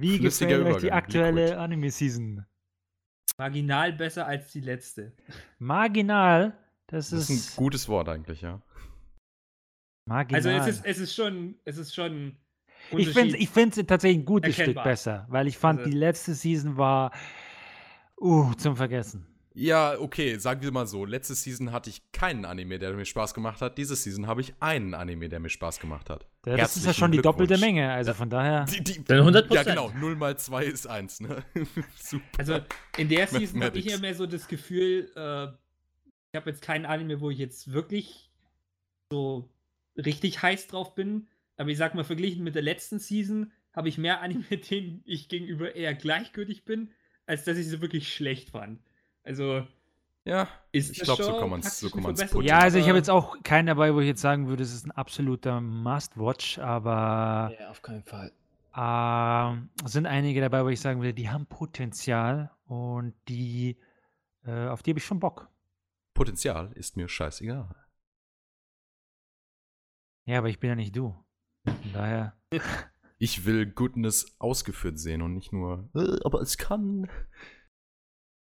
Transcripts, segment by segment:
Wie Flüssiger gefällt euch die Übergang, aktuelle. Anime-Season? Marginal besser als die letzte. Marginal, das, Das ist, ist ein gutes Wort eigentlich, ja. marginal. Also es ist, es ist schon, es ist schon. ich finde ich find's tatsächlich ein gutes Stück Erkennbar. besser, weil ich fand, Also- die letzte Season war uh, zum Vergessen. Ja, okay, sagen wir mal so. Letzte Season hatte ich keinen Anime, der mir Spaß gemacht hat. Diese Season habe ich einen Anime, der mir Spaß gemacht hat. Ja, Das ist ja schon die doppelte. Menge, also von daher. Die, die, Dann 100%. Ja, genau. 0 mal 2 ist 1, ne? Super. Also in der Season habe ich ja mehr so das Gefühl, äh, ich habe jetzt keinen Anime, wo ich jetzt wirklich so richtig heiß drauf bin. Aber ich sag mal, verglichen mit der letzten Season habe ich mehr Anime, denen ich gegenüber eher gleichgültig bin, als dass ich sie wirklich schlecht fand. Also Ja, ist Ich das glaub, so kann man's- praktisch so putten. Ja, also ich habe jetzt auch keinen dabei, wo ich jetzt sagen würde, es ist ein absoluter Must-Watch, aber Ja, auf keinen Fall. es sind einige dabei, wo ich sagen würde, die haben Potenzial und die, äh, auf die habe ich schon Bock. Potenzial ist mir scheißegal. Ja, aber ich bin ja nicht du. Von daher. Ich will Goodness ausgeführt sehen und nicht nur, äh, aber es kann.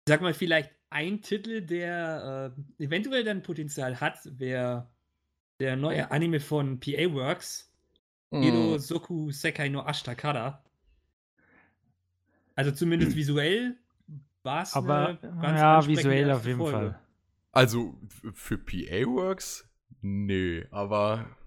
Sag mal, vielleicht ein Titel, der äh, eventuell dann Potenzial hat, wäre der neue Anime von PA Works, Hiro Mm, Soku Sekai no Ashtakara. Also zumindest visuell war es Aber eine ganz ja, visuell auf jeden Folge. Fall. Also für PA Works? Nö, aber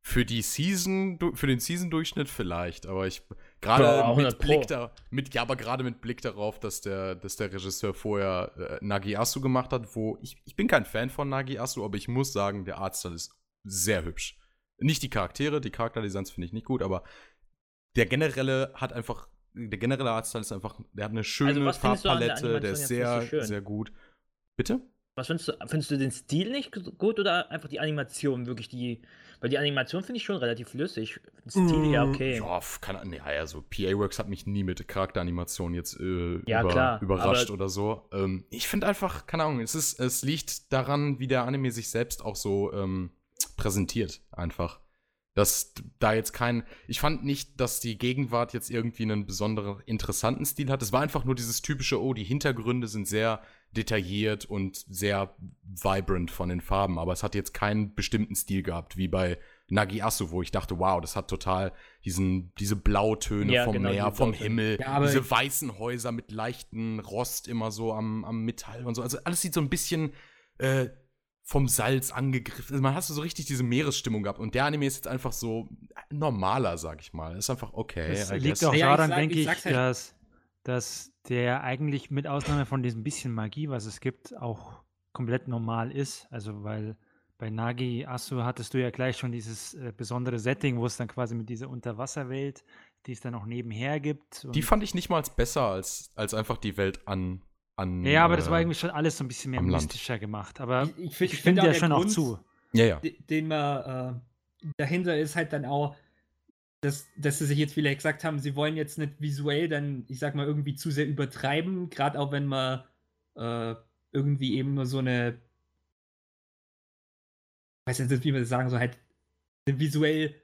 für die Season, für den Season-Durchschnitt vielleicht, aber ich gerade 100 mit Blick da, mit, ja, aber gerade mit Blick darauf, dass der, dass der Regisseur vorher äh, Nagiasu gemacht hat, wo ich, ich bin kein Fan von Nagiasu, aber ich muss sagen, der Artstyle ist sehr hübsch. Nicht die Charaktere, die Charakterdesigns finde ich nicht gut, aber der generelle hat einfach, der generelle Artstyle ist einfach, der hat eine schöne der Farbpalette, der Animation ist sehr, so sehr gut. Bitte? Was findest du, findest du den Stil nicht gut oder einfach die Animation wirklich die, weil die Animation finde ich schon relativ flüssig. Stil ja okay. Ja, Ahnung. Ja, also PA Works hat mich nie mit Charakteranimation jetzt äh, Ja, über, klar, überrascht oder so. Ähm, ich finde einfach, keine Ahnung, es, ist, es liegt daran, wie der Anime sich selbst auch so ähm, präsentiert, einfach. Dass da jetzt kein. Ich fand nicht, dass die Gegenwart jetzt irgendwie einen besonderen interessanten Stil hat. Es war einfach nur dieses typische, oh, die Hintergründe sind sehr detailliert und sehr vibrant von den Farben, aber es hat jetzt keinen bestimmten Stil gehabt, wie bei Nagiasu, wo ich dachte, wow, das hat total diesen, diese Blautöne Ja, vom genau, Meer, vom Blautöne. Himmel, Ja, diese weißen Häuser mit leichten Rost immer so am, am Metall und so. Also alles sieht so ein bisschen äh, vom Salz angegriffen. Also man hast so richtig diese Meeresstimmung gehabt und der Anime ist jetzt einfach so normaler, sag ich mal. Ist einfach okay. Das I liegt guess. auch Ja, daran, sag- denke ich ich, halt- dass, dass der eigentlich mit Ausnahme von diesem bisschen Magie, was es gibt, auch komplett normal ist. Also weil bei Nagi Asu hattest du ja gleich schon dieses äh, besondere Setting, wo es dann quasi mit dieser Unterwasserwelt, die es dann auch nebenher gibt. Die fand ich nicht mal als besser als, als einfach die Welt an. An ja, aber das war äh, irgendwie schon alles so ein bisschen mehr am Land. mystischer gemacht. Aber Ich- ich ich, find- ich finde find auch ja schon auch Grund- zu. Ja, ja. de- den man äh, dahinter ist halt dann auch, dass, dass sie sich jetzt vielleicht gesagt haben, sie wollen jetzt nicht visuell dann, ich sag mal, irgendwie zu sehr übertreiben, gerade auch wenn man äh, irgendwie eben nur so eine, weiß jetzt nicht, wie man das sagen soll, halt eine visuell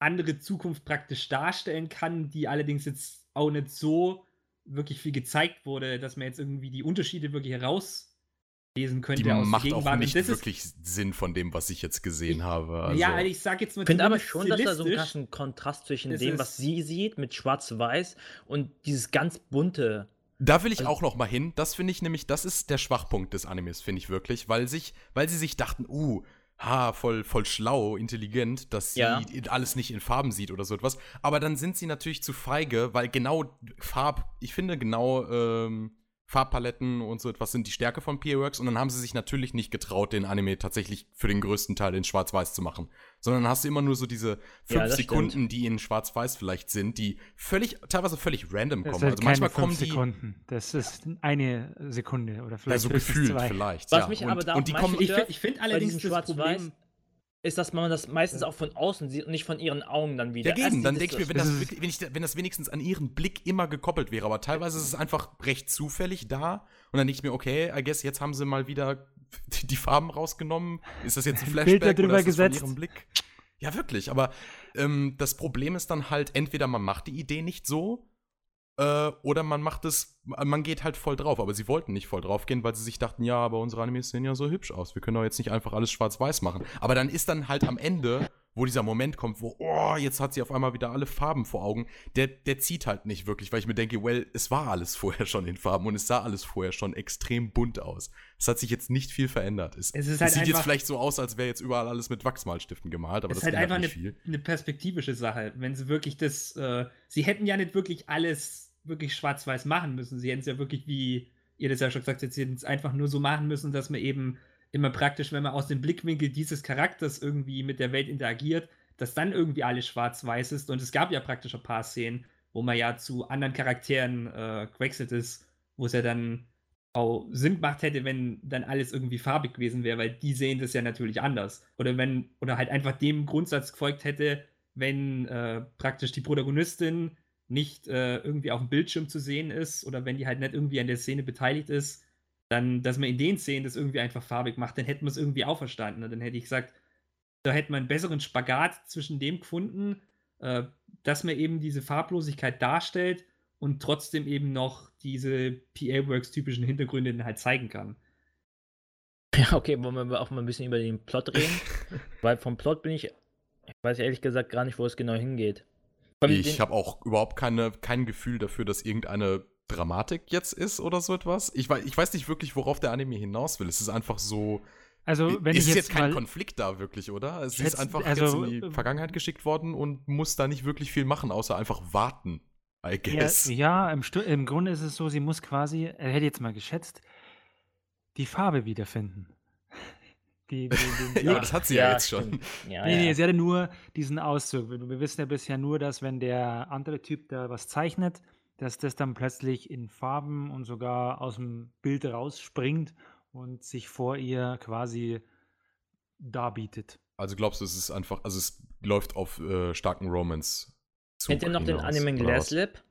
andere Zukunft praktisch darstellen kann, die allerdings jetzt auch nicht so wirklich viel gezeigt wurde, dass man jetzt irgendwie die Unterschiede wirklich herauslesen könnte Die aus der macht auch Gegenwart. Und nicht das ist- wirklich Sinn von dem, was ich jetzt gesehen habe. Also, ja, ich sag jetzt mal Ich finde aber schon, dass da so ein krassen Kontrast zwischen dem, was sie sieht, mit Schwarz-Weiß und dieses ganz bunte. Da will ich Also- auch noch mal hin. Das finde ich nämlich, das ist der Schwachpunkt des Animes, finde ich wirklich, weil sich, weil sie sich dachten, uh, ha, voll, voll schlau, intelligent, dass sie Ja. alles nicht in Farben sieht oder so etwas. Aber dann sind sie natürlich zu feige, weil genau Farb, ich finde genau ähm, Farbpaletten und so etwas sind die Stärke von PA Works und dann haben sie sich natürlich nicht getraut, den Anime tatsächlich für den größten Teil in Schwarz-Weiß zu machen. Sondern hast du immer nur so diese fünf Ja, Sekunden, die in Schwarz-Weiß vielleicht sind, die völlig, teilweise völlig random Das kommen. sind Also manchmal keine fünf kommen die. Sekunden. Das ist eine Sekunde oder Ja, vielleicht so höchstens gefühlt zwei. vielleicht. Was ja. mich und, aber da und auch die kommen, Ich, ich finde allerdings das Schwarz-Weiß Problem. Ist, dass man das meistens auch von außen sieht und nicht von ihren Augen dann wieder. Ja, eben, Erst dann denke ich mir, wenn das, wirklich, wenn, ich, wenn das wenigstens an ihren Blick immer gekoppelt wäre, aber teilweise ist es einfach recht zufällig da und dann denke ich mir, okay, I guess jetzt haben sie mal wieder die, die Farben rausgenommen. Ist das jetzt ein Flashback Filter drüber oder ist das von gesetzt. ihrem Blick? Ja, wirklich, aber ähm, das Problem ist dann halt, entweder man macht die Idee nicht so, äh, oder man macht es, man geht halt voll drauf. Aber sie wollten nicht voll drauf gehen, weil sie sich dachten, ja, aber unsere Animes sehen ja so hübsch aus. Wir können doch jetzt nicht einfach alles schwarz-weiß machen. Aber dann ist dann halt am Ende wo dieser Moment kommt, wo, oh, jetzt hat sie auf einmal wieder alle Farben vor Augen, der, der zieht halt nicht wirklich, weil ich mir denke, well, es war alles vorher schon in Farben und es sah alles vorher schon extrem bunt aus. Es hat sich jetzt nicht viel verändert. Es, Es es halt sieht jetzt vielleicht so aus, als wäre jetzt überall alles mit Wachsmalstiften gemalt, aber Es das ist halt einfach ändert eine, nicht viel. eine perspektivische Sache. Wenn sie wirklich das, äh, sie hätten ja nicht wirklich alles wirklich schwarz-weiß machen müssen. Sie hätten es ja wirklich, wie ihr das ja schon gesagt habt, sie hätten es einfach nur so machen müssen, dass man eben immer praktisch, wenn man aus dem Blickwinkel dieses Charakters irgendwie mit der Welt interagiert, dass dann irgendwie alles schwarz-weiß ist. Und es gab ja praktisch ein paar Szenen, wo man ja zu anderen Charakteren äh, gewechselt ist, wo es ja dann auch Sinn gemacht hätte, wenn dann alles irgendwie farbig gewesen wäre, weil die sehen das ja natürlich anders. Oder wenn, oder halt einfach dem Grundsatz gefolgt hätte, wenn äh, praktisch die Protagonistin nicht äh, irgendwie auf dem Bildschirm zu sehen ist oder wenn die halt nicht irgendwie an der Szene beteiligt ist, dann, dass man in den Szenen das irgendwie einfach farbig macht, dann hätten wir es irgendwie auch verstanden. Und dann hätte ich gesagt, da hätte man einen besseren Spagat zwischen dem gefunden, äh, dass man eben diese Farblosigkeit darstellt und trotzdem eben noch diese PA-Works-typischen Hintergründe dann halt zeigen kann. Ja, okay, wollen wir auch mal ein bisschen über den Plot reden? Weil vom Plot bin ich, ich weiß ehrlich gesagt gar nicht, wo es genau hingeht. Ich habe auch überhaupt keine, kein Gefühl dafür, dass irgendeine Dramatik jetzt ist oder so etwas. Ich weiß, ich weiß nicht wirklich, worauf der Anime hinaus will. Es ist einfach so. Also, wenn ist jetzt, jetzt kein Konflikt da wirklich, oder? Es ist einfach also, jetzt in die äh, Vergangenheit geschickt worden und muss da nicht wirklich viel machen, außer einfach warten, I guess. Ja, ja im, im Grunde ist es so, sie muss quasi, er hätte jetzt mal geschätzt, die Farbe wiederfinden. Die, die, den Ja, das hat sie ja, jetzt schon. Ja, Nee, ja. nee, sie hatte nur diesen Auszug. Wir, wir wissen ja bisher nur, dass wenn der andere Typ da was zeichnet, dass das dann plötzlich in Farben und sogar aus dem Bild rausspringt und sich vor ihr quasi darbietet. Also glaubst du, es ist einfach, also es läuft auf äh, starken Romance. Kennt ihr noch den Anime Glasslip?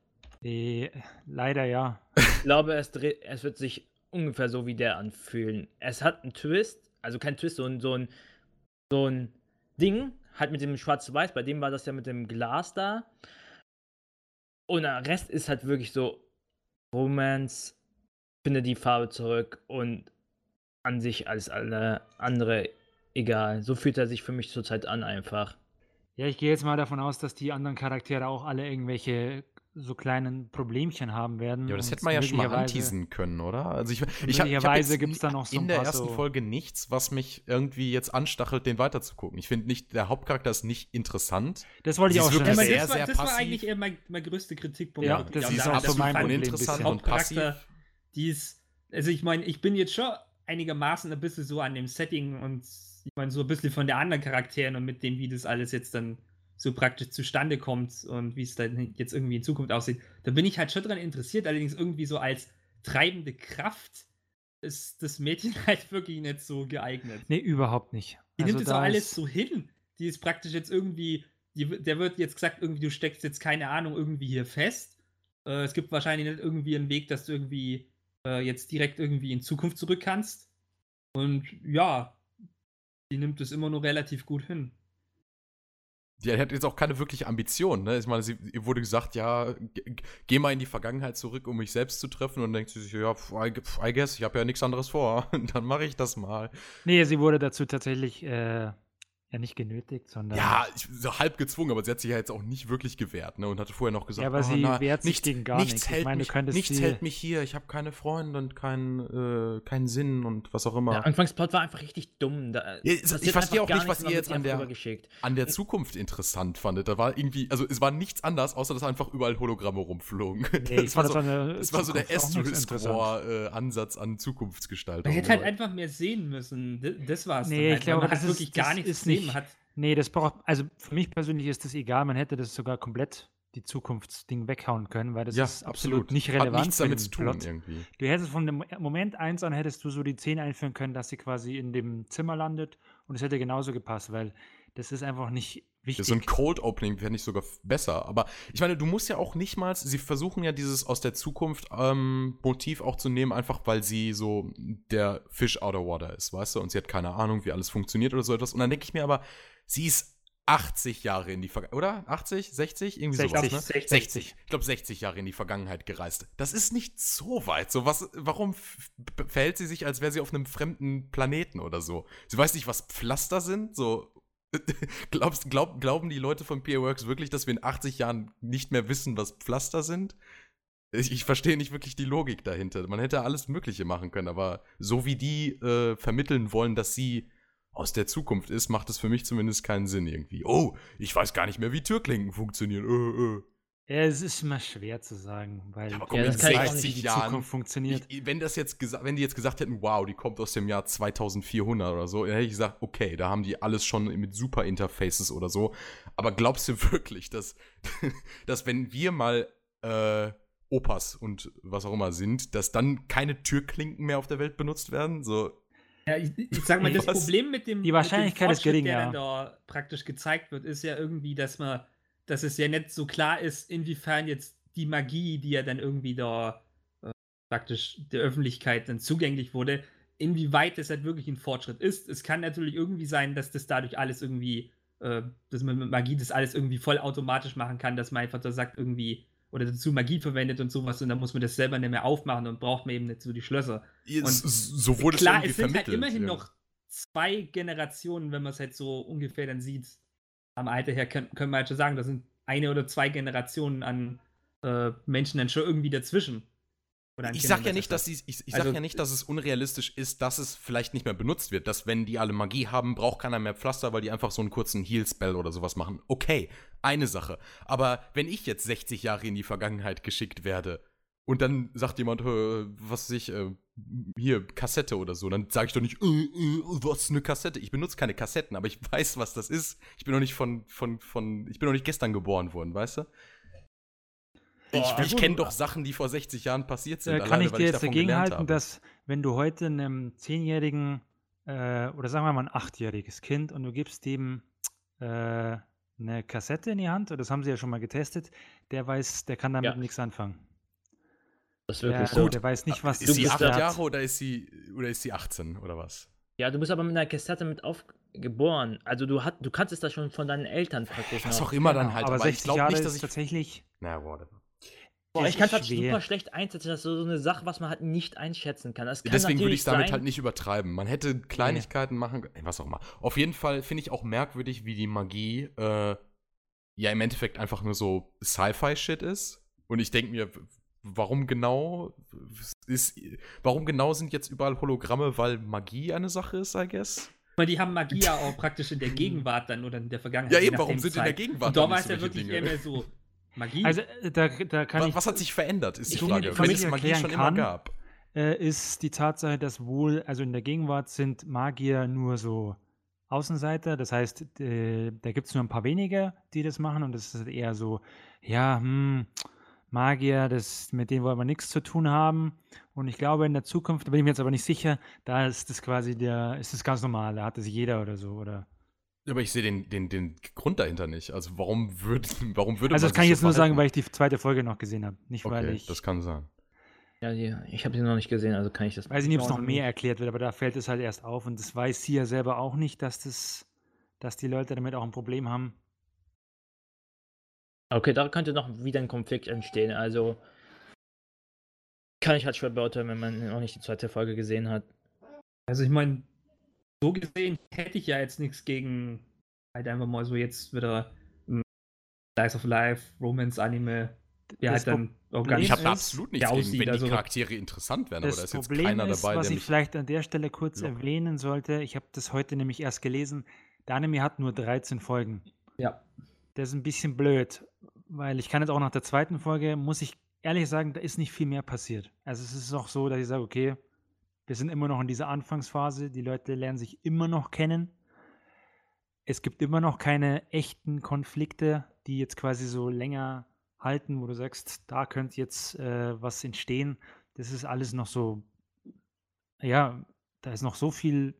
Eh, leider ja. Ich glaube, es, dreht, es wird sich ungefähr so wie der anfühlen. Es hat einen Twist, also kein Twist, so ein, so ein, so ein Ding, halt mit dem Schwarz-Weiß, bei dem war das ja mit dem Glas da. Und der Rest ist halt wirklich so Romance, finde die Farbe zurück und an sich alles alle andere egal. So fühlt er sich für mich zurzeit an einfach. Ja, ich gehe jetzt mal davon aus, dass die anderen Charaktere auch alle irgendwelche so kleinen Problemchen haben werden. Ja, aber das hätte man ja schon mal anteasen können, oder? Also ich, ich, ich hab möglicherweise jetzt gibt's da noch so in der ersten so- Folge nichts, was mich irgendwie jetzt anstachelt, den weiterzugucken. Ich finde nicht, der Hauptcharakter ist nicht interessant. Das wollte ich auch schon aber sehr, das, war, sehr das war eigentlich eher mein, mein größter Kritikpunkt. Ja, das an Sie ist auch so mein uninteressant und passiv. Die ist, also ich meine, ich bin jetzt schon einigermaßen ein bisschen so an dem Setting und ich meine, so ein bisschen von der anderen Charakteren und mit dem, wie das alles jetzt dann so praktisch zustande kommt und wie es dann jetzt irgendwie in Zukunft aussieht, da bin ich halt schon dran interessiert, allerdings irgendwie so als treibende Kraft ist das Mädchen halt wirklich nicht so geeignet. Nee, überhaupt nicht. Die Also nimmt jetzt da auch alles so hin. Die ist praktisch jetzt irgendwie, die, der wird jetzt gesagt, irgendwie, du steckst jetzt keine Ahnung irgendwie hier fest. Äh, es gibt wahrscheinlich nicht irgendwie einen Weg, dass du irgendwie äh, jetzt direkt irgendwie in Zukunft zurück kannst. Und ja, die nimmt es immer nur relativ gut hin. Die hat jetzt auch keine wirkliche Ambition, ne? Ich meine, sie, wurde gesagt, ja, ge- geh mal in die Vergangenheit zurück, um mich selbst zu treffen. Und dann denkt sie sich, ja, I guess, ich habe ja nichts anderes vor. dann mache ich das mal. Nee, sie wurde dazu tatsächlich äh, ja nicht genötigt, sondern. Ja, ich, so halb gezwungen, aber sie hat sich ja jetzt auch nicht wirklich gewehrt, ne? Und hatte vorher noch gesagt, Ja, aber oh, sie na, wehrt sich nichts, gegen gar nichts nichts. Ich Hält meine, du mich, nichts sie- hält mich hier, ich habe keine Freunde und keinen äh, keinen Sinn und was auch immer. Der Anfangsplot war einfach richtig dumm. Da, Ja, ich- verstehe auch nicht, was ihr jetzt an der- an der Zukunft interessant fandet. Da war irgendwie, also es war nichts anders, außer dass einfach überall Hologramme rumflogen. Nee, das, war so, das war war so der Asterisk interessant. War äh, Ansatz an Zukunftsgestaltung. Man hätte halt einfach mehr sehen müssen. Das war's. Nee, dann ich halt, glaube, man das hat ist- wirklich gar nichts ist. Nicht- hat Nee, das braucht. Also für mich persönlich ist das egal. Man hätte das sogar komplett die Zukunftsding weghauen können, weil das ja, ist absolut, nicht relevant. Hat nichts damit zu tun Plot. irgendwie. Du hättest von dem Moment eins an hättest du so die Szene einführen können, dass sie quasi in dem Zimmer landet und es hätte genauso gepasst, weil das ist einfach nicht wichtig. So ein Cold Opening wäre nicht sogar besser. Aber ich meine, du musst ja auch nicht mal, sie versuchen ja dieses aus der Zukunft ähm, Motiv auch zu nehmen, einfach weil sie so der Fish out of water ist, weißt du? Und sie hat keine Ahnung, wie alles funktioniert oder so etwas. Und dann denke ich mir aber, sie ist 80 Jahre in die Vergangenheit, oder? 80, 60? Irgendwie 60, sowas, ne? 60. 60. Ich glaube, 60 Jahre in die Vergangenheit gereist. Das ist nicht so weit. So was, warum verhält sie sich, als wäre sie auf einem fremden Planeten oder so? Sie weiß nicht, was Pflaster sind? So. Glaubst, glaub, glauben die Leute von PA Works wirklich, dass wir in 80 Jahren nicht mehr wissen, was Pflaster sind? Ich, ich verstehe nicht wirklich die Logik dahinter. Man hätte alles Mögliche machen können, aber so wie die äh, vermitteln wollen, dass sie aus der Zukunft ist, macht es für mich zumindest keinen Sinn irgendwie. Oh, ich weiß gar nicht mehr, wie Türklinken funktionieren. Äh, äh. Ja, es ist immer schwer zu sagen, weil Aber komm, Ja, das kann ich auch weiß, nicht. wie die Jahren- Zukunft funktioniert. Ich, wenn das jetzt wenn die jetzt gesagt hätten, wow, die kommt aus dem Jahr 2400 oder so, dann hätte ich gesagt, okay, da haben die alles schon mit super Interfaces oder so. Aber glaubst du wirklich, dass, dass wenn wir mal äh, Opas und was auch immer sind, dass dann keine Türklinken mehr auf der Welt benutzt werden? So, Ja, ich, ich sag mal, das Was? Problem mit dem, Die Wahrscheinlichkeit mit dem ist gering, der ja. dann da praktisch gezeigt wird, ist ja irgendwie, dass man, dass es ja nicht so klar ist, inwiefern jetzt die Magie, die ja dann irgendwie da äh, praktisch der Öffentlichkeit dann zugänglich wurde, inwieweit das halt wirklich ein Fortschritt ist. Es kann natürlich irgendwie sein, dass das dadurch alles irgendwie, äh, dass man mit Magie das alles irgendwie vollautomatisch machen kann, dass man einfach da sagt, irgendwie, oder dazu Magie verwendet und sowas und dann muss man das selber nicht mehr aufmachen und braucht man eben nicht so die Schlösser. und Und so wurde Klar, es es sind halt vermittelt. immerhin ja. noch zwei Generationen, wenn man es halt so ungefähr dann sieht. Am Alter her können, können wir halt schon sagen, da sind eine oder zwei Generationen an äh, Menschen dann schon irgendwie dazwischen. Ich sag ja nicht, das dass sie, ich, ich Also- sag ja nicht, dass es unrealistisch ist, dass es vielleicht nicht mehr benutzt wird. Dass wenn die alle Magie haben, braucht keiner mehr Pflaster, weil die einfach so einen kurzen Heal-Spell oder sowas machen. Okay, eine Sache. Aber wenn ich jetzt 60 Jahre in die Vergangenheit geschickt werde und dann sagt jemand, was weiß ich, äh, hier, Kassette oder so, dann sage ich doch nicht, äh, äh, was ist eine Kassette? Ich benutze keine Kassetten, aber ich weiß, was das ist. Ich bin noch nicht von, von, von, ich bin noch nicht gestern geboren worden, weißt du? Ich, Boah, ich gut. kenne doch Sachen, die vor 60 Jahren passiert sind. Äh, kann alleine, ich dir jetzt dagegen halten, habe. dass wenn du heute einem zehnjährigen äh, oder sagen wir mal ein achtjähriges Kind und du gibst dem äh, eine Kassette in die Hand, und das haben sie ja schon mal getestet, der weiß, der kann damit Ja. nichts anfangen. Das ist wirklich so. der weiß nicht, was Ist sie acht Jahre oder ist sie, oder ist sie 18 oder was? Ja, du bist aber mit einer Kassette mit aufgeboren. Also du, hat, du kannst es da schon von deinen Eltern praktisch Was noch. auch immer dann Genau, halt. aber ich 60 glaube Jahre nicht, dass ist ich. tatsächlich. Na, whatever. Boah, ich kann es halt super schlecht einsetzen. Das ist so eine Sache, was man halt nicht einschätzen kann. Das kann Deswegen würde ich es damit sein, halt nicht übertreiben. Man hätte Kleinigkeiten machen ey, was auch immer. Auf jeden Fall finde ich auch merkwürdig, wie die Magie äh, ja im Endeffekt einfach nur so Sci-Fi-Shit ist. Und ich denke mir, warum genau ist, warum genau sind jetzt überall Hologramme, weil Magie eine Sache ist, I guess? Weil die haben Magie ja auch praktisch in der Gegenwart dann oder in der Vergangenheit. Ja, eben, warum sind in der Zeit. Gegenwart Und da dann war es ja wirklich Dinge? eher mehr so Magie. Also äh, da, da kann Wa- ich. was hat sich verändert, ist die Frage. Wenn es Magie schon kann, immer gab. äh, ist die Tatsache, dass wohl, also in der Gegenwart sind Magier nur so Außenseiter. Das heißt, äh, da gibt es nur ein paar wenige, die das machen und das ist eher so, ja, hm, Magier, das, mit denen wollen wir nichts zu tun haben. Und ich glaube, in der Zukunft, da bin ich mir jetzt aber nicht sicher, da ist das quasi der, ist das ganz normal, da hat es jeder oder so, oder? Aber ich sehe den, den, den Grund dahinter nicht. Also warum, würd, warum würde Also man das kann ich jetzt so nur sagen, weil ich die zweite Folge noch gesehen habe. Nicht, weil Okay, ich, das kann sein. Ja, ich habe sie noch nicht gesehen, also kann ich das weiß ich nicht, ob es noch mehr nicht. erklärt wird, aber da fällt es halt erst auf und das weiß sie ja selber auch nicht, dass das, dass die Leute damit auch ein Problem haben. Okay, da könnte noch wieder ein Konflikt entstehen. Also kann ich halt schwer beurteilen, wenn man noch nicht die zweite Folge gesehen hat. Also ich meine, so gesehen hätte ich ja jetzt nichts gegen halt einfach mal so jetzt wieder ein Slice of Life, Romance-Anime, Das halt dann auch Problem Ich habe da absolut nichts gegen, aussieht, wenn die also- Charaktere interessant wären, aber da Das ist jetzt Problem keiner ist, dabei, was der ich vielleicht an der Stelle kurz lockt. erwähnen sollte, ich habe das heute nämlich erst gelesen, der Anime hat nur 13 Folgen. Ja. Das ist ein bisschen blöd, weil ich kann jetzt auch nach der zweiten Folge, muss ich ehrlich sagen, da ist nicht viel mehr passiert. Also es ist auch so, dass ich sage, okay, wir sind immer noch in dieser Anfangsphase, die Leute lernen sich immer noch kennen. Es gibt immer noch keine echten Konflikte, die jetzt quasi so länger halten, wo du sagst, da könnte jetzt äh, was entstehen. Das ist alles noch so, ja, da ist noch so viel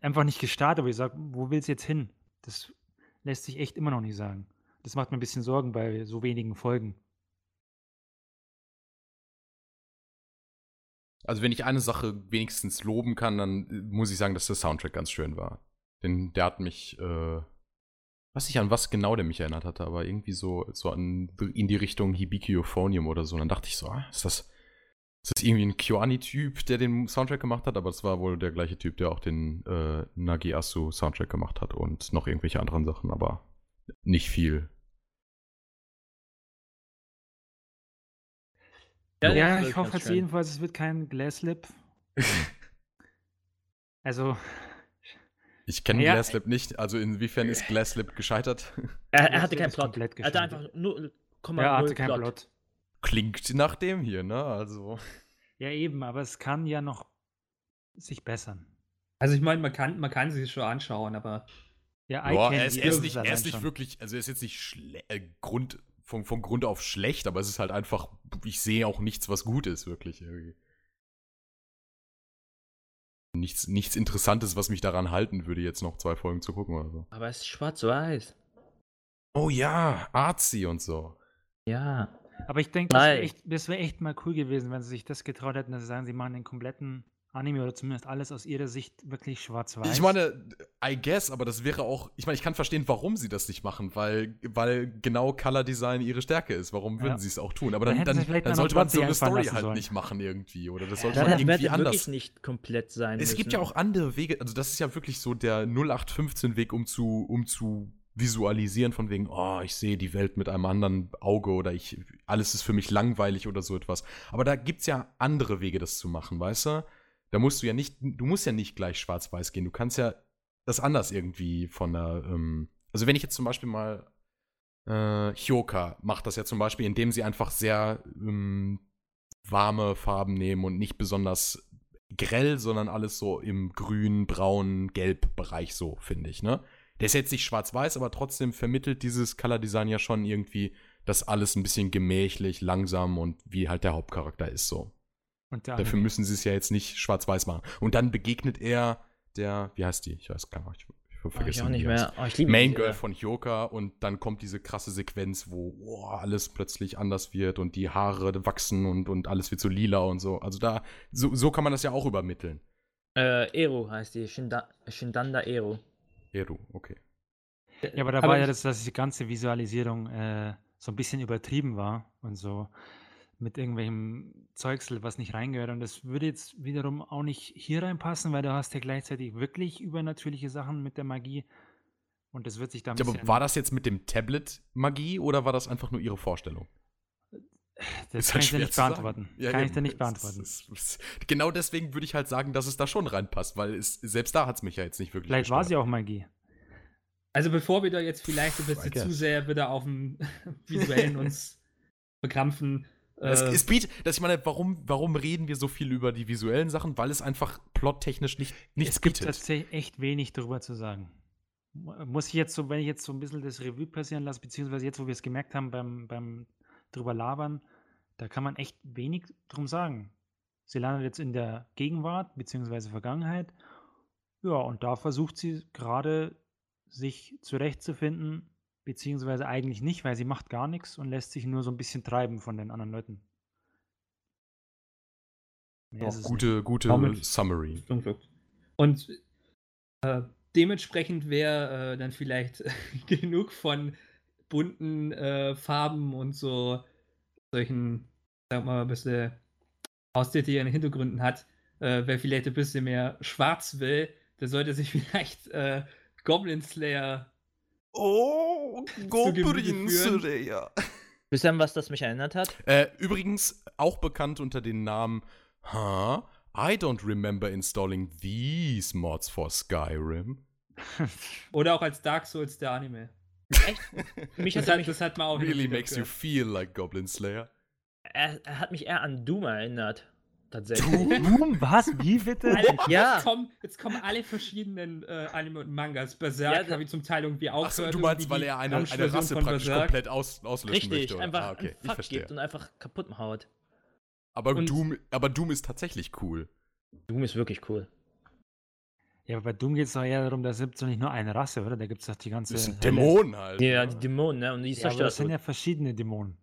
einfach nicht gestartet, aber ich sage, wo will es jetzt hin? Das lässt sich echt immer noch nicht sagen. Das macht mir ein bisschen Sorgen bei so wenigen Folgen. Also, wenn ich eine Sache wenigstens loben kann, dann äh, muss ich sagen, dass der Soundtrack ganz schön war. Denn der hat mich, äh, weiß nicht, an was genau der mich erinnert hatte, aber irgendwie so, so an, in die Richtung Hibiki Euphonium oder so. Und dann dachte ich so, ah, ist das, ist das irgendwie ein Kyoani-Typ, der den Soundtrack gemacht hat? Aber es war wohl der gleiche Typ, der auch den äh, Nagi Asu Soundtrack gemacht hat und noch irgendwelche anderen Sachen, aber nicht viel. Ja, das ich hoffe jetzt jedenfalls, es wird kein Glasslip. also, Ich kenne Ja, Glasslip nicht, also inwiefern ist Glasslip gescheitert? Er, er hatte keinen ist Plot. Er hatte gescheitert. einfach nur er 0,0 hatte keinen Plot. Plot. Klingt nach dem hier, ne? Also. Ja, eben, aber es kann ja noch sich bessern. Also ich meine, man kann, man kann sich schon anschauen, aber Ja, Eye er ist, er ist es nicht, er ist nicht wirklich, also er ist jetzt nicht schle äh, Grund, von, von Grund auf schlecht, aber es ist halt einfach, ich sehe auch nichts, was gut ist, wirklich. Irgendwie. Nichts, nichts Interessantes, was mich daran halten würde, jetzt noch zwei Folgen zu gucken oder so. Aber es ist schwarz-weiß. Oh ja, Arzi und so. Ja. Aber ich denke, das wäre echt, wär echt mal cool gewesen, wenn sie sich das getraut hätten, dass sie sagen, sie machen den kompletten Anime oder zumindest alles aus ihrer Sicht wirklich schwarz-weiß. Ich meine, I guess, aber das wäre auch, ich meine, ich kann verstehen, warum sie das nicht machen, weil, weil genau Color Design ihre Stärke ist. Warum würden Ja. sie es auch tun? Aber Dann dann, dann, dann sollte man so eine Story halt sollen. nicht machen irgendwie. Oder das sollte Das man irgendwie wirklich anders. nicht komplett sein Es müssen. gibt ja auch andere Wege, also das ist ja wirklich so der 0815-Weg, um zu, um zu visualisieren, von wegen, oh, ich sehe die Welt mit einem anderen Auge oder ich, alles ist für mich langweilig oder so etwas. Aber da gibt es ja andere Wege, das zu machen, weißt du? Da musst du ja nicht, du musst ja nicht gleich schwarz-weiß gehen. Du kannst ja das anders irgendwie von der, ähm, also wenn ich jetzt zum Beispiel mal äh, Hyoka macht das ja zum Beispiel, indem sie einfach sehr ähm, warme Farben nehmen und nicht besonders grell, sondern alles so im grün, braun, gelb Bereich so, finde ich, ne? Der ist jetzt nicht schwarz-weiß, aber trotzdem vermittelt dieses Color Design ja schon irgendwie, dass alles ein bisschen gemächlich, langsam und wie halt der Hauptcharakter ist so. Dafür müssen sie es ja jetzt nicht schwarz-weiß machen. Und dann begegnet er der, wie heißt die? Ich weiß gar nicht. Ich Oh, vergesse ich auch nicht mehr. Oh, ich Main Girl von Hyoka und dann kommt diese krasse Sequenz, wo oh, alles plötzlich anders wird und die Haare wachsen und, und alles wird so lila und so. Also da, so, so kann man das ja auch übermitteln. Äh, Ero heißt die. Shinda Shindanda Ero. Eru, okay. Ja, aber da Aber war ja das, dass die ganze Visualisierung äh, so ein bisschen übertrieben war und so mit irgendwelchem Zeugsel, was nicht reingehört. Und das würde jetzt wiederum auch nicht hier reinpassen, weil du hast ja gleichzeitig wirklich übernatürliche Sachen mit der Magie. Und das wird sich da ein Ja, aber war das jetzt mit dem Tablet Magie oder war das einfach nur ihre Vorstellung? Das Ist kann halt ich dir nicht beantworten. Ja, kann ich eben. dir nicht Es- beantworten. es- es- genau deswegen würde ich halt sagen, dass es da schon reinpasst, weil es, selbst da hat es mich ja jetzt nicht wirklich Vielleicht war gestört. sie auch Magie. Also bevor wir da jetzt vielleicht ein bisschen zu sehr wieder auf dem visuellen uns verkrampfen. Es, äh, es bietet, dass ich meine, warum, warum reden wir so viel über die visuellen Sachen? Weil es einfach plottechnisch nicht, nichts es gibt bietet. tatsächlich echt wenig darüber zu sagen. Mu- Muss ich jetzt so, wenn ich jetzt so ein bisschen das Revue passieren lasse, beziehungsweise jetzt, wo wir es gemerkt haben beim, beim drüber labern, da kann man echt wenig drum sagen. Sie landet jetzt in der Gegenwart, beziehungsweise Vergangenheit. Ja, und da versucht sie gerade sich zurechtzufinden, beziehungsweise eigentlich nicht, weil sie macht gar nichts und lässt sich nur so ein bisschen treiben von den anderen Leuten. Mehr Doch, es nicht. gute, gute Damit- Summary. Und äh, dementsprechend wäre äh, dann vielleicht genug von bunten äh, Farben und so solchen, sag mal, ein bisschen ausdetaillierten Hintergründen hat. Äh, wer vielleicht ein bisschen mehr schwarz will, der sollte sich vielleicht äh, Goblin Slayer Oh, Goblin Slayer. Wisst ihr, an was das mich erinnert hat? Äh, übrigens auch bekannt unter dem Namen Huh? I don't remember installing these mods for Skyrim. oder auch als Dark Souls der Anime. Echt? Mich Das hat, er, hat, mich, das hat man auch Really makes you feel like Goblin Slayer. er, er hat mich eher an Doom erinnert. Tatsächlich. Doom? Was? Wie bitte? Alter, Ja. jetzt, kommen, jetzt kommen alle verschiedenen äh, Anime und Mangas. Berserk Ja, habe ich zum Teil irgendwie auch Achso, du meinst, weil er eine, eine Rasse von praktisch Berserk. komplett aus, auslöschen Richtig, möchte. oder? einfach ah, okay, einen ich Fuck verstehe. gibt und einfach kaputt haut. Aber und- Doom, aber Doom ist tatsächlich cool. Doom ist wirklich cool. Ja, aber bei Doom geht es doch eher darum, da gibt es doch nicht nur eine Rasse, oder? Da gibt es doch die ganze. Das sind. Dämonen halt. Ja, ne? die Dämonen, ne? Und die Ja, aber das sind ja, ja verschiedene Dämonen.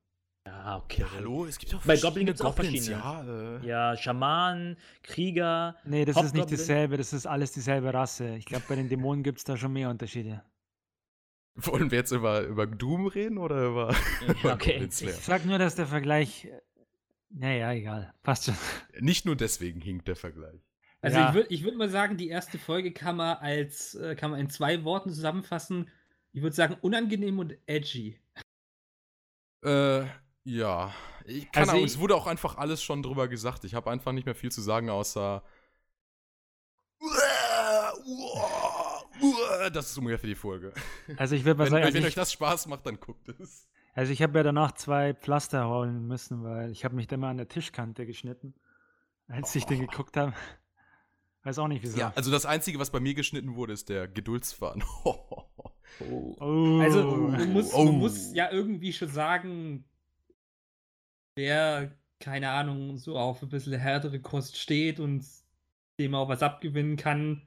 ja, okay. Ja, hallo, es gibt doch Bei Goblin verschiedene gibt's auch verschiedene. Ja, äh, Ja, Schamanen, Krieger. Nee, das ist nicht dasselbe, das ist alles dieselbe Rasse. Ich glaube, bei den Dämonen gibt es da schon mehr Unterschiede. Wollen wir jetzt über, über Doom reden oder über, über okay. Ich sag nur, dass der Vergleich. äh, Naja, egal. Passt schon. Nicht nur deswegen hinkt der Vergleich. Also Ja. ich würde ich würd mal sagen, die erste Folge kann man als äh, kann man in zwei Worten zusammenfassen. Ich würde sagen, unangenehm und edgy. Äh, ja. Ich, keine Also Ahnung, ich- es wurde auch einfach alles schon drüber gesagt. Ich habe einfach nicht mehr viel zu sagen, außer. Das ist ungefähr die Folge. Also ich würde mal Wenn, sagen, also wenn euch das Spaß macht, dann guckt es. also ich habe ja danach zwei Pflaster holen müssen, weil ich habe mich dann mal an der Tischkante geschnitten, als ich den Oh. geguckt habe. Weiß auch nicht wieso. Ja, also das Einzige, was bei mir geschnitten wurde, ist der Geduldsfaden. oh. Also man muss, Oh. man muss ja irgendwie schon sagen, wer, keine Ahnung, so auf ein bisschen härtere Kost steht und dem auch was abgewinnen kann,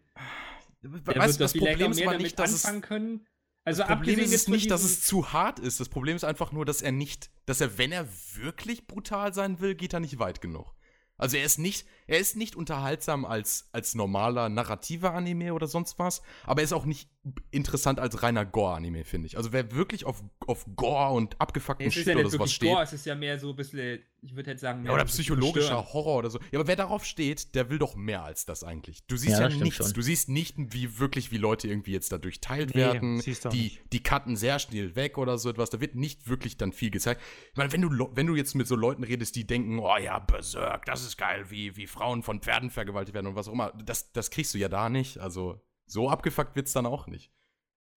der weißt wird das vielleicht Problem auch ist mehr nicht, dass es, anfangen können. Also das Problem ist es nicht, dass es zu hart ist. Das Problem ist einfach nur, dass er nicht, dass er, wenn er wirklich brutal sein will, geht er nicht weit genug. Also er ist nicht, er ist nicht unterhaltsam als, als normaler narrativer Anime oder sonst was, aber er ist auch nicht interessant als reiner Gore-Anime, finde ich. Also wer wirklich auf, auf Gore und abgefuckten ist Shit ja oder nicht sowas steht, Gore, es ist ja mehr so ein bisschen, ich würde jetzt sagen, mehr ja, oder psychologischer. Horror oder so. Ja, aber wer darauf steht, der will doch mehr als das eigentlich. Du siehst Ja, ja, nichts. schon. Du siehst nicht, wie wirklich, wie Leute irgendwie jetzt dadurch teilt Nee, werden. siehst du auch Die, die cutten sehr schnell weg oder so etwas. Da wird nicht wirklich dann viel gezeigt. Ich meine, wenn du, lo- wenn du jetzt mit so Leuten redest, die denken, oh ja, Berserk, das ist geil, wie, wie Frauen von Pferden vergewaltigt werden und was auch immer, das, das kriegst du ja da nicht. Also, so abgefuckt wird's dann auch nicht.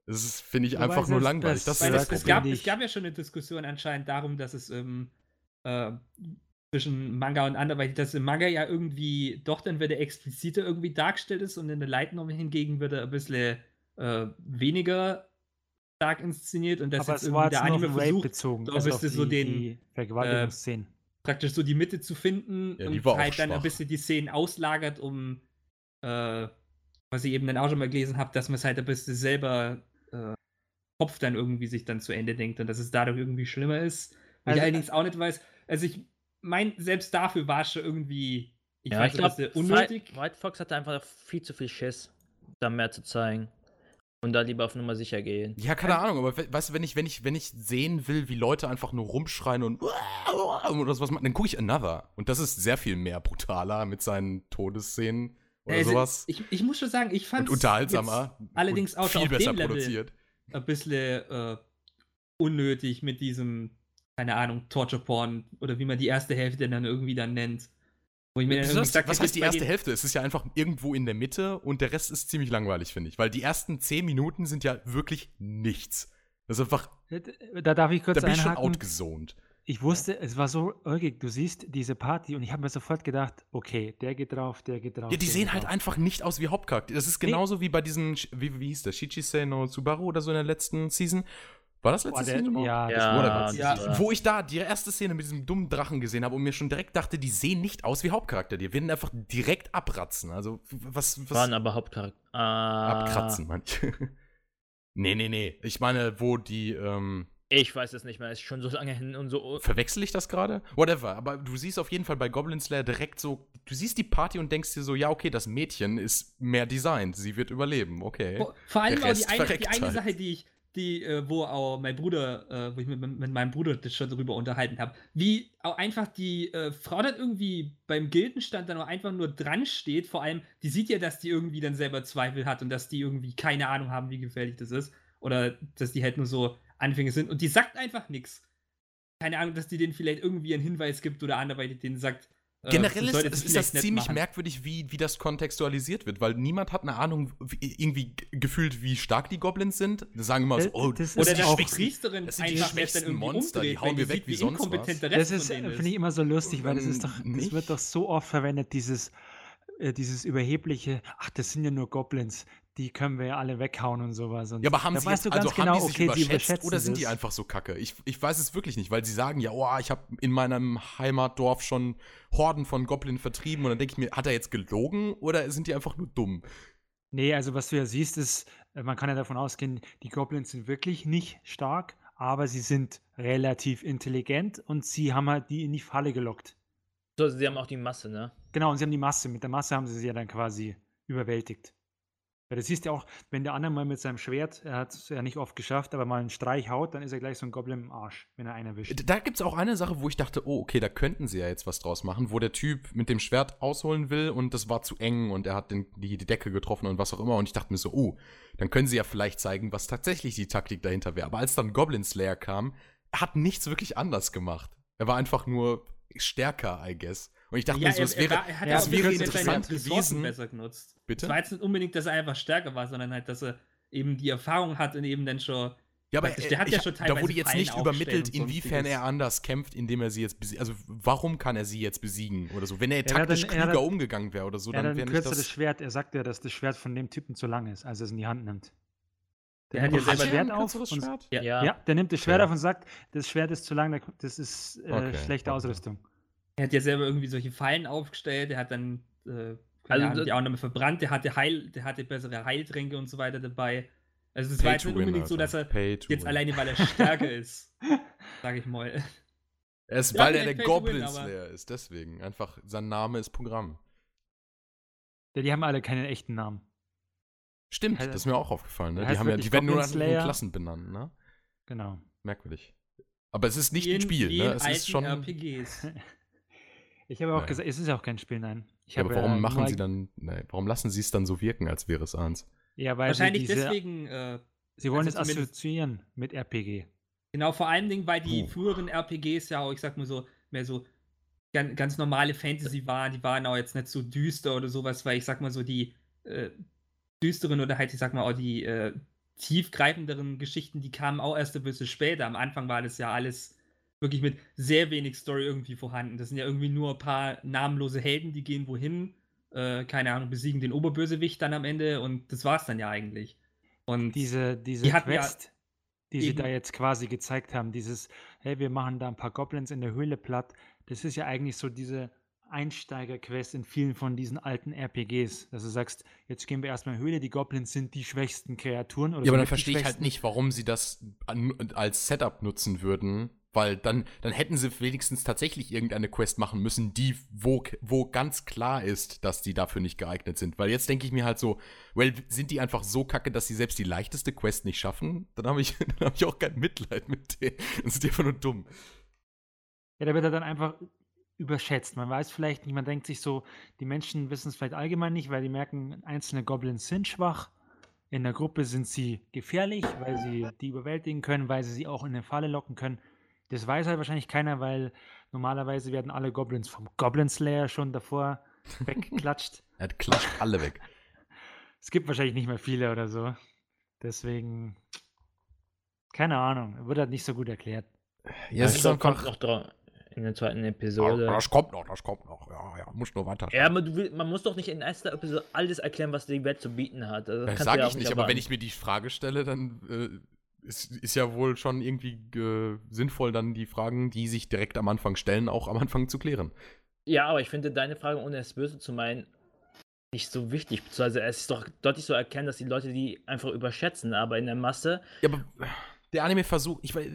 Das ist, finde ich, Wobei einfach nur langweilig. das- Das ist es, das es, Problem. gab, es ich- gab ja schon eine Diskussion anscheinend darum, dass es ähm, äh, zwischen Manga und anderweitig, dass im Manga ja irgendwie doch dann wieder expliziter irgendwie dargestellt ist und in der Light Novel hingegen wird er ein bisschen äh, weniger stark inszeniert und dass Aber jetzt es irgendwie der Anime versucht, bezogen. da Also bist so die, den, Vergewaltigungsszenen. praktisch so die Mitte zu finden Ja, und halt dann ein bisschen die Szenen auslagert, um äh, was ich eben dann auch schon mal gelesen habe, dass man es halt ein bisschen selber äh, Kopf dann irgendwie sich dann zu Ende denkt und dass es dadurch irgendwie schlimmer ist. Also, ich allerdings auch nicht weiß. Also ich mein, selbst dafür war es schon irgendwie, ich ja, weiß ich nicht, glaube, unnötig. White Fox hatte einfach viel zu viel Schiss, da mehr zu zeigen. Und da lieber auf Nummer sicher gehen. Ja, keine Ahnung, aber we- weißt du, wenn ich, wenn ich, wenn ich sehen will, wie Leute einfach nur rumschreien und oder sowas machen, dann gucke ich Another. Und das ist sehr viel mehr brutaler mit seinen Todesszenen oder Also, sowas. Ich, ich muss schon sagen, ich fand Und unterhaltsamer. allerdings auch viel auf besser dem Level. produziert. ein bisschen äh, unnötig mit diesem, keine Ahnung, Torture Porn oder wie man die erste Hälfte dann irgendwie dann nennt. Wo ich mir dann Was, sag, was heißt die erste Hälfte? Es ist ja einfach irgendwo in der Mitte und der Rest ist ziemlich langweilig, finde ich. Weil die ersten zehn Minuten sind ja wirklich nichts. Das ist einfach, Da darf ich kurz da bin ich schon einhaken. Ich wusste, es war so ulkig. Du siehst diese Party und ich habe mir sofort gedacht, okay, der geht drauf, der geht drauf. Ja, die sehen halt drauf. einfach nicht aus wie Hauptcharakter. Das ist Nee. genauso wie bei diesen, wie, wie hieß der, Shichisei no Subaru oder so in der letzten Season. War das letzte Boah, der, Season ja, das Ja, wurde. Ja. war- Wo ich da die erste Szene mit diesem dummen Drachen gesehen habe und mir schon direkt dachte, die sehen nicht aus wie Hauptcharakter. Die werden einfach direkt abratzen. Also, was, was waren aber Hauptcharakter. Ah, abkratzen, manche. nee, nee, nee. Ich meine, wo die, ähm, Ich weiß es nicht mehr, ist schon so lange hin und so. verwechsel ich das gerade? Whatever. Aber du siehst auf jeden Fall bei Goblin Slayer direkt so, du siehst die Party und denkst dir so, ja, okay, das Mädchen ist mehr designt. Sie wird überleben, okay. Vor, vor allem auch die eine, die eine halt. Sache, die ich, die, äh, wo auch mein Bruder, äh, wo ich mit, mit meinem Bruder das schon darüber unterhalten habe, wie auch einfach die äh, Frau dann irgendwie beim Gildenstand dann auch einfach nur dran steht. Vor allem, die sieht ja, dass die irgendwie dann selber Zweifel hat und dass die irgendwie keine Ahnung haben, wie gefährlich das ist. Oder dass die halt nur so Anfänge sind. Und die sagt einfach nichts. Keine Ahnung, dass die denen vielleicht irgendwie einen Hinweis gibt oder anderweitig denen sagt. äh, Generell du ist, ist, es ist das nicht ziemlich machen. merkwürdig, wie, wie das kontextualisiert wird, weil niemand hat eine Ahnung, wie, irgendwie gefühlt, wie stark die Goblins sind. Die sagen immer so, Das- oh, das ist Oder auch- die Priesterin das sind die schwächsten Monster, die hauen wir weg wie wie sonst inkompetent was. der Rest Das ist, finde ich, immer so lustig, weil das ist doch, Ähm, das nicht? wird doch so oft verwendet, dieses, äh, dieses überhebliche, ach, das sind ja nur Goblins, die können wir ja alle weghauen und sowas. Und Ja, aber haben sie weißt jetzt, du ganz also genau, haben die sich okay, die überschätzt oder sind die das. einfach so kacke? Ich, ich weiß es wirklich nicht, weil sie sagen ja, oh, ich habe in meinem Heimatdorf schon Horden von Goblin vertrieben und dann denke ich mir, hat er jetzt gelogen oder sind die einfach nur dumm? Nee, also was du ja siehst, ist, äh, man kann ja davon ausgehen, die Goblins sind wirklich nicht stark, aber sie sind relativ intelligent und sie haben halt die in die Falle gelockt. So, sie haben auch die Masse, ne? Genau, und sie haben die Masse. Mit der Masse haben sie sie ja dann quasi überwältigt. Ja, das du ja auch, wenn der andere mal mit seinem Schwert, er hat es ja nicht oft geschafft, aber mal einen Streich haut, dann ist er gleich so ein Goblin im Arsch, wenn er einen erwischt. Da gibt es auch eine Sache, wo ich dachte, oh, okay, da könnten sie ja jetzt was draus machen, wo der Typ mit dem Schwert ausholen will und das war zu eng und er hat den, die, die Decke getroffen und was auch immer. Und ich dachte mir so, oh, dann können sie ja vielleicht zeigen, was tatsächlich die Taktik dahinter wäre. Aber als dann Goblin Slayer kam, er hat nichts wirklich anders gemacht. Er war einfach nur stärker, I guess. Und ich dachte Ja, mir so, er, es wäre, er, er hat ja, ja, es auch wäre seine interessant gewesen. besser genutzt. Bitte? Es war jetzt nicht unbedingt, dass er einfach stärker war, sondern halt, dass er eben die Erfahrung hat und eben dann schon. Ja, aber der hat ja ich- schon da teilweise wurde jetzt Fallen nicht übermittelt, inwiefern er anders kämpft, indem er sie jetzt besiegt. Also warum kann er sie jetzt besiegen oder so? Wenn er taktisch dann- er klüger umgegangen wäre oder so, er hat dann ein wäre nicht kürzeres das. Schwert, er sagt ja, dass das Schwert von dem Typen zu lang ist, als er es in die Hand nimmt. Der hat nimmt ja das selber Schwert ein auf kürzeres und, Schwert? Ja. Ja. der nimmt das Schwert Okay. auf und sagt, das Schwert ist zu lang, da- das ist äh, Okay, schlechte okay. Ausrüstung. Er hat ja selber irgendwie solche Fallen aufgestellt, er hat dann äh, Also Ahnung, die auch nochmal verbrannt, der hatte Heil, der hatte bessere Heiltränke und so weiter dabei. Also es war jetzt nicht unbedingt so, Alter. dass er jetzt win. alleine, weil er stärker ist, sag ich mal. Er ist, Ja, weil er der Goblin Slayer ist, deswegen. Einfach, sein Name ist Programm. Ja, die haben alle keinen echten Namen. Stimmt, Heißt- das ist mir auch aufgefallen. Ne? Die, haben ja, die werden nur nach ihren. Klassen benannt, ne? Genau. Merkwürdig. Aber es ist nicht Wie ein in- Spiel, ne? in Es ist schon. RPGs. Ich habe auch gesagt, es ist ja auch kein Spiel, nein. Ich Ja, aber warum äh, machen sie dann. Ne, warum lassen sie es dann so wirken, als wäre es eins? Ja, weil Wahrscheinlich sie diese, deswegen, äh, Sie wollen also es assoziieren mit RPG. genau vor allen Dingen, weil die Puh. früheren RPGs ja auch, ich sag mal so, mehr so ganz, ganz normale Fantasy waren, die waren auch jetzt nicht so düster oder sowas, weil ich sag mal so, die äh, düsteren oder halt, ich sag mal auch die äh, tiefgreifenderen Geschichten, die kamen auch erst ein bisschen später. Am Anfang war das ja alles wirklich mit sehr wenig Story irgendwie vorhanden. Das sind ja irgendwie nur ein paar namenlose Helden, die gehen wohin, äh, keine Ahnung, besiegen den Oberbösewicht dann am Ende und das war's dann ja eigentlich. Und Diese, diese Die hatten ja Quest, die sie da jetzt quasi gezeigt haben, dieses, hey, wir machen da ein paar Goblins in der Höhle platt, das ist ja eigentlich so diese Einsteiger-Quest in vielen von diesen alten RPGs, dass du sagst, jetzt gehen wir erstmal in die Höhle, die Goblins sind die schwächsten Kreaturen. Oder Ja, aber dann verstehe ich halt nicht, warum sie das an, als Setup nutzen würden. Weil dann, dann hätten sie wenigstens tatsächlich irgendeine Quest machen müssen, die, wo, wo ganz klar ist, dass die dafür nicht geeignet sind. Weil jetzt denke ich mir halt so, well, sind die einfach so kacke, dass sie selbst die leichteste Quest nicht schaffen? Dann habe ich, dann hab ich auch kein Mitleid mit denen. Das ist einfach nur dumm. Ja, da wird er dann einfach überschätzt. Man weiß vielleicht nicht, man denkt sich so, die Menschen wissen es vielleicht allgemein nicht, weil die merken, einzelne Goblins sind schwach. In der Gruppe sind sie gefährlich, weil sie die überwältigen können, weil sie sie auch in eine Falle locken können. Das weiß halt wahrscheinlich keiner, weil normalerweise werden alle Goblins vom Goblin Slayer schon davor weggeklatscht. Er klatscht alle weg. es gibt wahrscheinlich nicht mehr viele oder so. Deswegen, keine Ahnung, wird halt nicht so gut erklärt. Ja, es das ist kommt einfach. noch drauf in der zweiten Episode. Das kommt noch, das kommt noch. Ja, ja, muss nur weiter. Ja, aber du will, man muss doch nicht in erster Episode alles erklären, was die Welt zu bieten hat. Also, Das du sage ja ich nicht, aber wenn ich mir die Frage stelle, dann äh, ist, ja wohl schon irgendwie äh, sinnvoll, dann die Fragen, die sich direkt am Anfang stellen, auch am Anfang zu klären. Ja, aber ich finde deine Frage, ohne es böse zu meinen, nicht so wichtig. Beziehungsweise es ist doch deutlich zu erkennen, dass die Leute die einfach überschätzen, aber in der Masse. Ja, aber der Anime versucht, ich weiß,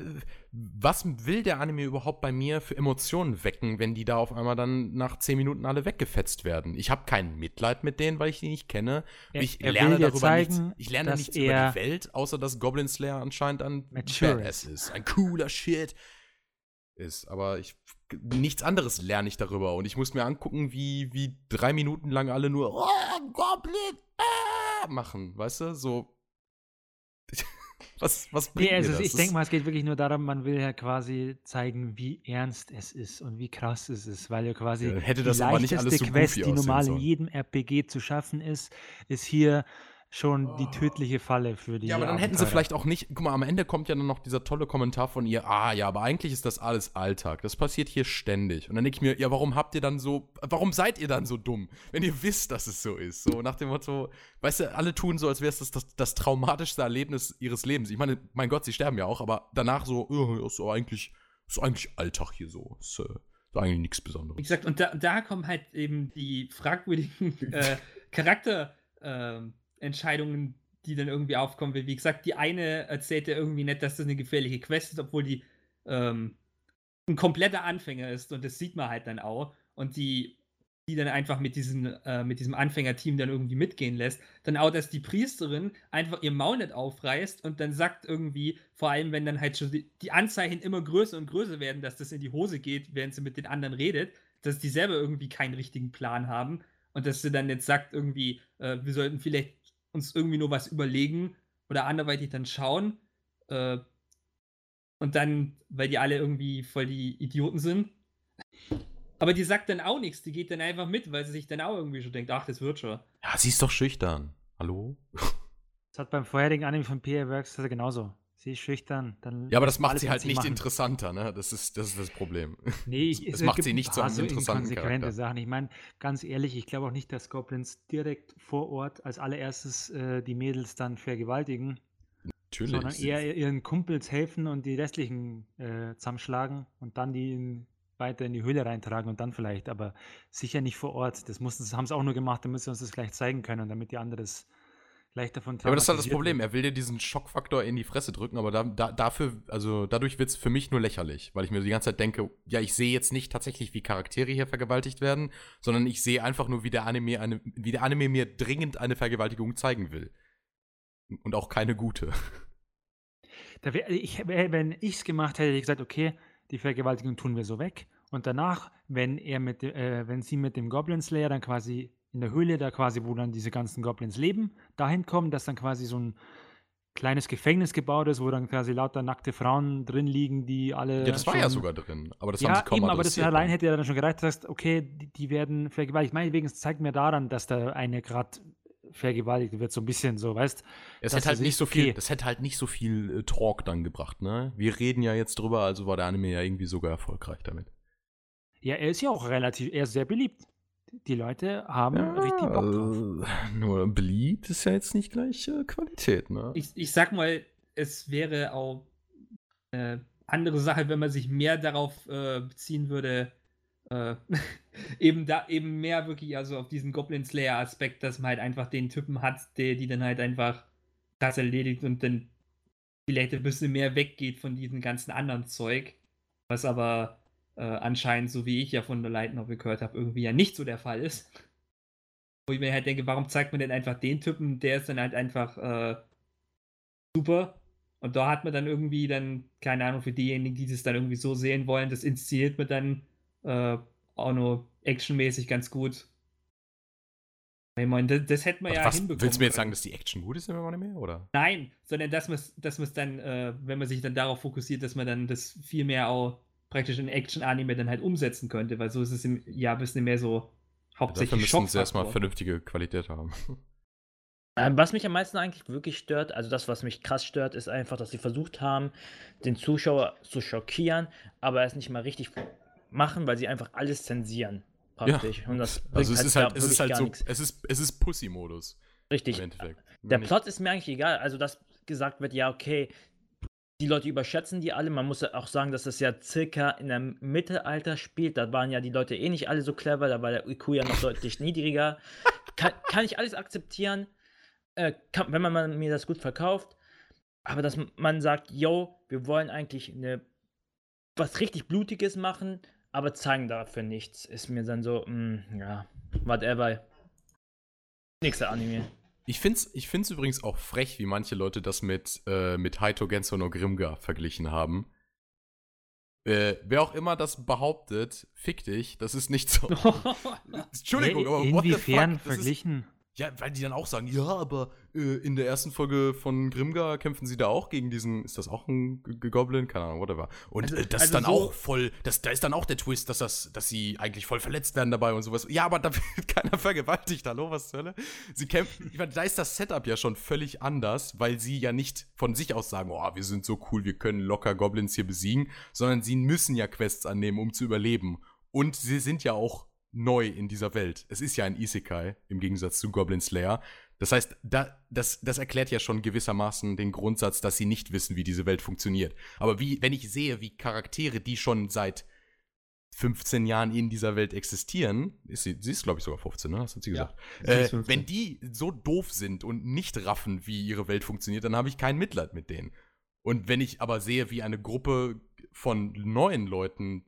was will der Anime überhaupt bei mir für Emotionen wecken, wenn die da auf einmal dann nach 10 Minuten alle weggefetzt werden? Ich habe kein Mitleid mit denen, weil ich die nicht kenne. Er- ich er lerne darüber zeigen, nichts. Ich lerne nichts über er die Welt, außer dass Goblin Slayer anscheinend ein Mature Badass ist. ist. Ein cooler Shit ist. Aber ich nichts anderes lerne ich darüber. Und ich muss mir angucken, wie, wie drei Minuten lang alle nur oh, Goblin ah, machen. Weißt du? So. Was, was bringt Nee, also das? ich denke mal, es geht wirklich nur darum, man will ja quasi zeigen, wie ernst es ist und wie krass es ist, weil ja quasi Ja, hätte die das aber nicht alles leichteste so Quest, die normal in jedem RPG zu schaffen ist, ist hier schon die tödliche Falle für die Ja, aber dann hätten sie vielleicht auch nicht. Guck mal, am Ende kommt ja dann noch dieser tolle Kommentar von ihr. Ah, ja, aber eigentlich ist das alles Alltag. Das passiert hier ständig. Und dann denke ich mir, ja, warum habt ihr dann so. Warum seid ihr dann so dumm, wenn ihr wisst, dass es so ist? So nach dem Motto, weißt du, alle tun so, als wäre es das, das, das traumatischste Erlebnis ihres Lebens. Ich meine, mein Gott, sie sterben ja auch, aber danach so, oh, ist so eigentlich, ist eigentlich Alltag hier so. Ist, äh, eigentlich nichts Wie Besonderes. gesagt, und da, da kommen halt eben die fragwürdigen äh, Charakterentscheidungen, die dann irgendwie aufkommen. Wie wie gesagt, die eine erzählt ja irgendwie nicht, dass das eine gefährliche Quest ist, obwohl die ähm, ein kompletter Anfänger ist und das sieht man halt dann auch. Und die die dann einfach mit diesem, äh, mit diesem Anfängerteam dann irgendwie mitgehen lässt. Dann auch, dass die Priesterin einfach ihr Maul nicht aufreißt und dann sagt irgendwie, vor allem wenn dann halt schon die, die Anzeichen immer größer und größer werden, dass das in die Hose geht, während sie mit den anderen redet, dass die selber irgendwie keinen richtigen Plan haben und dass sie dann jetzt sagt irgendwie, äh, wir sollten vielleicht uns irgendwie nur was überlegen oder anderweitig dann schauen. Äh, und dann, weil die alle irgendwie voll die Idioten sind. Aber die sagt dann auch nichts, die geht dann einfach mit, weil sie sich dann auch irgendwie schon denkt, ach, das wird schon. Ja, sie ist doch schüchtern. Hallo? Das hat beim vorherigen Anime von PA Works genauso. Sie ist schüchtern. Dann ja, aber das macht sie halt nicht machen. interessanter, ne? Das ist, das ist das Problem. Nee, ich, Das es macht sie nicht zu einem so interessanten Charakter. Sachen. Ich meine, ganz ehrlich, ich glaube auch nicht, dass Goblins direkt vor Ort als allererstes äh, die Mädels dann vergewaltigen, Natürlich. sondern eher ihren Kumpels helfen und die restlichen äh, zusammenschlagen und dann die in, weiter in die Höhle reintragen und dann vielleicht, aber sicher nicht vor Ort. Das, mussten, haben sie auch nur gemacht, damit sie uns das gleich zeigen können, damit die anderes gleich davon Ja, aber das ist halt das Problem. Er will dir diesen Schockfaktor in die Fresse drücken, aber da, da, dafür, also dadurch wird es für mich nur lächerlich, weil ich mir die ganze Zeit denke, ja, ich sehe jetzt nicht tatsächlich, wie Charaktere hier vergewaltigt werden, sondern ich sehe einfach nur, wie der Anime eine, wie der Anime mir dringend eine Vergewaltigung zeigen will. Und auch keine gute. Wär, ich, wenn ich es gemacht hätte, hätte ich gesagt, okay, die Vergewaltigung tun wir so weg. Und danach, wenn er mit, äh, wenn sie mit dem Goblin Slayer dann quasi in der Höhle, da quasi, wo dann diese ganzen Goblins leben, dahin kommen, dass dann quasi so ein kleines Gefängnis gebaut ist, wo dann quasi lauter nackte Frauen drin liegen, die alle. Ja, das war ja sogar drin, aber das haben ja, sie kaum eben, aber das allein hätte ja dann schon gereicht, dass okay, die, die werden vergewaltigt. Meinetwegen, es zeigt mir daran, dass da eine gerade vergewaltigt wird, so ein bisschen so, weißt Es hätte halt du nicht so viel, okay. das hätte halt nicht so viel äh, Talk dann gebracht, ne? Wir reden ja jetzt drüber, also war der Anime ja irgendwie sogar erfolgreich damit. Ja, er ist ja auch relativ, er ist sehr beliebt. Die Leute haben richtig Bock drauf. äh, nur beliebt ist ja jetzt nicht gleich äh, Qualität, ne? Ich, ich sag mal, es wäre auch eine andere Sache, wenn man sich mehr darauf äh, beziehen würde, äh, eben da eben mehr wirklich also auf diesen Goblin Slayer Aspekt, dass man halt einfach den Typen hat, der die dann halt einfach das erledigt und dann vielleicht ein bisschen mehr weggeht von diesem ganzen anderen Zeug, was aber äh, anscheinend, so wie ich ja von der Light Novel gehört habe, irgendwie ja nicht so der Fall ist. Wo ich mir halt denke, warum zeigt man denn einfach den Typen, der ist dann halt einfach äh, super. Und da hat man dann irgendwie dann, keine Ahnung, für diejenigen, die das dann irgendwie so sehen wollen, das inszeniert man dann äh, auch nur actionmäßig ganz gut. Ich meine, das, das hätte man Warte, ja was, hinbekommen. willst du mir jetzt sagen, dass die Action gut ist im Anime, oder? Nein, sondern dass man es dass man's dann, äh, wenn man sich dann darauf fokussiert, dass man dann das viel mehr auch praktisch in Action-Anime dann halt umsetzen könnte, weil so ist es im ja ein bisschen mehr so Dafür hauptsächlich müssen sie erstmal vernünftige Qualität haben. Ähm, was mich am meisten eigentlich wirklich stört, also das, was mich krass stört, ist einfach, dass sie versucht haben, den Zuschauer zu schockieren, aber es nicht mal richtig machen, weil sie einfach alles zensieren. Praktisch. Und das Also es halt ist halt, es ist halt so, nix. es ist, es ist Pussy-Modus Richtig. im Endeffekt. Der Nicht- Plot ist mir eigentlich egal. Also, dass gesagt wird, ja, okay, die Leute überschätzen die alle. Man muss ja auch sagen, dass das ja circa in einem Mittelalter spielt. Da waren ja die Leute eh nicht alle so clever, da war der IQ ja noch deutlich niedriger. Kann, kann ich alles akzeptieren, äh, kann, wenn man mir das gut verkauft. Aber dass man sagt, yo, wir wollen eigentlich eine, was richtig Blutiges machen, aber zeigen dafür nichts, ist mir dann so, mm, ja, whatever. Nächster Anime. Ich find's, ich find's übrigens auch frech, wie manche Leute das mit, äh, mit Haito Genso no Grimga verglichen haben. Äh, wer auch immer das behauptet, fick dich, das ist nicht so. Entschuldigung, aber what the inwiefern fuck? Verglichen? Ja, weil die dann auch sagen, ja, aber äh, in der ersten Folge von Grimga kämpfen sie da auch gegen diesen, ist das auch ein G Goblin? Keine Ahnung, whatever. Und Also- äh, das ist also dann so- auch voll, das, da ist dann auch der Twist, dass, das, dass sie eigentlich voll verletzt werden dabei und sowas. Ja, aber da wird keiner vergewaltigt, hallo, was zur Hölle? Sie kämpfen, ich meine, da ist das Setup ja schon völlig anders, weil sie ja nicht von sich aus sagen, oh, wir sind so cool, wir können locker Goblins hier besiegen, sondern sie müssen ja Quests annehmen, um zu überleben. Und sie sind ja auch neu in dieser Welt. Es ist ja ein Isekai im Gegensatz zu Goblin Slayer. Das heißt, da, das, das erklärt ja schon gewissermaßen den Grundsatz, dass sie nicht wissen, wie diese Welt funktioniert. Aber wie, wenn ich sehe, wie Charaktere, die schon seit 15 Jahren in dieser Welt existieren, ist sie, sie ist, glaube ich, sogar 15, ne? Das hat sie Ja, gesagt. ist äh, 15. wenn die so doof sind und nicht raffen, wie ihre Welt funktioniert, dann habe ich kein Mitleid mit denen. Und wenn ich aber sehe, wie eine Gruppe von neuen Leuten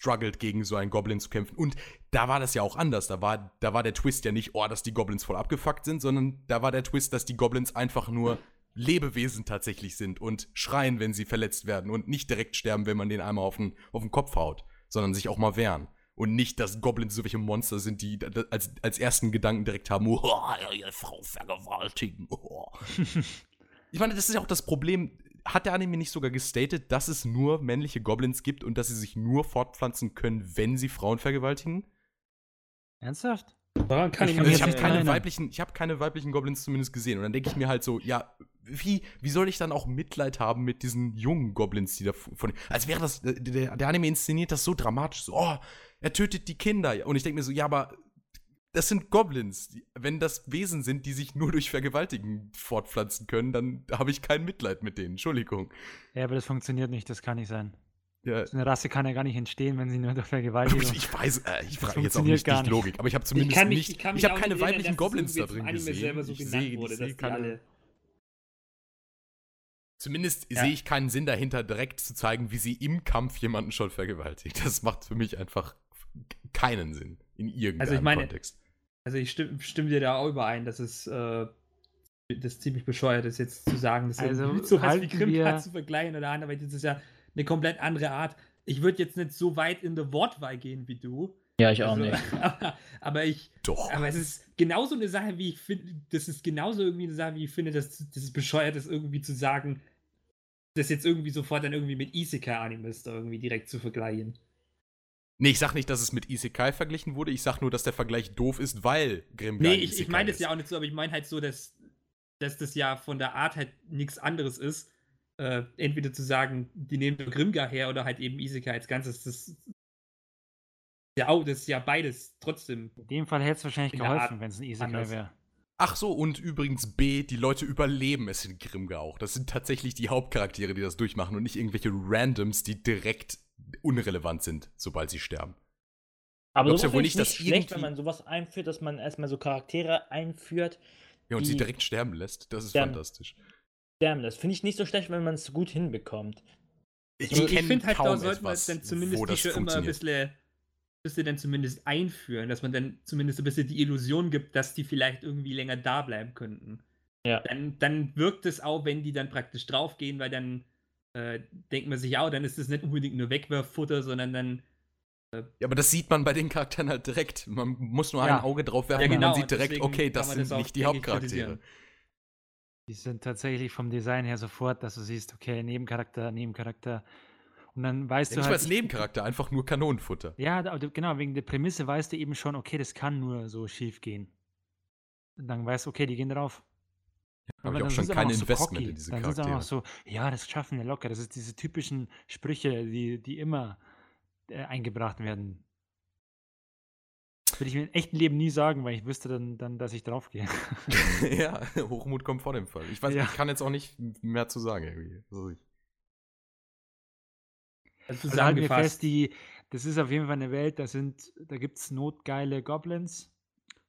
struggelt, gegen so einen Goblin zu kämpfen. Und da war das ja auch anders. Da war, da war der Twist ja nicht, oh, dass die Goblins voll abgefuckt sind, sondern da war der Twist, dass die Goblins einfach nur Lebewesen tatsächlich sind und schreien, wenn sie verletzt werden und nicht direkt sterben, wenn man den einmal auf den, auf den Kopf haut, sondern sich auch mal wehren. Und nicht, dass Goblins so welche Monster sind, die als, als ersten Gedanken direkt haben, oh, ihre Frau vergewaltigen. Oh. ich meine, das ist ja auch das Problem. Hat der Anime nicht sogar gestatet, dass es nur männliche Goblins gibt und dass sie sich nur fortpflanzen können, wenn sie Frauen vergewaltigen? Ernsthaft? Daran kann Ich ich, Also ich habe nicht keine erinnern. weiblichen, ich habe keine weiblichen Goblins zumindest gesehen. Und dann denke ich mir halt so, ja, wie, wie soll ich dann auch Mitleid haben mit diesen jungen Goblins, die da von. Als wäre das, äh, der, der Anime inszeniert das so dramatisch, so, oh, er tötet die Kinder. Und ich denke mir so, ja, aber das sind Goblins. Wenn das Wesen sind, die sich nur durch Vergewaltigen fortpflanzen können, dann habe ich kein Mitleid mit denen. Entschuldigung. Ja, aber das funktioniert nicht, das kann nicht sein. Ja, So eine Rasse kann ja gar nicht entstehen, wenn sie nur durch ich, Vergewaltigung. ich weiß, äh, ich frage jetzt auch nicht, gar nicht. Logik, aber ich habe zumindest kann mich- nicht, ich ich habe keine weiblichen Goblins da drin gesehen. so ich sehe, wurde, ich sehe keine, Zumindest Ja. sehe ich keinen Sinn dahinter, direkt zu zeigen, wie sie im Kampf jemanden schon vergewaltigt. Das macht für mich einfach keinen Sinn in irgendeinem Also ich meine- Kontext. Also ich stimme, stimme dir da auch überein, dass es äh, das ziemlich bescheuert ist, jetzt zu sagen, dass Also irgendwie sowas wie wir- zu vergleichen oder anderweitig. Das ist ja eine komplett andere Art. Ich würde jetzt nicht so weit in der Wortwahl gehen wie du. Ja, ich auch Also, nicht. Aber, aber ich, Doch. aber es ist genauso eine Sache, wie ich finde, das ist genauso irgendwie eine Sache, wie ich finde, dass das ist bescheuert ist, irgendwie zu sagen, das jetzt irgendwie sofort dann irgendwie mit Isekai-Animes da irgendwie direkt zu vergleichen. Nee, ich sag nicht, dass es mit Isekai verglichen wurde. Ich sag nur, dass der Vergleich doof ist, weil Grimgar Nee, ich, ich meine das ist. ja auch nicht so, aber ich meine halt so, dass, dass das ja von der Art halt nichts anderes ist. Äh, entweder zu sagen, die nehmen nur Grimgar her oder halt eben Isekai als Ganzes. Das ja auch, das ist ja beides trotzdem. In dem Fall hätte es wahrscheinlich geholfen, wenn es ein Isekai wäre. Ach so, und übrigens B, die Leute überleben es in Grimgar auch. Das sind tatsächlich die Hauptcharaktere, die das durchmachen und nicht irgendwelche Randoms, die direkt unrelevant sind, sobald sie sterben. Aber Glaubst du sowas wohl finde nicht, ich nicht dass schlecht, wenn man sowas einführt, dass man erstmal so Charaktere einführt, Ja, und sie Die- direkt sterben lässt. Das ist Ja. fantastisch. sterben lässt. Finde ich nicht so schlecht, wenn man es gut hinbekommt. Ich, ich kenn finde halt, da wir etwas, dann zumindest die das schon immer ein bisschen, bisschen dann zumindest einführen, dass man dann zumindest ein bisschen die Illusion gibt, dass die vielleicht irgendwie länger da bleiben könnten. Ja. Dann, dann wirkt es auch, wenn die dann praktisch draufgehen, weil dann äh, denkt man sich auch, dann ist es nicht unbedingt nur Wegwerffutter, sondern dann Ja, aber das sieht man bei den Charakteren halt direkt. Man muss nur Ja. ein Auge drauf werfen Ja, und genau, man sieht und direkt, okay, das sind das auch, nicht die Hauptcharaktere. Die sind tatsächlich vom Design her sofort, dass du siehst, okay, Nebencharakter, Nebencharakter. Und dann weißt Ja, du nicht halt. als Nebencharakter, einfach nur Kanonenfutter. Ja, genau, wegen der Prämisse weißt du eben schon, okay, das kann nur so schief gehen. Und dann weißt du, okay, die gehen drauf. Habe Aber ich auch schon kein so Investment cocky. in diese Dann sind auch Charaktere. noch so, ja, das schaffen wir locker. Das ist diese typischen Sprüche, die, die immer äh, eingebracht werden. Würde ich mir im echten Leben nie sagen, weil ich wüsste dann, dann dass ich draufgehe. ja, Hochmut kommt vor dem Fall. Ich weiß, Ja. ich kann jetzt auch nicht mehr zu sagen irgendwie. Also ich- Also halten wir fest, die, das ist auf jeden Fall eine Welt, da sind, da gibt es notgeile Goblins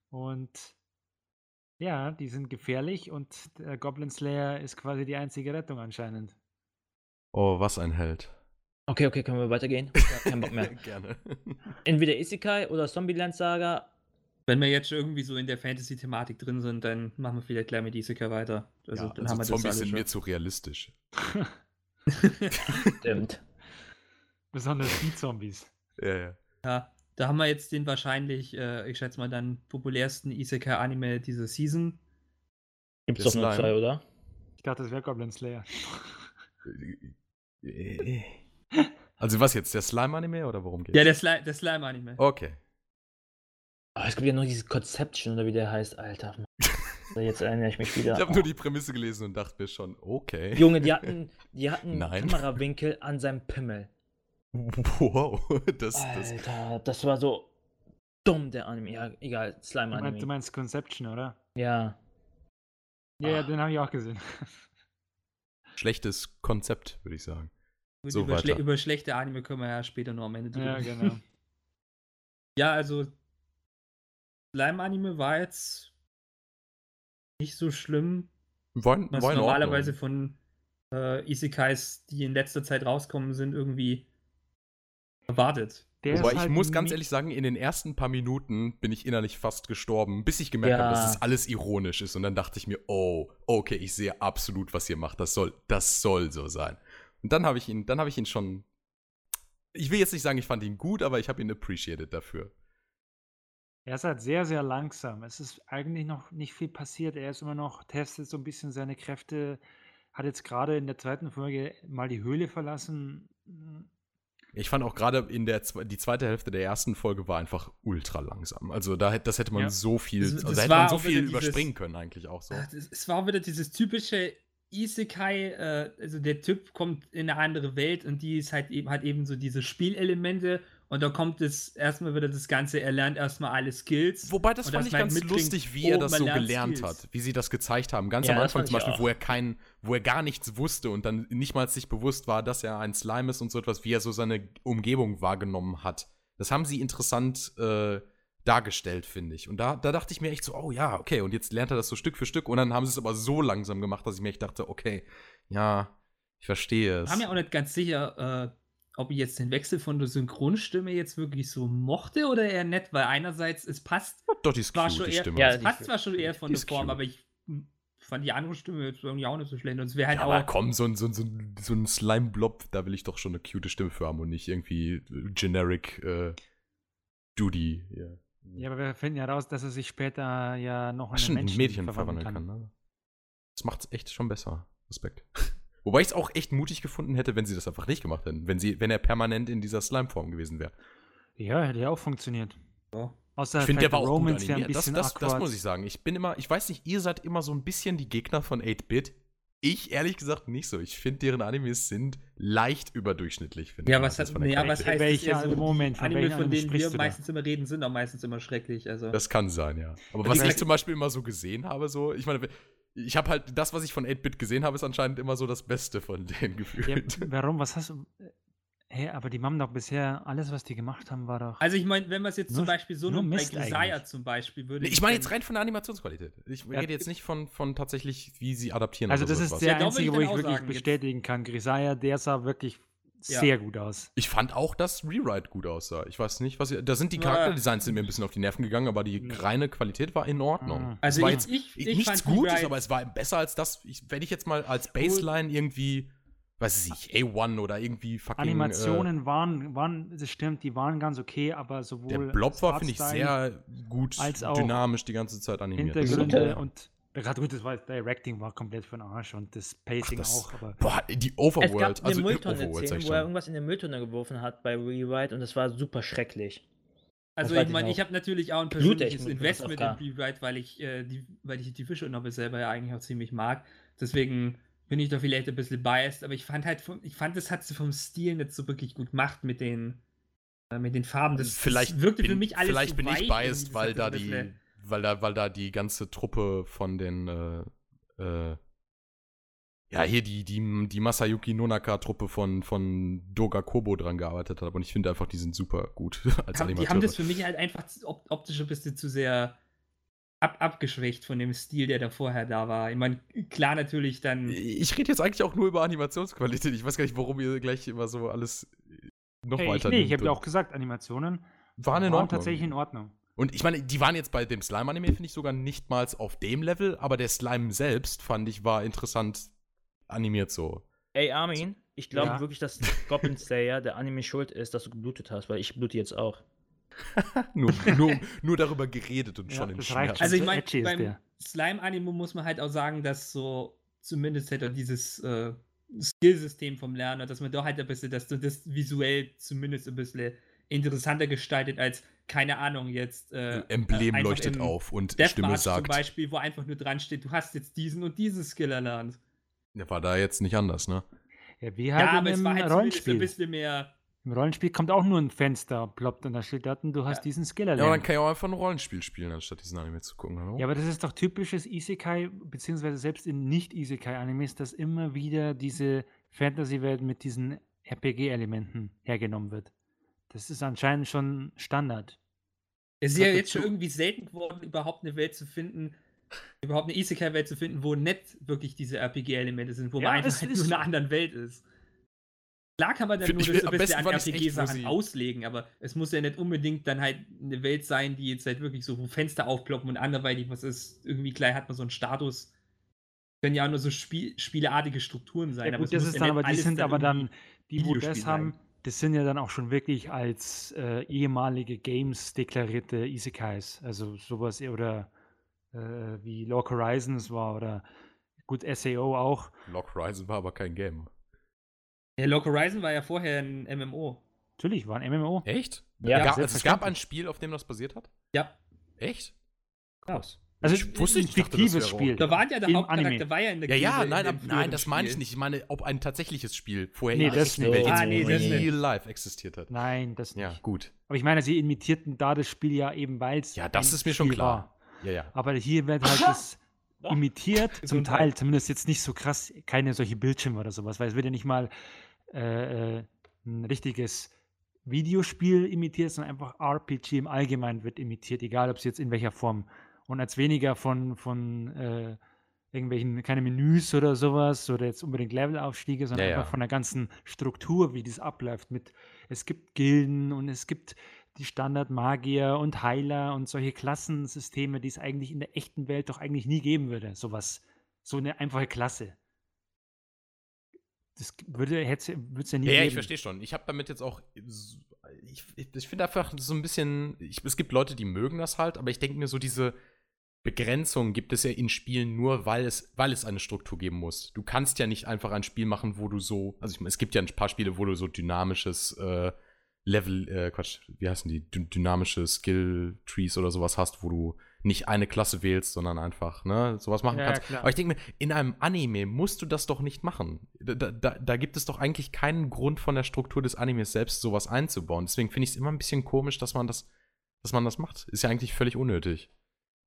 und ja, die sind gefährlich und der Goblin Slayer ist quasi die einzige Rettung anscheinend. Oh, was ein Held. Okay, okay, können wir weitergehen? Keinen Bock mehr. Gerne. Entweder Isekai oder Zombieland Saga. Wenn wir jetzt schon irgendwie so in der Fantasy-Thematik drin sind, dann machen wir vielleicht gleich mit Isekai weiter. Also ja, dann also haben wir Zombies das sind alles mir schon. zu realistisch. Stimmt. Besonders die Zombies. Ja, ja. Ja, da haben wir jetzt den wahrscheinlich, äh, ich schätze mal, dann populärsten Isekai-Anime dieser Season. Gibt's Der doch nur zwei, oder? Ich dachte, das wäre Goblin Slayer. Also was jetzt, der Slime-Anime oder worum geht's? Ja, der, Sli der Slime-Anime. Okay. Oh, es gibt ja noch dieses Conception oder wie der heißt, Alter. Jetzt erinnere ich mich wieder. Ich habe nur die Prämisse gelesen und dachte mir schon, okay. Junge, die hatten, die hatten Nein. Kamerawinkel an seinem Pimmel. Wow, das, das, Alter, das war so dumm, der Anime. Ja, egal, Du meinst, du Slime-Anime. meinst Conception, oder? Ja. Ja, ja, Ah. den habe ich auch gesehen. schlechtes Konzept, würde ich sagen. Gut, so über, schle weiter. über schlechte Anime können wir ja später noch am Ende drüber ja, reden. genau. Ja, also Slime-Anime war jetzt nicht so schlimm, War, was war normalerweise Ordnung. von äh, Isekais, die in letzter Zeit rauskommen sind, irgendwie erwartet. Der ist ich halt muss ganz ehrlich sagen, in den ersten paar Minuten bin ich innerlich fast gestorben, bis ich gemerkt habe, dass Ja. das alles ironisch ist. Und dann dachte ich mir, oh, okay, ich sehe absolut, was ihr macht. Das soll, das soll so sein. Und dann habe ich ihn, dann habe ich ihn schon. Ich will jetzt nicht sagen, ich fand ihn gut, aber ich habe ihn appreciated dafür. Er ist halt sehr, sehr langsam. Es ist eigentlich noch nicht viel passiert. Er ist immer noch, testet so ein bisschen seine Kräfte, hat jetzt gerade in der zweiten Folge mal die Höhle verlassen. Ich fand auch gerade in der die zweite Hälfte der ersten Folge war einfach ultra langsam. Also da hätte das hätte man Ja. so viel, Das- also das da hätte man so viel dieses- überspringen können eigentlich auch so. Es war wieder dieses typische Isekai, äh, also der Typ kommt in eine andere Welt und die ist halt eben, hat eben so diese Spielelemente und da kommt es erstmal wieder das Ganze, er lernt erstmal alle Skills. Wobei, das fand ich ganz lustig, wie oh, er das man so lernt gelernt Skills. hat, wie sie das gezeigt haben. Ganz Ja, am das Anfang zum Beispiel, auch. wo er kein, wo er gar nichts wusste und dann nicht mal sich bewusst war, dass er ein Slime ist und so etwas, wie er so seine Umgebung wahrgenommen hat. Das haben sie interessant äh, dargestellt, finde ich. Und da, da dachte ich mir echt so, oh ja, okay, und jetzt lernt er das so Stück für Stück und dann haben sie es aber so langsam gemacht, dass ich mir echt dachte, okay, ja, ich verstehe es. Ich war mir auch nicht ganz sicher, äh, ob ich jetzt den Wechsel von der Synchronstimme jetzt wirklich so mochte oder eher nett, weil einerseits es passt, Doch, die ist war cute, schon die eher, Stimme. Ja, es passt zwar schon eher von der Form, cute. aber ich fand die andere Stimme jetzt irgendwie auch nicht so schlecht und es wäre halt Ja, auch aber komm, so ein, so ein, so ein, so ein Slime-Blob, da will ich doch schon eine cute Stimme für haben und nicht irgendwie äh, generic äh, Duty. Ja. Ja, aber wir finden ja raus, dass er sich später ja noch in ein Menschen Mädchen verwandeln verwandeln kann. kann. Ne? Das macht's echt schon besser. Respekt. Wobei ich es auch echt mutig gefunden hätte, wenn sie das einfach nicht gemacht hätten. Wenn, sie, wenn er permanent in dieser Slime-Form gewesen wäre. Ja, hätte ja auch funktioniert. Ja. Außer Ich finde, der war auch gut wäre ein animiert. Das, bisschen das, das muss ich sagen. Ich bin immer, ich weiß nicht, ihr seid immer so ein bisschen die Gegner von 8-Bit. Ich ehrlich gesagt nicht so. Ich finde, deren Animes sind leicht überdurchschnittlich. finde Ja, ich, was, das hat, ja, was heißt das eher so, Moment, die von Anime, von denen wir du da? meistens immer reden, sind auch meistens immer schrecklich. Also. Das kann sein, ja. Aber Also was ich zum Beispiel immer so gesehen habe, so, ich meine, ich habe halt, das, was ich von 8-Bit gesehen habe, ist anscheinend immer so das Beste von denen Ja, gefühlt. warum? Was hast du. Hä, aber die haben doch bisher, alles, was die gemacht haben, war doch. Also ich meine, wenn man es jetzt zum Nur- Beispiel so nur nimmt, bei eigentlich. zum Beispiel, würde Nee, ich meine jetzt rein von der Animationsqualität. Ich Ja. rede jetzt nicht von, von tatsächlich, wie sie adaptieren Also, oder das ist der Ja, einzige, ich wo ich wirklich sagen, jetzt- bestätigen kann. Grisaya, der sah wirklich Ja. sehr gut aus. Ich fand auch, dass Rewrite gut aussah. Ich weiß nicht, was ihr, da sind die. Charakterdesigns sind mir ein bisschen auf die Nerven gegangen, aber die reine Qualität war in Ordnung. Ah. Also es war ich- jetzt ich- ich nichts fand Gutes, Rewrite- aber es war besser als das, ich, wenn ich jetzt mal als Baseline irgendwie, weiß ich nicht, A1 oder irgendwie fucking Animationen waren, waren, das stimmt, die waren ganz okay, aber Äh, sowohl. der Blob war, finde ich, sehr gut als auch dynamisch die ganze Zeit animiert. Hintergründe und. Gerade gut, das war, Directing war komplett für den Arsch und das Pacing das- auch, aber. Boah, die Es Overworld, gab eine also Mülltonne Overworld, wo er irgendwas in der Mülltonne geworfen hat bei Rewrite und das war super schrecklich. Also Das ich meine, ich habe natürlich auch ein persönliches Investment in. Rewrite, weil ich, äh, die, weil ich die Visual Novel selber ja eigentlich auch ziemlich mag. Deswegen bin ich da vielleicht ein bisschen biased, aber ich fand halt, vom, ich fand, das hat sie vom Stil nicht so wirklich gut gemacht mit den, äh, mit den Farben. Das, vielleicht das wirkte bin, für mich alles vielleicht so bin weich ich biased, weil da die, bisschen- weil da, weil da die ganze Truppe von den, äh, äh, ja, hier die, die, die Masayuki Nonaka-Truppe von, von Doga Kobo dran gearbeitet hat. Und ich finde einfach, die sind super gut als haben, die Animateure. haben das für mich halt einfach optisch ein bisschen zu sehr ab abgeschwächt von dem Stil, der da vorher da war. Ich meine, klar natürlich dann. ich rede jetzt eigentlich auch nur über Animationsqualität. Ich weiß gar nicht, warum ihr gleich immer so alles noch Hey, ich weiter nee, ich habe ja auch gesagt, Animationen waren in waren Ordnung. tatsächlich in Ordnung. Und ich meine, die waren jetzt bei dem Slime-Anime, finde ich, sogar nicht mal auf dem Level, aber der Slime selbst, fand ich, war interessant animiert so. Ey, Armin, ich glaube Ja. wirklich, dass Goblin Slayer der Anime schuld ist, dass du geblutet hast, weil ich blute jetzt auch. nur, nur, nur darüber geredet und Ja, schon in Schmerz. Also ich meine, beim. Slime-Anime muss man halt auch sagen, dass so zumindest hätte dieses äh, Skillsystem vom Lerner, dass man da halt ein bisschen, dass du das visuell zumindest ein bisschen interessanter gestaltet als, keine Ahnung, jetzt äh, Emblem äh, einfach leuchtet auf und Deathmarch Stimme zum sagt. Beispiel, wo einfach nur dran steht, du hast jetzt diesen und diesen Skill erlernt. Der war da jetzt nicht anders, ne? Ja, wie halt Ja, aber es war halt Rollenspiel. ein bisschen mehr. Im Rollenspiel kommt auch nur ein Fenster, ploppt und da steht dort, du hast Ja. diesen Skill Ja, aber dann erlernt. kann ich auch einfach ein Rollenspiel spielen, anstatt diesen Anime zu gucken. Hallo? Ja, aber das ist doch typisches Isekai, beziehungsweise selbst in Nicht-Isekai-Animes, dass immer wieder diese Fantasy-Welt mit diesen RPG-Elementen hergenommen wird. Das ist anscheinend schon Standard. Es ist ja jetzt schon irgendwie selten geworden, überhaupt eine Welt zu finden, überhaupt eine Isekai-Welt zu finden, wo nicht wirklich diese RPG-Elemente sind, wo Ja, man einfach halt nur in einer anderen Welt ist. Klar kann man dann nur das besten an RPG-Sachen auslegen, aber es muss ja nicht unbedingt dann halt eine Welt sein, die jetzt halt wirklich so, wo Fenster aufploppen und anderweitig was ist. Irgendwie gleich hat man so einen Status. Können ja auch nur so Spiel, spieleartige Strukturen sein. Ja, aber gut, es das ist ja dann, aber die sind aber dann, die, wo das sein. Das sind ja dann auch schon wirklich als äh, ehemalige Games deklarierte Isekais. Also sowas oder äh, wie Log Horizons war oder gut SAO auch. Lock Horizon war aber kein Game. Ja, Log Horizon war ja vorher ein MMO. Natürlich, war ein MMO. Echt? Ja, also es gab selbstverständlich. ein Spiel, auf dem das basiert hat? Ja. Echt? Krass. Also Ich wusste ein nicht, das fiktives Spiel. Da war ja der Hauptcharakter, war ja in der Ja, ja, nein, ab, nein, das meine ich nicht. Ich meine, ob ein tatsächliches Spiel vorher Nee, in der das echten nicht. Welt Ah, nee, das real nicht. life existiert hat. Nein, das nicht. Ja, gut. Aber ich meine, sie imitierten da das Spiel ja eben, weil es Ja, das ein ist mir schon Spiel klar. war. Ja, ja. Aber hier wird halt das imitiert, zum. Teil, zumindest jetzt nicht so krass, keine solche Bildschirme oder sowas, weil es wird ja nicht mal äh, äh, ein richtiges Videospiel imitiert, sondern einfach RPG im Allgemeinen wird imitiert, egal ob es jetzt in welcher Form. Und als weniger von, von äh, irgendwelchen, keine Menüs oder sowas oder jetzt unbedingt Levelaufstiege, sondern Ja, ja. einfach von der ganzen Struktur, wie das abläuft. Mit es gibt Gilden und es gibt die Standardmagier und Heiler und solche Klassensysteme, die es eigentlich in der echten Welt doch eigentlich nie geben würde. Sowas, so eine einfache Klasse. Das würde es ja nie Ja, ja, geben. ich verstehe schon. Ich habe damit jetzt auch. Ich, ich, ich finde einfach so ein bisschen. Ich, es gibt Leute, die mögen das halt, aber ich denke mir so, diese Begrenzung gibt es ja in Spielen nur, weil es, weil es eine Struktur geben muss. Du kannst ja nicht einfach ein Spiel machen, wo du so. Also, ich meine, es gibt ja ein paar Spiele, wo du so dynamisches äh, Level, äh, Quatsch, wie heißen die? Dy dynamische Skill-Trees oder sowas hast, wo du nicht eine Klasse wählst, sondern einfach, ne, sowas machen Ja, ja, kannst. klar. Aber ich denke mir, in einem Anime musst du das doch nicht machen. Da, da, da gibt es doch eigentlich keinen Grund von der Struktur des Animes selbst, sowas einzubauen. Deswegen finde ich es immer ein bisschen komisch, dass man das, dass man das macht. Ist ja eigentlich völlig unnötig.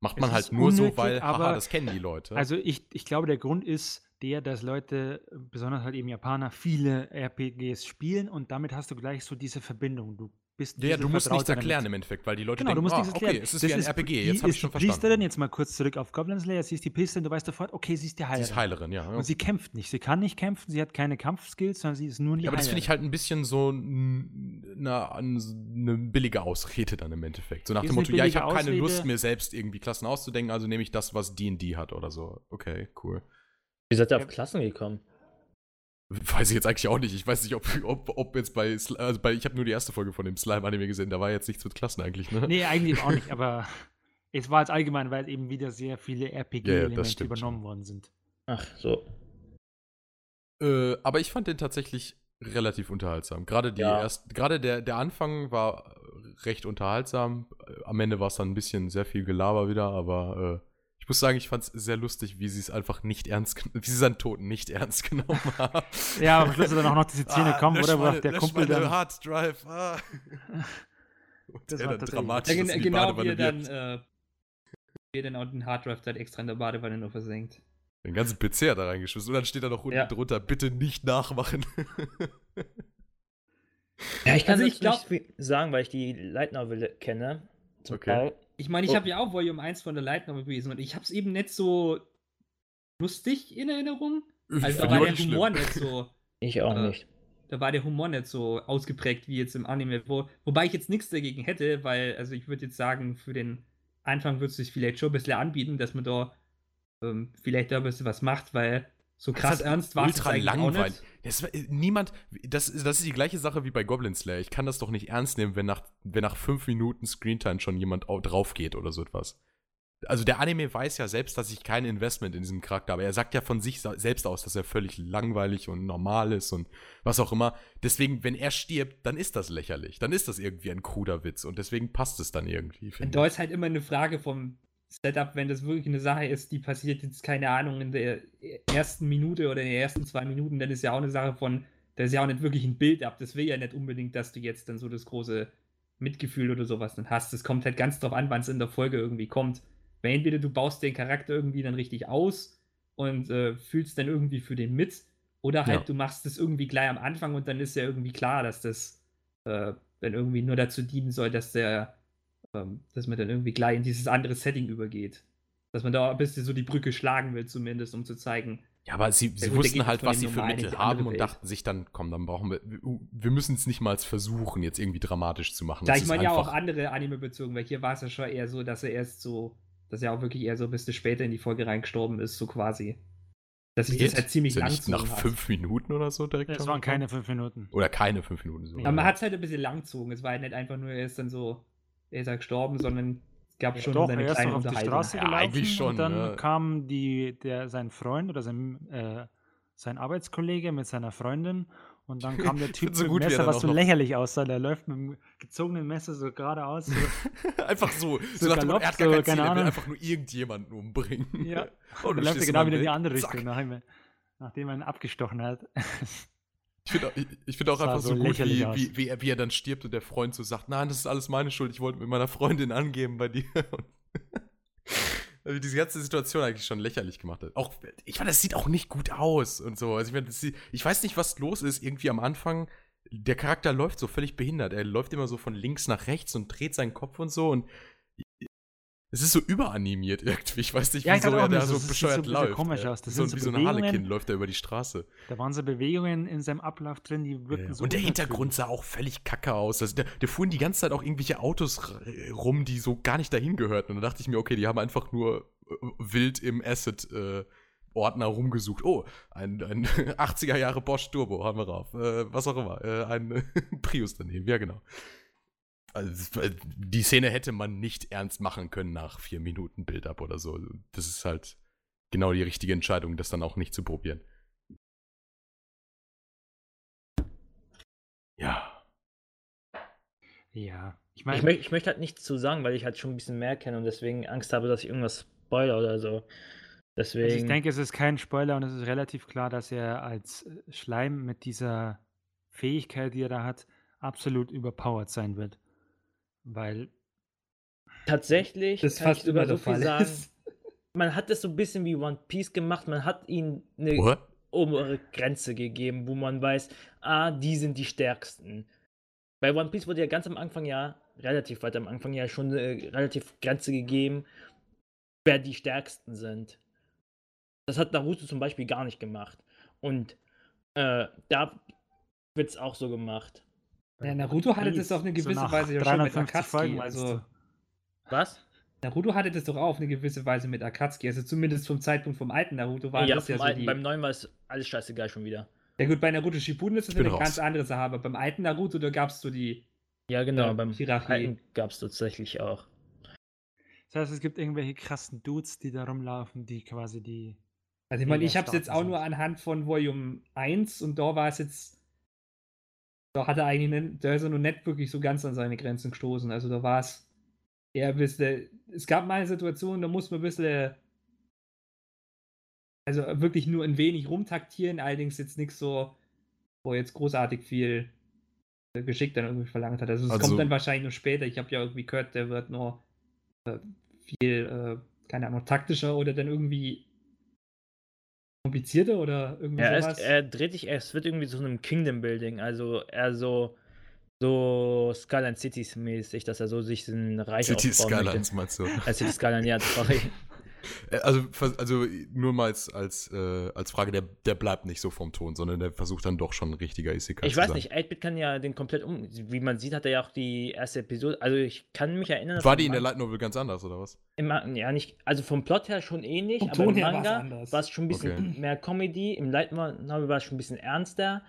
Macht man halt nur unnötig, so, weil, haha, aber- das kennen die Leute. Also ich, ich glaube, der Grund ist der, dass Leute, besonders halt eben Japaner, viele RPGs spielen und damit hast du gleich so diese Verbindung. Du bist ja, du musst nichts erklären damit. im Endeffekt, weil die Leute Genau, du denken, musst ah, nichts erklären. okay, es ist Das wie ein RPG, die jetzt habe ich ist schon verstanden. Priesterin, jetzt mal kurz zurück auf Goblin Slayer, sie ist die Priesterin, du weißt sofort, okay, sie ist die Sie Heilerin. ist Heilerin, ja. Und sie kämpft nicht, sie kann nicht kämpfen, sie hat keine Kampfskills, sondern sie ist nur die Ja, aber das finde ich halt ein bisschen so eine, eine billige Ausrede dann im Endeffekt. So nach Ist dem Motto, ja, ich habe keine Ausrede. Lust, mir selbst irgendwie Klassen auszudenken, also nehme ich das, was D&D hat oder so. Okay, cool. Wie seid ihr auf Klassen gekommen? Weiß ich jetzt eigentlich auch nicht. Ich weiß nicht, ob, ob, ob jetzt bei, also bei ich habe nur die erste Folge von dem Slime-Anime gesehen, da war jetzt nichts mit Klassen eigentlich, ne? Nee, eigentlich auch nicht, aber es war jetzt allgemein, weil eben wieder sehr viele Ja, ja, RPG-Elemente stimmt übernommen worden sind. Ach, so. Äh, aber ich fand den tatsächlich relativ unterhaltsam. Gerade die Ja. erst, gerade der, der Anfang war recht unterhaltsam. Am Ende war es dann ein bisschen sehr viel Gelaber wieder, aber äh, ich muss sagen, ich fand es sehr lustig, wie sie es einfach nicht ernst, wie sie seinen Toten nicht ernst genommen haben. Ja, am Schluss dann auch noch diese Szene Ah, kommen, oder? Wo meine- der lösch Kumpel meine dann. Hard Drive. Ah. Und Das der war dann dramatisch Ja, genau wie er dann, wirft. äh, wie er dann auch den Harddrive dann extra in der Badewanne nur versenkt. Den ganzen PC hat er reingeschmissen. Und dann steht da noch unten Ja. drunter, bitte nicht nachmachen. Ja, ich kann Also also ich glaub- nicht viel sagen, weil ich die Light Novel kenne. Zum Okay. Teil. Ich meine, ich Oh. habe ja auch Volume 1 von der Light Novel gelesen und ich habe es eben nicht so lustig in Erinnerung. Also da war der nicht Humor schlimm. nicht so, Ich auch Äh, nicht. da war der Humor nicht so ausgeprägt wie jetzt im Anime. Wo, wobei ich jetzt nichts dagegen hätte, weil, also ich würde jetzt sagen, für den Anfang würde es sich vielleicht schon ein bisschen anbieten, dass man da ähm, vielleicht da ein bisschen was macht, weil so krass ernst war es ultra langweilig. Das, war- niemand, das, ist- das ist die gleiche Sache wie bei Goblin Slayer. Ich kann das doch nicht ernst nehmen, wenn nach, wenn nach fünf Minuten Screentime schon jemand au- drauf geht oder so etwas. Also der Anime weiß ja selbst, dass ich kein Investment in diesen Charakter habe. Er sagt ja von sich selbst aus, dass er völlig langweilig und normal ist und was auch immer. Deswegen, wenn er stirbt, dann ist das lächerlich. Dann ist das irgendwie ein kruder Witz und deswegen passt es dann irgendwie. Da ist halt immer eine Frage vom Setup, wenn das wirklich eine Sache ist, die passiert jetzt, keine Ahnung, in der ersten Minute oder in den ersten zwei Minuten, dann ist ja auch eine Sache von, da ist ja auch nicht wirklich ein Bild ab. Das will ja nicht unbedingt, dass du jetzt dann so das große Mitgefühl oder sowas dann hast. Es kommt halt ganz drauf an, wann es in der Folge irgendwie kommt. Weil entweder du baust den Charakter irgendwie dann richtig aus und äh, fühlst dann irgendwie für den mit, oder halt Ja. du machst es irgendwie gleich am Anfang und dann ist ja irgendwie klar, dass das äh, dann irgendwie nur dazu dienen soll, dass der dass man dann irgendwie gleich in dieses andere Setting übergeht. Dass man da ein bisschen so die Brücke schlagen will, zumindest, um zu zeigen, Ja, aber sie, sie wussten halt, was sie für Mittel haben und dachten sich dann, komm, dann brauchen wir, wir müssen es nicht mal versuchen, jetzt irgendwie dramatisch zu machen. Da ich meine ja auch andere Anime bezogen, weil hier war es ja schon eher so, dass er erst so, dass er auch wirklich eher so ein bisschen später in die Folge reingestorben ist, so quasi. Dass sich das halt ziemlich ja lang nicht nach hat. fünf Minuten oder so direkt. Es schon waren keine fünf Minuten. Oder keine fünf Minuten. So. Aber man hat es halt ein bisschen lang gezogen. Es war halt nicht einfach nur, er ist dann so, ist halt gestorben, sondern es gab schon Doch, eine er ist kleine noch auf die. Straße Ja, gelaufen eigentlich schon, und dann ja. kam die, der, sein Freund oder sein, äh, sein Arbeitskollege mit seiner Freundin und dann kam der Typ so mit gut, dem er Messer, was so lächerlich aussah. Der läuft mit dem gezogenen Messer so geradeaus. So. einfach so. So So nach galopp, er hat gar so, Ziel, keine er will Ahnung. einfach nur irgendjemanden umbringen. Ja. Oh, Und du dann läuft er genau wieder in die andere. Richtung, nachdem er, nachdem er ihn abgestochen hat. Ich finde auch, ich, find auch einfach so so gut, wie, wie, wie, er, wie er dann stirbt und der Freund so sagt, nein, das ist alles meine Schuld, ich wollte mit meiner Freundin angeben bei dir. Also diese ganze Situation eigentlich schon lächerlich gemacht hat. Auch, ich fand, das sieht auch nicht gut aus und so. Also ich, meine, sieht- ich weiß nicht, was los ist. Irgendwie am Anfang, der Charakter läuft so völlig behindert. Er läuft immer so von links nach rechts und dreht seinen Kopf und so und es ist so überanimiert irgendwie. Ich weiß nicht, Ja, wieso er da so so bescheuert bisschen läuft. komisch aus. Das so, sind so wie so ein. Harlekin läuft er über die Straße. Da waren so Bewegungen in seinem Ablauf drin, die wirken Ja. so und der. Hintergrund sah auch völlig kacke aus. Also der, der fuhren die ganze Zeit auch irgendwelche Autos r- rum, die so gar nicht dahin gehörten. Und da dachte ich mir, okay, die haben einfach nur äh, wild im Asset-Ordner rumgesucht. Oh, ein, ein 80er Jahre Bosch Turbo haben wir drauf. Äh, was auch immer. Äh, ein Prius daneben, ja genau. Also, die Szene hätte man nicht ernst machen können nach vier Minuten Build-up oder so. Das ist halt genau die richtige Entscheidung, das dann auch nicht zu probieren. Ja. Ja, ich meine, Ich, möcht, ich möchte halt nichts zu sagen, weil ich halt schon ein bisschen mehr kenne und deswegen Angst habe, dass ich irgendwas spoiler oder so. Deswegen. Also ich denke, es ist kein Spoiler und es ist relativ klar, dass er als äh, Schleim mit dieser Fähigkeit, die er da hat, absolut überpowered sein wird. Weil, tatsächlich Das kann ich fast immer sogar der so viel sagen. ist. Man hat es so ein bisschen wie One Piece gemacht. Man hat ihnen eine What? obere Grenze gegeben, wo man weiß, ah, die sind die stärksten. Bei One Piece wurde ja ganz am Anfang ja, relativ weit am Anfang ja schon eine relativ Grenze gegeben, wer die stärksten sind. Das hat Naruto zum Beispiel gar nicht gemacht. Und äh, da wird es auch so gemacht. Ja, Naruto hatte das auf eine gewisse nach Weise ja schon mit 350 Akatsuki. Folgen, Also? Was? Naruto hatte das doch auch auf eine gewisse Weise mit Akatsuki. Also zumindest vom Zeitpunkt vom alten Naruto war ja, das ja so alten, die... beim neuen war es alles scheißegal schon wieder. Ja gut, bei Naruto Shippuden ist das eine raus. ganz andere Sache, aber beim alten Naruto, da gab es so die... Ja, genau, Ja, beim Hierarchie. alten gab es tatsächlich auch. Das heißt, es gibt irgendwelche krassen Dudes, die da rumlaufen, die quasi die. Also ich meine, ich habe es jetzt auch nur sind. anhand von Volume 1 und da war es jetzt... Da hat er eigentlich nicht, da ist er noch nicht wirklich so ganz an seine Grenzen gestoßen. Also da war es eher ein bisschen... Es gab mal eine Situation, da muss man ein bisschen... Also wirklich nur ein wenig rumtaktieren, allerdings jetzt nichts so, wo jetzt großartig viel äh, Geschick dann irgendwie verlangt hat. Also es Also- kommt dann wahrscheinlich nur später. Ich habe ja irgendwie gehört, der wird nur äh, viel, äh, keine Ahnung, taktischer oder dann irgendwie komplizierter oder irgendwie Ja, er, sowas. ist, er dreht sich, es wird irgendwie zu einem Kingdom Building, also er so so Skyline Cities mäßig, dass er so sich ein Reich City aufbauen Skylines möchte. meinst du? Äh, City Skyline, ja, sorry. Äh, Also, also nur mal als, als, äh, als Frage, der, der bleibt nicht so vom Ton, sondern der versucht dann doch schon ein richtiger Isekai Ich weiß sein. nicht, 8-Bit kann ja den komplett um. Wie man sieht, hat er ja auch die erste Episode. Also ich kann mich erinnern, dass War die in der Light Novel ganz anders, oder was? im ja, nicht, also vom Plot her schon ähnlich, Vom aber Ton im Manga war es schon ein bisschen Okay. mehr Comedy. Im Light Novel war es schon ein bisschen ernster.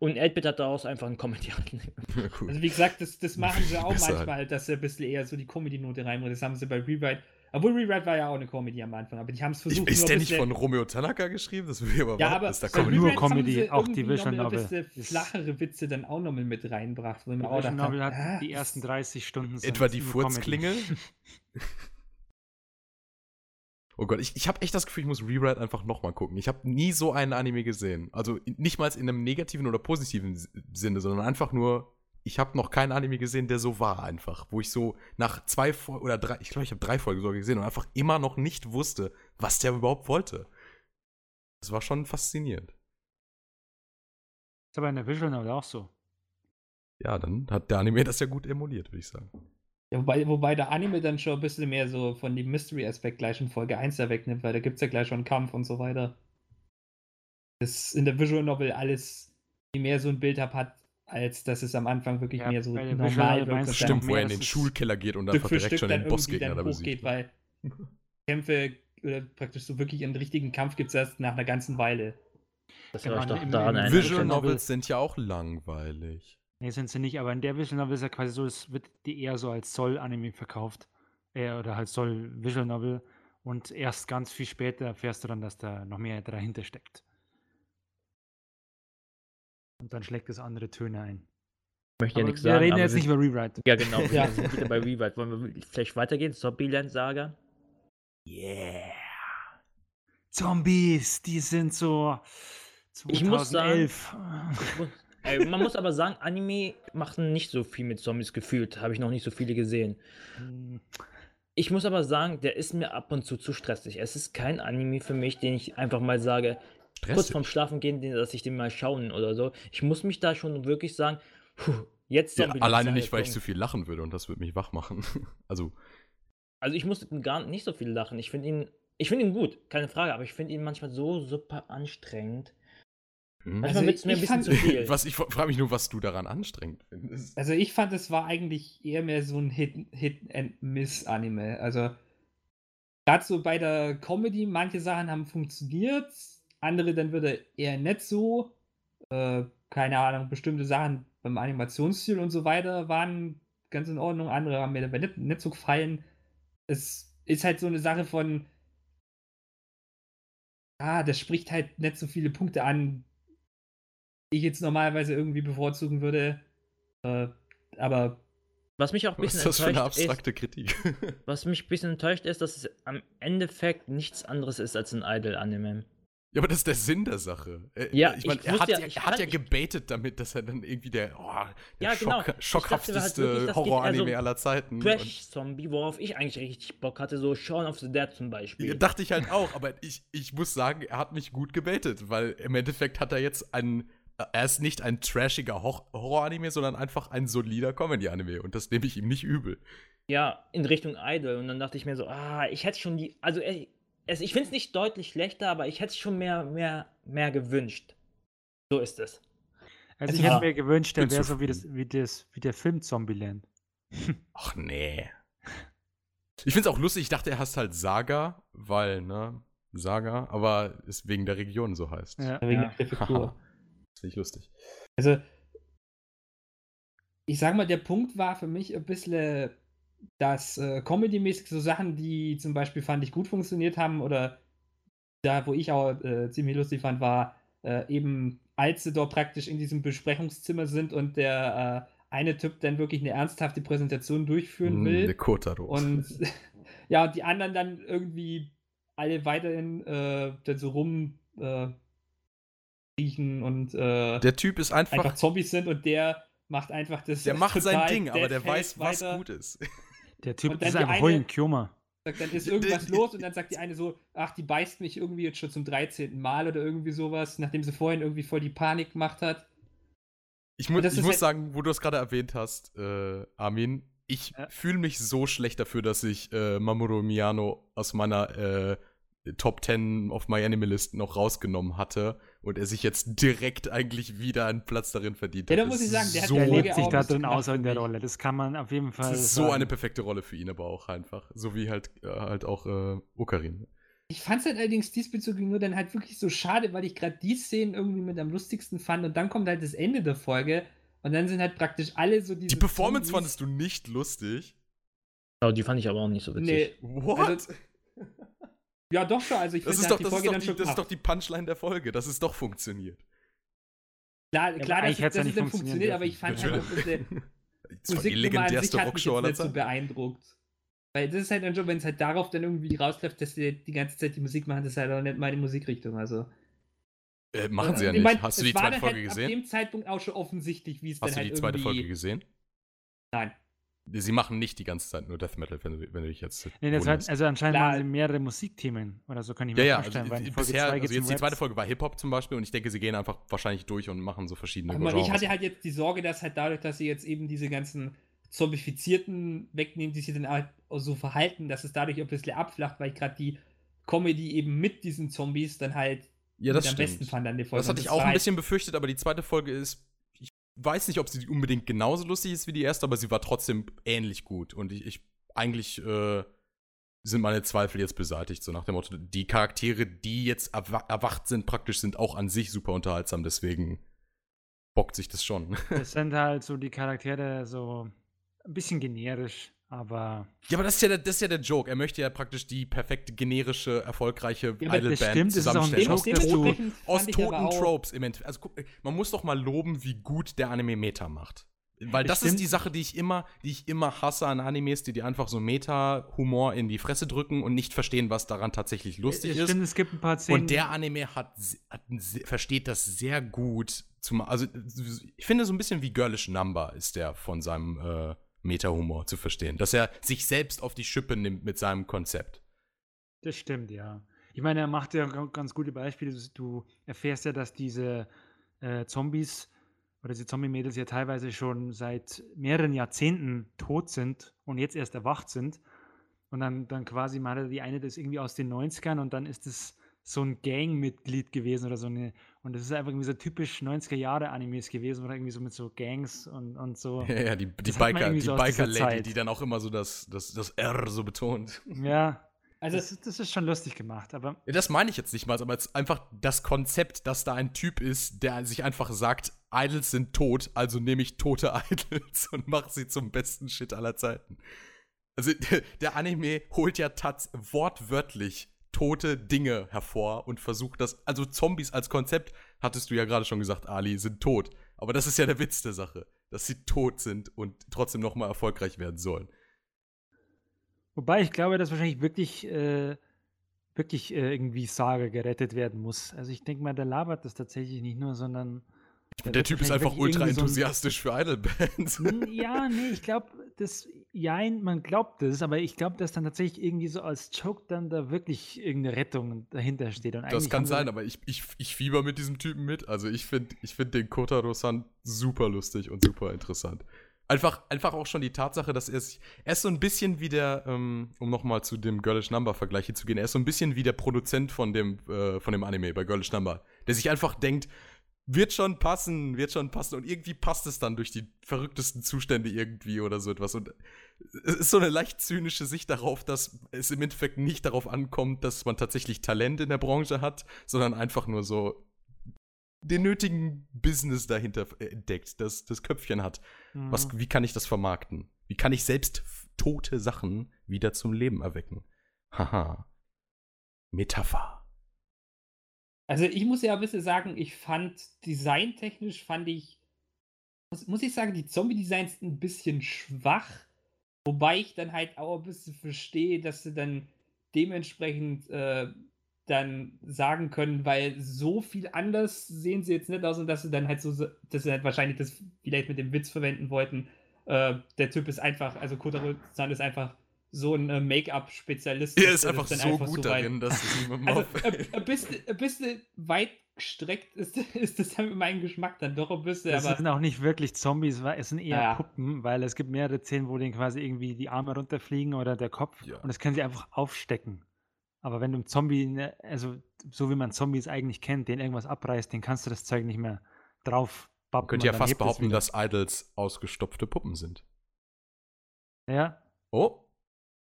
Und 8-Bit hat daraus einfach ein Comedy Ja, cool. Also wie gesagt, das, das machen sie auch Besser halt. manchmal, dass sie ein bisschen eher so die Comedy-Note reinbringen. Das haben sie bei Rewrite. Obwohl Rewrite war ja auch eine Comedy am Anfang, aber die haben es Ich, versucht. ist nur der nicht von Romeo Tanaka geschrieben? Das will ich aber Ja, aber bis da kommt. nur Comedy, auch die Visual noch ein Novel bisschen ist- flachere Witze dann auch noch mit reinbracht. Wo ich Die Visual Novel hat ah, die ersten 30 Stunden. Etwa die nur Comedy. Furzklingel? Oh Gott, ich, ich habe echt das Gefühl, ich muss Rewrite einfach nochmal gucken. Ich habe nie so einen Anime gesehen. Also nicht mal in einem negativen oder positiven Sinne, sondern einfach nur, ich habe noch keinen Anime gesehen, der so war einfach. Wo ich so nach zwei Folgen oder drei, ich glaube, ich habe drei Folgen sogar gesehen und einfach immer noch nicht wusste, was der überhaupt wollte. Das war schon faszinierend. Ist aber in der Visual Novel auch so. Ja, dann hat der Anime das ja gut emuliert, würde ich sagen. Ja, wobei, wobei der Anime dann schon ein bisschen mehr so von dem Mystery-Aspekt gleich in Folge 1 da wegnimmt, weil da gibt es ja gleich schon einen Kampf und so weiter. das in der Visual Novel alles viel mehr so ein Bild ab hat, als dass es am Anfang wirklich Ja, mehr so normal Visual wirkt. dann Stimmt, wo er in das den Schulkeller geht und Stück für direkt Stück schon dann den Bossgegner dann da besiegt. weil Kämpfe oder praktisch so wirklich einen richtigen Kampf gibt es erst nach einer ganzen Weile. Das Genau, doch daran. Visual Visual Novel- Novels sind ja auch langweilig. Nee, sind sie nicht, aber in der Visual Novel ist ja quasi so, es wird die eher so als Soll-Anime verkauft. Äh, oder halt Soll-Visual Novel. Und erst ganz viel später erfährst du dann, dass da noch mehr dahinter steckt. Und dann schlägt es andere Töne ein. Ich möchte ja Aber nichts wir sagen. reden aber jetzt wir- nicht über Rewrite. Ja, genau. Wir Ja. sind wieder bei Rewrite. Wollen wir vielleicht weitergehen? Zombieland Saga? Yeah. Zombies, die sind so Ich muss sagen- 2011. Ich muss- Ey, man muss aber sagen, Anime machen nicht so viel mit Zombies gefühlt. Habe ich noch nicht so viele gesehen. Hm, Ich muss aber sagen, der ist mir ab und zu zu stressig. Es ist kein Anime für mich, den ich einfach mal sage, kurz Stressig. vorm Schlafen gehen, dass ich den mal schauen oder so. Ich muss mich da schon wirklich sagen, puh, jetzt Ja, alleine nicht, weil ich zu viel lachen würde und das würde mich wach machen. Also, Also ich muss gar nicht so viel lachen. Ich finde ihn, ich finde ihn gut, keine Frage, aber ich finde ihn manchmal so super anstrengend. hm. Manchmal Also wird es mir ein bisschen fand- zu viel. was, ich frage mich nur, was du daran anstrengend findest. Also ich fand, es war eigentlich eher mehr so ein Hit, Hit and Miss Anime. Also gerade so bei der Comedy, manche Sachen haben funktioniert, andere dann wieder eher nicht so. Äh, keine Ahnung, bestimmte Sachen beim Animationsstil und so weiter waren ganz in Ordnung, andere haben mir dabei nicht, nicht so gefallen. Es ist halt so eine Sache von, ah, das spricht halt nicht so viele Punkte an, die ich jetzt normalerweise irgendwie bevorzugen würde. Äh, aber Was mich auch ein Was bisschen ist das für eine enttäuscht ist, abstrakte Kritik? was mich ein bisschen enttäuscht ist, dass es am Endeffekt nichts anderes ist als ein Idol-Anime. Ja, aber das ist der Sinn der Sache. Er, Ja, ich mein, ich er hat ja, er hat ja gebaitet damit, dass er dann irgendwie der, oh, der Ja, genau. Schock, halt schockhafteste geht Horror-Anime eher so aller Zeiten. Trash-Zombie, worauf ich eigentlich richtig Bock hatte, so Shaun of the Dead zum Beispiel. Ja, dachte ich halt auch, aber ich, ich muss sagen, er hat mich gut gebaitet, weil im Endeffekt hat er jetzt ein. Er ist nicht ein trashiger Hor- Horror-Anime, sondern einfach ein solider Comedy-Anime. Und das nehme ich ihm nicht übel. Ja, in Richtung Idol. Und dann dachte ich mir so, ah, ich hätte schon die. Also, ey, es, ich finde es nicht deutlich schlechter, aber ich hätte es schon mehr, mehr, mehr gewünscht. So ist es. Also Also ich ja, hätte mir gewünscht, der wäre so wie, das, wie, das, wie der Film Zombieland. Ach nee. Ich finde es auch lustig, ich dachte, er heißt halt Saga, weil, ne, Saga, aber es wegen der Region so heißt. Ja, wegen ja. der Präfektur. Das finde ich lustig. Also, ich sag mal, der Punkt war für mich ein bisschen, dass äh, Comedy-mäßig so Sachen, die zum Beispiel fand ich gut funktioniert haben oder da, wo ich auch äh, ziemlich lustig fand, war äh, eben, als sie dort praktisch in diesem Besprechungszimmer sind und der äh, eine Typ dann wirklich eine ernsthafte Präsentation durchführen Mm, will. Der Kotaro. Und ja, und die anderen dann irgendwie alle weiterhin äh, dann so rum äh, riechen und der Typ ist einfach, einfach Zombies sind und der macht einfach das. der macht sein Ding, aber der weiß, was weiter. gut ist. Der Typ Und dann ist einfach Hoyen Kyoma. Sagt, dann ist irgendwas los und dann sagt die eine so, ach, die beißt mich irgendwie jetzt schon zum 13. Mal oder irgendwie sowas, nachdem sie vorhin irgendwie voll die Panik gemacht hat. Ich, mu ich muss halt- sagen, wo du es gerade erwähnt hast, äh, Armin, ich Ja. fühle mich so schlecht dafür, dass ich äh, Mamoru Miyano aus meiner äh, Top 10 auf My Anime List noch rausgenommen hatte und er sich jetzt direkt eigentlich wieder einen Platz darin verdient Ja, hat. da muss ich sagen, der hat so, die Der lebt sich da drin aus in der. Rolle. Das kann man auf jeden Fall. das ist so sagen. eine perfekte Rolle für ihn aber auch einfach. So wie halt, äh, halt auch äh, Okarin. Ich fand es halt allerdings diesbezüglich nur dann halt wirklich so schade, weil ich gerade die Szenen irgendwie mit am lustigsten fand und dann kommt halt das Ende der Folge und dann sind halt praktisch alle so diese. Die Performance Zombies- fandest du nicht lustig? Oh, die fand ich aber auch nicht so witzig. Nee. What? Also, ja, doch schon. Also ich das finde, ist, doch, die das, ist Folge doch dann die, schon das ist doch die Punchline der Folge, dass es doch funktioniert. Klar, aber klar dass, eigentlich es- hätt's ja dass es nicht dann funktioniert, aber ich fand halt auch diese Musik die an sich legendärste hat mich Rockshow aller nicht so Zeiten. beeindruckt. Weil das ist halt dann schon, wenn es halt darauf dann irgendwie rausläuft, dass die die ganze Zeit die Musik machen, das ist halt auch nicht meine Musikrichtung. Also. Äh, machen sie ja Ich nicht. mein, Hast du die war zweite dann Folge halt gesehen? Ab dem Zeitpunkt auch schon offensichtlich, wie es Hast dann du halt die zweite irgendwie... Folge gesehen? Nein. Sie machen nicht die ganze Zeit nur Death Metal, wenn du, wenn du dich jetzt. Nee, das hat, also anscheinend Klar. waren sie mehrere Musikthemen oder so, kann ich ja, mir ja, also vorstellen. die- Folge bisher, zwei also jetzt die zweite. Folge war Hip-Hop zum Beispiel und ich denke, sie gehen einfach wahrscheinlich durch und machen so verschiedene Aber ich hatte halt jetzt die Sorge, dass halt dadurch, dass sie jetzt eben diese ganzen Zombifizierten wegnehmen, die sich dann halt so verhalten, dass es dadurch ein bisschen abflacht, weil ich gerade die Comedy eben mit diesen Zombies dann halt Ja, das am stimmt. besten fand an der Folge. Das hatte ich auch ein halt- bisschen befürchtet, aber die zweite Folge ist. Weiß nicht, ob sie unbedingt genauso lustig ist wie die erste, aber sie war trotzdem ähnlich gut. Und ich, ich eigentlich äh, sind meine Zweifel jetzt beseitigt, so nach dem Motto, die Charaktere, die jetzt erwa erwacht sind, praktisch sind auch an sich super unterhaltsam, deswegen bockt sich das schon. Es sind halt so die Charaktere so ein bisschen generisch, aber Ja, aber das ist ja, der, das ist ja der Joke. Er möchte ja praktisch die perfekte, generische, erfolgreiche Ja, auch ein zusammenstellen. Aus, Dementsprechend aus toten Tropes im Endeffekt. Also guck, man muss doch mal loben, wie gut der Anime Meta macht. Weil das Das ist die Sache, die ich immer, die ich immer hasse an Animes, die dir einfach so Meta-Humor in die Fresse drücken und nicht verstehen, was daran tatsächlich lustig ich ist. finde, es gibt ein paar Szenen. Und der Anime hat, hat versteht das sehr gut. Zum, also ich finde so ein bisschen wie Girlish Number ist der von seinem äh, Meta-Humor zu verstehen. Dass er sich selbst auf die Schippe nimmt mit seinem Konzept. Das stimmt, ja. Ich meine, er macht ja ga- ganz gute Beispiele. Du erfährst ja, dass diese äh, Zombies oder diese Zombie-Mädels ja teilweise schon seit mehreren Jahrzehnten tot sind und jetzt erst erwacht sind. Und dann, dann quasi mal die eine das irgendwie aus den 90ern und dann ist es so ein Gangmitglied gewesen oder so eine. Und das ist einfach irgendwie so typisch 90er-Jahre-Animes gewesen oder irgendwie so mit so Gangs und, und so. Ja, ja, die, die Biker, die so aus dieser Biker-Lady, Zeit. die dann auch immer so das, das, das R so betont. Ja, Also, das, ist- das ist schon lustig gemacht, aber Ja, Das meine ich jetzt nicht mal, aber es ist einfach das Konzept, dass da ein Typ ist, der sich einfach sagt, Idols sind tot, also nehme ich tote Idols und mache sie zum besten Shit aller Zeiten. Also der, der Anime holt ja tats wortwörtlich tote Dinge hervor und versucht das, also Zombies als Konzept, hattest du ja gerade schon gesagt, Ali, sind tot. Aber das ist ja der Witz der Sache, dass sie tot sind und trotzdem nochmal erfolgreich werden sollen. Wobei ich glaube, dass wahrscheinlich wirklich, äh, wirklich äh, irgendwie Saga gerettet werden muss. Also ich denke mal, der labert das tatsächlich nicht nur, sondern. Der, wird Typ ist wahrscheinlich einfach ultra irgendwie so ein- enthusiastisch für Idolbands. N- Ja, nee, ich glaube, das, ja, man glaubt das, aber ich glaube, dass dann tatsächlich irgendwie so als Joke dann da wirklich irgendeine Rettung dahinter steht. Und Das kann sein, aber ich, ich, ich fieber mit diesem Typen mit. Also ich finde ich find den Kotaro-san super lustig und super interessant. Einfach, einfach auch schon die Tatsache, dass er sich, er ist so ein bisschen wie der, ähm, um nochmal zu dem Girlish Number-Vergleich hier zu gehen, er ist so ein bisschen wie der Produzent von dem, äh, von dem Anime bei Girlish Number, der sich einfach denkt, wird schon passen, wird schon passen und irgendwie passt es dann durch die verrücktesten Zustände irgendwie oder so etwas und es ist so eine leicht zynische Sicht darauf, dass es im Endeffekt nicht darauf ankommt, dass man tatsächlich Talent in der Branche hat, sondern einfach nur so den nötigen Business dahinter entdeckt, das das Köpfchen hat. Mhm. Was, wie kann ich das vermarkten? Wie kann ich selbst tote Sachen wieder zum Leben erwecken? Haha. Metapher. Also ich muss ja ein bisschen sagen, ich fand designtechnisch fand ich, muss, muss ich sagen, die Zombie-Designs ein bisschen schwach. Wobei ich dann halt auch ein bisschen verstehe, dass sie dann dementsprechend äh, dann sagen können, weil so viel anders sehen sie jetzt nicht aus und dass sie dann halt so, dass sie halt wahrscheinlich das vielleicht mit dem Witz verwenden wollten. Äh, der Typ ist einfach, also Kotaro-san ist einfach so ein äh, Make-up-Spezialist. Er dass ist er einfach das so dann gut darin, dass es niemandem also auffällt. ein, ein, bisschen, ein bisschen weit gestreckt ist, ist das dann mit meinem Geschmack dann doch ein bisschen, Das aber sind auch nicht wirklich Zombies, es sind eher Ja. Puppen, weil es gibt mehrere Szenen, wo denen quasi irgendwie die Arme runterfliegen oder der Kopf Ja. und das können sie einfach aufstecken. Aber wenn du einen Zombie, ne, also so wie man Zombies eigentlich kennt, den irgendwas abreißt, den kannst du das Zeug nicht mehr drauf Man bappen. könnte ja und dann fast es behaupten, dass Idols ausgestopfte Puppen sind. Ja, Oh?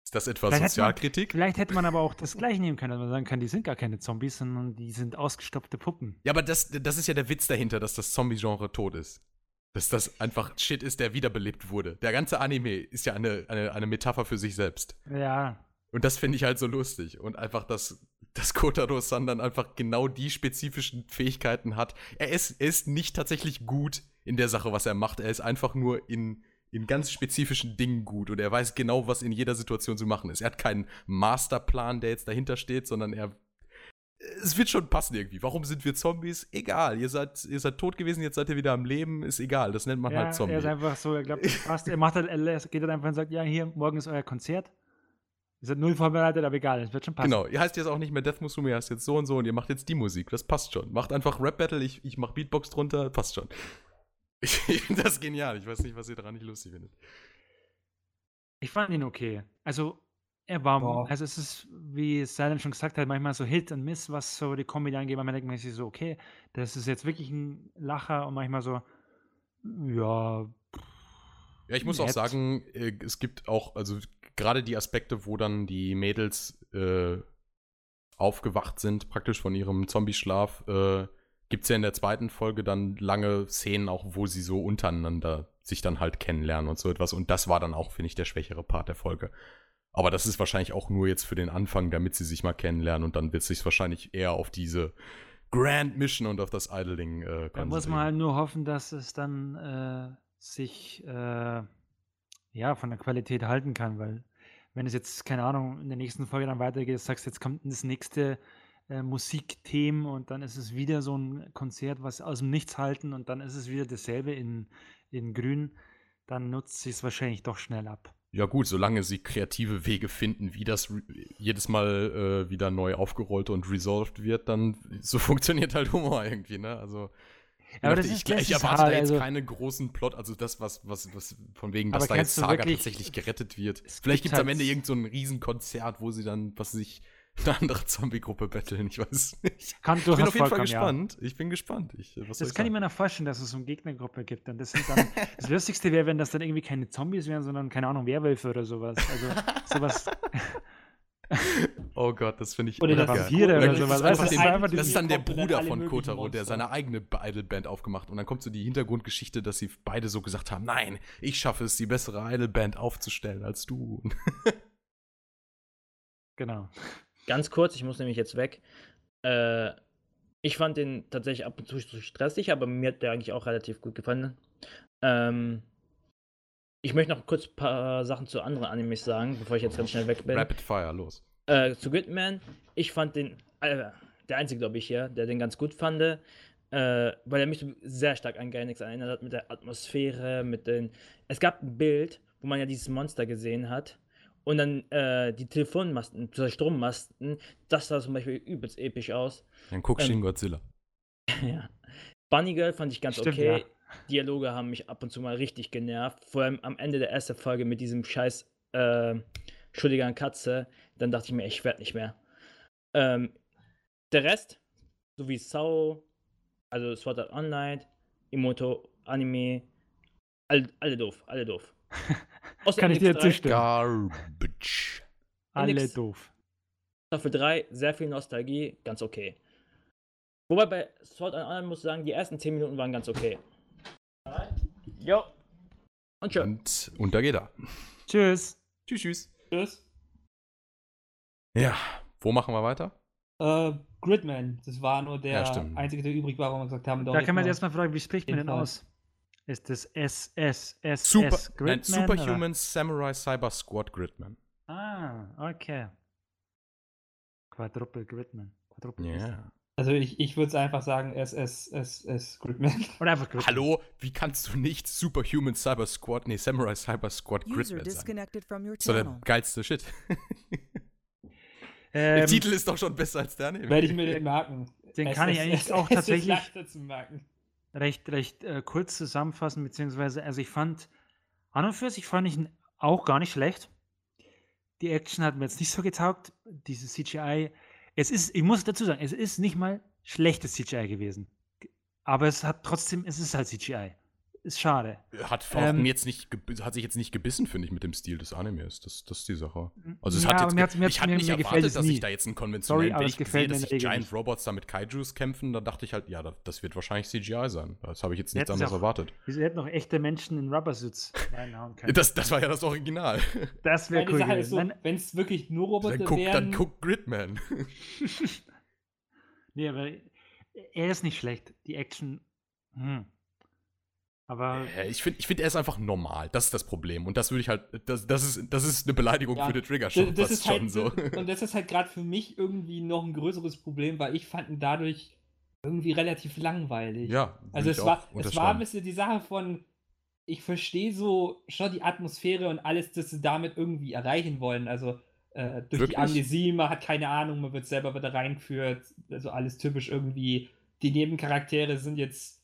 Ist das etwa Vielleicht hat man- Sozialkritik? vielleicht hätte man aber auch das gleich nehmen können, dass man sagen kann, die sind gar keine Zombies, sondern die sind ausgestopfte Puppen. Ja, aber das, das ist ja der Witz dahinter, dass das Zombie-Genre tot ist. Dass das einfach Shit ist, der wiederbelebt wurde. Der ganze Anime ist ja eine, eine, eine Metapher für sich selbst. Ja, Und das finde ich halt so lustig. Und einfach, dass, dass Kotaro-san dann einfach genau die spezifischen Fähigkeiten hat. Er ist, er ist nicht tatsächlich gut in der Sache, was er macht. Er ist einfach nur in, in ganz spezifischen Dingen gut. Und er weiß genau, was in jeder Situation zu machen ist. Er hat keinen Masterplan, der jetzt dahinter steht, sondern er. Es wird schon passen irgendwie. Warum sind wir Zombies? Egal. Ihr seid, ihr seid tot gewesen, jetzt seid ihr wieder am Leben. Ist egal. Das nennt man ja halt Zombie. er ist einfach so, er glaubt, das passt. Er macht halt, er geht halt einfach und sagt, ja, hier, morgen ist euer Konzert. Ihr seid null vorbereitet, aber egal, es wird schon passen. Genau, ihr heißt jetzt auch nicht mehr Death Musume, ihr heißt jetzt so und so und ihr macht jetzt die Musik. Das passt schon. Macht einfach Rap-Battle, ich, ich mach Beatbox drunter, passt schon. Ich finde das genial. Ich weiß nicht, was ihr daran nicht lustig findet. Ich fand ihn okay. Also, Er war, Boah. also es ist, wie Silent schon gesagt hat, manchmal so Hit und Miss, was so die Comedy angeht. Manchmal denkt man sich so, okay, das ist jetzt wirklich ein Lacher und manchmal so, ja, Ja, ich muss auch Nett. sagen, äh, es gibt auch, also gerade die Aspekte, wo dann die Mädels äh, aufgewacht sind, praktisch von ihrem Zombieschlaf, äh, gibt es ja in der zweiten Folge dann lange Szenen auch, wo sie so untereinander sich dann halt kennenlernen und so etwas. Und das war dann auch, finde ich, der schwächere Part der Folge. Aber das ist wahrscheinlich auch nur jetzt für den Anfang, damit sie sich mal kennenlernen und dann wird sich wahrscheinlich eher auf diese Grand Mission und auf das Idling äh, Da muss man halt nur hoffen, dass es dann äh, sich äh, ja von der Qualität halten kann, weil wenn es jetzt, keine Ahnung, in der nächsten Folge dann weitergeht, sagst jetzt kommt das nächste äh, Musikthemen und dann ist es wieder so ein Konzert, was aus dem Nichts halten und dann ist es wieder dasselbe in, in Grün, dann nutzt sich es wahrscheinlich doch schnell ab. Ja gut, solange sie kreative Wege finden, wie das jedes Mal äh, wieder neu aufgerollt und resolved wird, dann so funktioniert halt Humor irgendwie, ne? Also Ja, aber das ich, ist- das ich erwarte hart, da jetzt also- keine großen Plot, also das, was, was, was von wegen, dass da jetzt Saga wirklich- tatsächlich gerettet wird. Vielleicht gibt es am halt- Ende irgend so ein Riesenkonzert, wo sie dann, was sich eine andere Zombie-Gruppe betteln, ich weiß nicht. Kann Ich bin auf jeden Fall vollkommen, ja. gespannt. Ich bin gespannt. Ich, Das kann ich sagen? mir noch vorstellen, dass es so eine Gegnergruppe gibt. Und das sind dann, das Lustigste wäre, wenn das dann irgendwie keine Zombies wären, sondern, keine Ahnung, Werwölfe oder sowas. Also sowas. Oh Gott, das finde ich Oder das geil. Vampire Oder das sowas. das einfach Das ist dann der dann Bruder von Kotaro, der seine eigene Idol-Band aufgemacht. Und dann kommt so die Hintergrundgeschichte, dass sie beide so gesagt haben: Nein, ich schaffe es, die bessere Idol-Band aufzustellen als du. Genau. Ganz kurz, ich muss nämlich jetzt weg. Äh, ich fand den tatsächlich ab und zu stressig, aber mir hat der eigentlich auch relativ gut gefallen. Ähm, ich möchte noch kurz ein paar Sachen zu anderen Animes sagen, bevor ich jetzt ganz schnell weg bin. Rapid Fire, los. Äh, zu Gridman, ich fand den, äh, der einzige, glaube ich, hier, der den ganz gut fand, äh, weil er mich sehr stark an Gainax erinnert hat, mit der Atmosphäre, mit den. Es gab ein Bild, wo man ja dieses Monster gesehen hat. Und dann äh, die Telefonmasten, die Strommasten, das sah zum Beispiel übelst episch aus. Dann guck Ähm, Shin Godzilla. ja. Bunny Girl fand ich ganz Stimmt, okay. ja. Dialoge haben mich ab und zu mal richtig genervt. Vor allem am Ende der ersten Folge mit diesem scheiß äh, Schuldiger Katze. Dann dachte ich mir, ich werde nicht mehr. Ähm, der Rest, so wie Sao, also Sword Art Online, Imoto, Anime, alle, alle doof, alle doof. Außer Kann ich dir Index 3, zustimmen. Garbage. Alle Index- doof. Staffel 3, sehr viel Nostalgie, ganz okay. Wobei bei Sword Art Online muss ich sagen, die ersten 10 Minuten waren ganz okay. Jo. Und tschö. Und, und da geht er. Tschüss. Tschüss, tschüss. Tschüss. Ja, wo machen wir weiter? Äh, Gridman, das war nur der Ja, einzige, der übrig war, wo wir gesagt haben, Da kann man jetzt erstmal fragen, wie spricht man denn Fall. aus? Ist das S, S, S, Super, S, nein, Gridman, oder? Superhuman Samurai Cyber Squad Gridman. Ah, okay. Quadruple Gridman. Quadruple Ja. Also ich, ich würde es einfach sagen, SSSS Gridman. Oder einfach Gridman. Hallo, wie kannst du nicht Superhuman Cyber Squad, nee, Samurai Cyber Squad User Gridman sagen? disconnected from your So der geilste Shit. Ähm, der Titel ist doch schon besser als der Anime. Werde ich mir den merken. Den kann ich eigentlich auch Es ist tatsächlich- leichter zu merken. Recht, recht äh, kurz zusammenfassen, beziehungsweise, also ich fand, an und für sich fand ich ihn auch gar nicht schlecht. Die Action hat mir jetzt nicht so getaugt. Diese CGI, es ist, ich muss dazu sagen, es ist nicht mal schlechtes CGI gewesen. Aber es hat trotzdem, es ist halt CGI. Ist schade. Hat, Ähm, jetzt nicht, hat sich jetzt nicht gebissen, finde ich, mit dem Stil des Animes. Das, das ist die Sache. Also es Ja, hat jetzt, mir hat's- mir ich hatte mir- nicht erwartet, dass nie. ich da jetzt einen Sorry, konventionellen, aber wenn ich gefällt sehe, dass sich Giant nicht. Robots da mit Kaijus kämpfen, da dachte ich halt, ja, das, wird wahrscheinlich CGI sein. Das habe ich jetzt nichts anderes auch- erwartet. Wieso hätten noch echte Menschen in Rubbersuits reinhauen können? Das, das war ja das Original. Das wäre cool gewesen. so, wenn es wirklich nur Roboter Dann guck, wären, dann guck Gridman. nee, aber er ist nicht schlecht. Die Action, hm. Aber Ich finde, ich find, er ist einfach normal. Das ist das Problem. Und das würde ich halt, das, das, ist, das ist eine Beleidigung Ja, für den Trigger das, schon, das fast ist halt, schon so. Und das ist halt gerade für mich irgendwie noch ein größeres Problem, weil ich fand ihn dadurch irgendwie relativ langweilig. Ja, Also es war, es war ein bisschen die Sache von, ich verstehe so schon die Atmosphäre und alles, das sie damit irgendwie erreichen wollen. Also äh, durch Wirklich? die Amnesie, man hat keine Ahnung, man wird selber wieder reingeführt. Also alles typisch irgendwie. Die Nebencharaktere sind jetzt,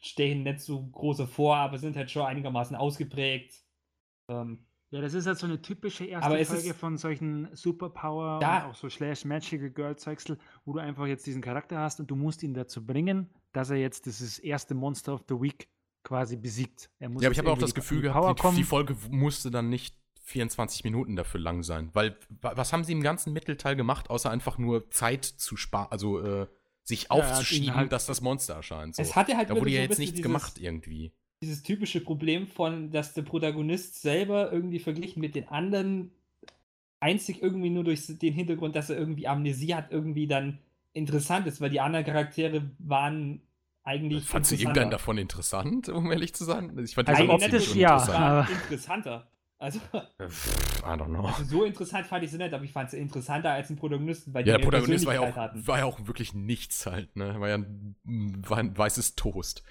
stehen nicht so große vor, aber sind halt schon einigermaßen ausgeprägt. Ähm, Ja, das ist halt so eine typische erste Folge ist- von solchen Superpower Ja. und auch so Slash Magical Girl Zeugsel, wo du einfach jetzt diesen Charakter hast und du musst ihn dazu bringen, dass er jetzt dieses erste Monster of the Week quasi besiegt. Er muss Ja, aber ich habe auch das Gefühl die gehabt, die, die Folge musste dann nicht 24 Minuten dafür lang sein. Weil, wa- was haben sie im ganzen Mittelteil gemacht, außer einfach nur Zeit zu sparen, also äh, sich Ja, aufzuschieben, halt- dass das Monster erscheint. So. Es hatte halt da wurde ja so jetzt nichts dieses- gemacht irgendwie. dieses typische Problem von, dass der Protagonist selber irgendwie verglichen mit den anderen einzig irgendwie nur durch den Hintergrund, dass er irgendwie Amnesie hat, irgendwie dann interessant ist, weil die anderen Charaktere waren eigentlich. Fandst du irgendeinen davon interessant, um ehrlich zu sein? Ich fand Also die schon optisch ja. interessanter. Also, Äh, pff, I don't know. also so interessant fand ich sie nicht, aber ich fand sie interessanter als ein Protagonisten, weil die Ja, der mehr Protagonist war ja, auch, hatten. war ja auch wirklich nichts halt, ne? War ja ein, war ein weißes Toast.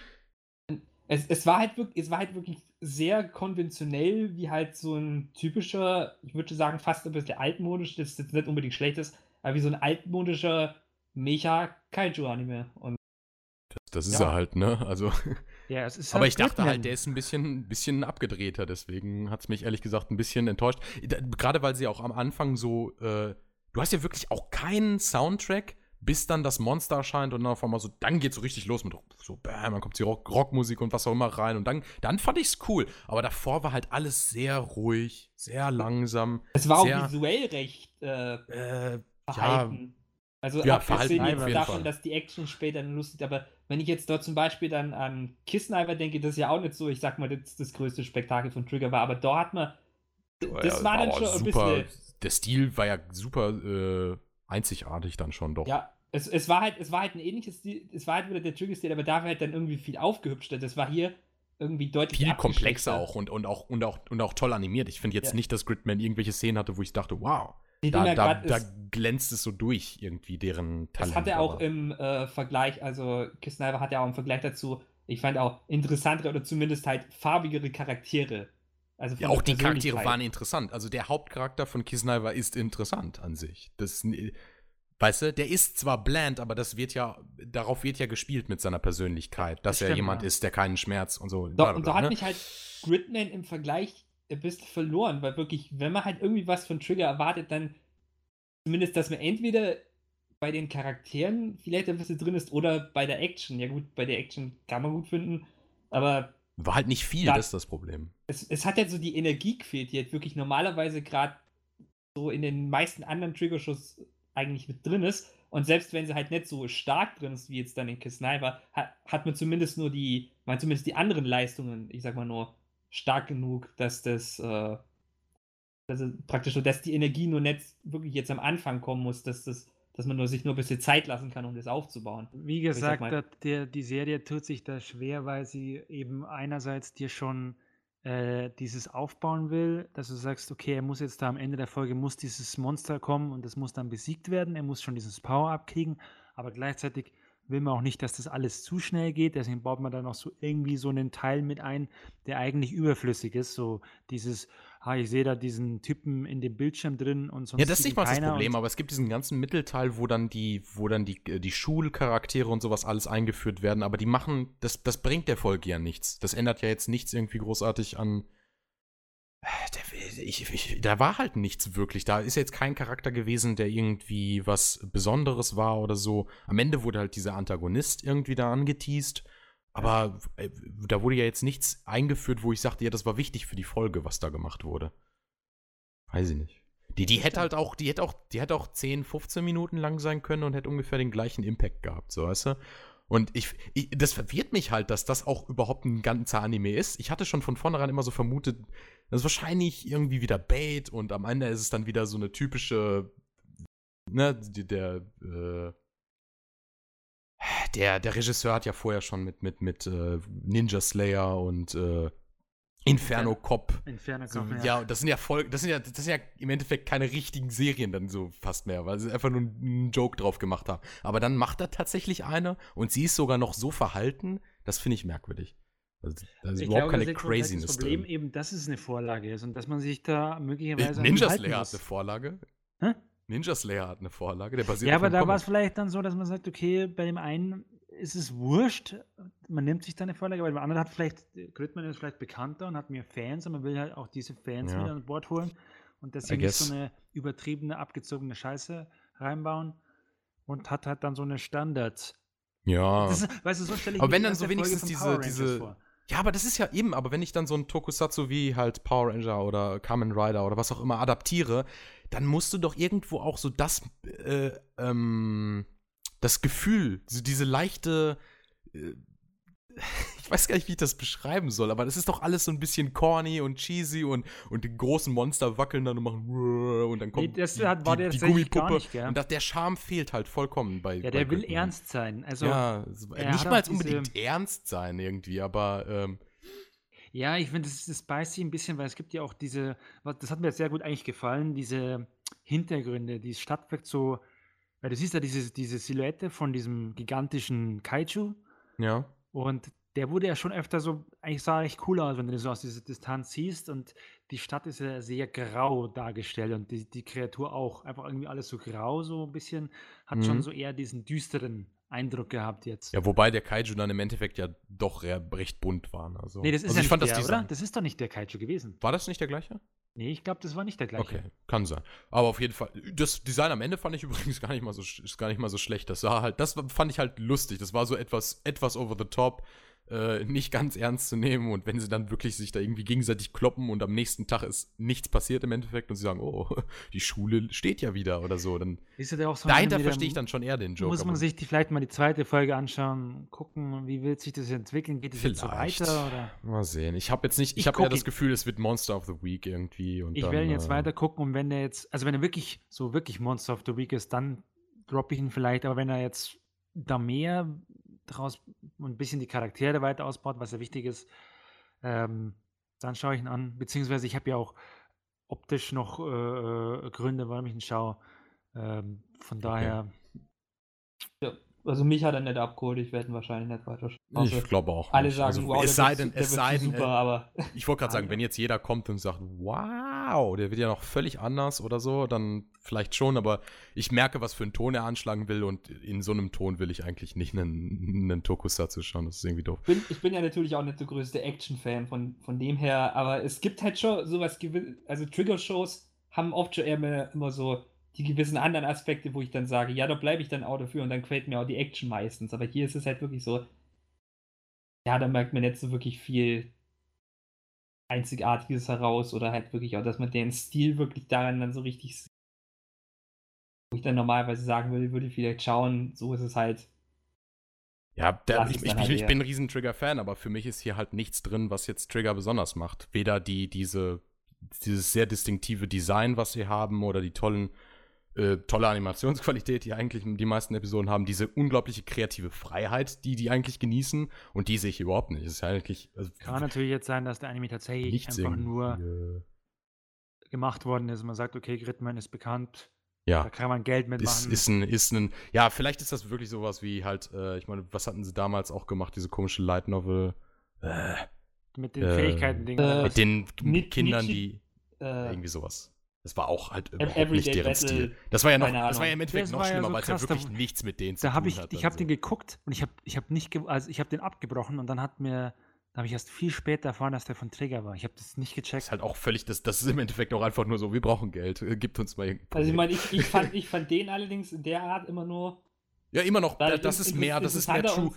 Es, es, war halt wirklich, es war halt wirklich sehr konventionell, wie halt so ein typischer, ich würde sagen, fast ein bisschen altmodisch, das jetzt nicht unbedingt schlecht ist, aber wie so ein altmodischer Mecha-Kaiju-Anime. Das, das ist Ja. er halt, ne? Also, Ja, es ist aber halt ich dachte Batman. halt, der ist ein bisschen, ein bisschen abgedrehter, deswegen hat es mich ehrlich gesagt ein bisschen enttäuscht. Da- Gerade weil sie auch am Anfang so, äh, du hast ja wirklich auch keinen Soundtrack, bis dann das Monster erscheint und dann auf einmal so, dann geht's so richtig los mit so, bam, dann kommt die Rock Rockmusik und was auch immer rein und dann, dann fand ich's cool. Aber davor war halt alles sehr ruhig, sehr langsam. es war Sehr- auch visuell recht äh, Äh, verhalten. Also Ja, abgesehen jetzt davon, Fall. dass die Action später dann lustig aber wenn ich jetzt dort zum Beispiel dann an Kissenheimer denke, das ist ja auch nicht so, ich sag mal, das, das größte Spektakel von Trigger war, aber dort hat man das ja, war dann schon ein super, bisschen Der Stil war ja super äh, einzigartig dann schon doch. Ja, es, es war halt, es war halt ein ähnliches Stil, es war halt wieder der Trigger-Stil, aber da war halt dann irgendwie viel aufgehübschter. Das war hier irgendwie deutlich viel komplexer auch und, und auch und auch und auch toll animiert. Ich finde jetzt Ja. nicht, dass Gridman irgendwelche Szenen hatte, wo ich dachte, wow, da, da, da glänzt es so durch irgendwie deren Talent. Das hat er auch aber- im äh, Vergleich, also Kisniver hat ja auch im Vergleich dazu, ich fand auch interessantere oder zumindest halt farbigere Charaktere. Also ja, auch die Charaktere waren interessant. Also der Hauptcharakter von Kisniver ist interessant an sich. Das, weißt du, der ist zwar bland, aber das wird ja, darauf wird ja gespielt mit seiner Persönlichkeit, dass Das er stimmt, jemand ja. ist, der keinen Schmerz und so. Doch, und bla, hat ne? mich halt Gridman im Vergleich ein bisschen verloren, weil wirklich, wenn man halt irgendwie was von Trigger erwartet, dann zumindest, dass man entweder bei den Charakteren vielleicht ein bisschen drin ist oder bei der Action. Ja gut, bei der Action kann man gut finden, aber War halt nicht viel, Da- das ist das Problem. es, es hat ja so die Energie gefehlt, die halt wirklich normalerweise gerade so in den meisten anderen Trigger-Shows eigentlich mit drin ist. Und selbst wenn sie halt nicht so stark drin ist, wie jetzt dann in Kiss Sniper, hat, hat man zumindest nur die, man zumindest die anderen Leistungen, ich sag mal nur, stark genug, dass das, äh, dass praktisch so, dass die Energie nur nicht wirklich jetzt am Anfang kommen muss, dass das, dass man nur sich nur ein bisschen Zeit lassen kann, um das aufzubauen. Wie sag gesagt, mal- der, die Serie tut sich da schwer, weil sie eben einerseits dir schon äh, dieses aufbauen will, dass du sagst, okay, er muss jetzt da am Ende der Folge, muss dieses Monster kommen und das muss dann besiegt werden, er muss schon dieses Power abkriegen, aber gleichzeitig will man auch nicht, dass das alles zu schnell geht, deswegen baut man da noch so irgendwie so einen Teil mit ein, der eigentlich überflüssig ist, so dieses, ah, ich sehe da diesen Typen in dem Bildschirm drin und sonst Ja, das ist nicht mal das Problem, aber es gibt diesen ganzen Mittelteil, wo dann die, wo dann die, äh, die Schulcharaktere und sowas alles eingeführt werden, aber die machen, das, das bringt der Folge ja nichts. Das ändert ja jetzt nichts irgendwie großartig an. Äh, Der, ich, ich, da war halt nichts wirklich. Da ist jetzt kein Charakter gewesen, der irgendwie was Besonderes war oder so. Am Ende wurde halt dieser Antagonist irgendwie da angeteased. Aber äh, da wurde ja jetzt nichts eingeführt, wo ich sagte, ja, das war wichtig für die Folge, was da gemacht wurde. Weiß ich nicht. Die, die hätte halt auch, die hätte auch, die hätte auch 10, 15 Minuten lang sein können und hätte ungefähr den gleichen Impact gehabt, so weißt du? Und ich, ich, das verwirrt mich halt, dass das auch überhaupt ein ganzer Anime ist. Ich hatte schon von vornherein immer so vermutet, das ist wahrscheinlich irgendwie wieder Bait und am Ende ist es dann wieder so eine typische, ne, der, äh, der, der Regisseur hat ja vorher schon mit, mit, mit äh, Ninja Slayer und äh, Inferno Inferno. Cop Inferno so, Kopf, ja. das sind ja voll, das sind ja, das sind ja im Endeffekt keine richtigen Serien dann so fast mehr, weil sie einfach nur einen Joke drauf gemacht haben. Aber dann macht er tatsächlich eine und sie ist sogar noch so verhalten, das finde ich merkwürdig. Also, da ist Ich überhaupt glaube, keine das Craziness das Problem drin. eben, dass es eine Vorlage ist und dass man sich da Äh, möglicherweise an Ninja Slayer hat eine Vorlage. Hä? Ninja Slayer hat eine Vorlage, der basiert Ja, aber da war es vielleicht dann so, dass man sagt, okay, bei dem einen ist es wurscht. Man nimmt sich da eine Vorlage, weil der andere hat vielleicht, Gridman ist vielleicht bekannter und hat mehr Fans und man will halt auch diese Fans Ja. wieder an Bord holen und sie nicht so eine übertriebene, abgezogene Scheiße reinbauen und hat halt dann so eine Standard. Ja. Ist, weißt du, so stelle ich Aber wenn dann so wenigstens diese- diese- vor. Ja, aber das ist ja eben, aber wenn ich dann so ein Tokusatsu wie halt Power Ranger oder Kamen Rider oder was auch immer adaptiere, dann musst du doch irgendwo auch so das, äh, ähm, das Gefühl, so diese leichte, äh, ich weiß gar nicht, wie ich das beschreiben soll, aber das ist doch alles so ein bisschen corny und cheesy und, und die großen Monster wackeln dann und machen und dann kommt Nee, das hat- war der tatsächlich gar nicht, und das, der Charme fehlt halt vollkommen bei Ja, bei der will Gridman. ernst sein. Also, ja, nicht mal unbedingt ernst sein irgendwie, aber ähm, Ja, ich finde, das, beißt sich ein bisschen, weil es gibt ja auch diese, das hat mir sehr gut eigentlich gefallen, diese Hintergründe, die Stadt wirkt so, weil du siehst ja diese, diese Silhouette von diesem gigantischen Kaiju ja. und der wurde ja schon öfter so, eigentlich sah echt cool aus, wenn du das so aus dieser Distanz siehst und die Stadt ist ja sehr grau dargestellt und die, die Kreatur auch, einfach irgendwie alles so grau, so ein bisschen, hat schon Mhm. so eher diesen düsteren Eindruck gehabt jetzt. Ja, wobei der Kaiju dann im Endeffekt ja doch re- recht bunt war. Also, nee, das ist also ja ich nicht fand der, das oder? Das ist doch nicht der Kaiju gewesen. War das nicht der gleiche? Nee, ich glaube, das war nicht der gleiche. Okay, kann sein. Aber auf jeden Fall, das Design am Ende fand ich übrigens gar nicht mal so, gar nicht mal so schlecht. Das war halt, das fand ich halt lustig. Das war so etwas, etwas over the top, äh, nicht ganz ernst zu nehmen. Und wenn sie dann wirklich sich da irgendwie gegenseitig kloppen und am nächsten Tag ist nichts passiert im Endeffekt und sie sagen, oh, die Schule steht ja wieder oder so, dann Ist ja auch so dahinter verstehe ich dann schon eher den Joke. Muss man sich die, vielleicht mal die zweite Folge anschauen, gucken, wie wird sich das entwickeln? Geht es jetzt so weiter? Oder? Mal sehen. Ich habe jetzt nicht, ich, Ich habe eher das Gefühl, es wird Monster of the Week irgendwie. Und Ich dann, werde ihn jetzt äh, weiter gucken und wenn er jetzt, also wenn er wirklich so wirklich Monster of the Week ist, dann droppe ich ihn vielleicht, aber wenn er jetzt da mehr draus und ein bisschen die Charaktere weiter ausbaut, was ja wichtig ist, ähm, dann schaue ich ihn an. Beziehungsweise ich habe ja auch optisch noch äh, Gründe, warum ich ihn schaue. Ähm, von daher, Also mich hat er nicht abgeholt, ich werde ihn wahrscheinlich nicht weiter schauen. Ich glaube auch. Alle nicht. sagen, also, wow, es sei denn, es sei denn, super, äh, aber ich wollte gerade sagen, wenn jetzt jeder kommt und sagt, wow, der wird ja noch völlig anders oder so, dann vielleicht schon, aber ich merke, was für einen Ton er anschlagen will und in so einem Ton will ich eigentlich nicht einen, einen Tokusatsu schauen. Das ist irgendwie doof. bin, ich bin ja natürlich auch nicht der größte Action-Fan von, von dem her, aber es gibt halt schon sowas, also Trigger-Shows haben oft schon immer, immer so die gewissen anderen Aspekte, wo ich dann sage, ja, da bleibe ich dann auch dafür und dann gefällt mir auch die Action meistens. Aber hier ist es halt wirklich so, ja, da merkt man nicht so wirklich viel Einzigartiges heraus oder halt wirklich auch, dass man den Stil wirklich daran dann so richtig sieht. Wo ich dann normalerweise sagen würde, würde ich vielleicht schauen, so ist es halt. Ja, der, ich, ich, halt ich, bin ein riesen Trigger-Fan, aber für mich ist hier halt nichts drin, was jetzt Trigger besonders macht. Weder die, diese, dieses sehr distinktive Design, was sie haben, oder die tollen, äh, tolle Animationsqualität, die eigentlich die meisten Episoden haben, diese unglaubliche kreative Freiheit, die die eigentlich genießen, und die sehe ich überhaupt nicht. Es ist ja eigentlich also, kann natürlich jetzt sein, dass der Anime tatsächlich einfach irgendwie, nur äh, gemacht worden ist. Man sagt, okay, Gridman ist bekannt, ja. da kann man Geld Ist, mitmachen. ist, ein, ist ein, ja, vielleicht ist das wirklich sowas wie halt, äh, ich meine, was hatten sie damals auch gemacht, diese komische Light Novel, äh, mit den äh, Fähigkeiten-Ding. äh, mit den Ni- Kindern, die Äh, irgendwie sowas. Das war auch halt überhaupt Everyday nicht deren Battle, Stil. Das war ja noch, das war ja im. Endeffekt Das noch ja schlimmer, so weil es ja krass, da- wirklich nichts mit denen zu Da habe tun ich, hat. ich habe also. den geguckt und ich habe ich hab nicht, also ich habe den abgebrochen und dann hat mir, da habe ich erst viel später erfahren, dass der von Trigger war. Ich habe das nicht Das gecheckt. ist halt auch völlig, das, das ist im Endeffekt auch einfach nur so, wir brauchen Geld, äh, gibt uns mal irgendein Also ich meine, ich, ich, fand, ich fand den allerdings in der Art immer nur. Ja, immer noch, Da- da, das ist mehr, das ist mehr true.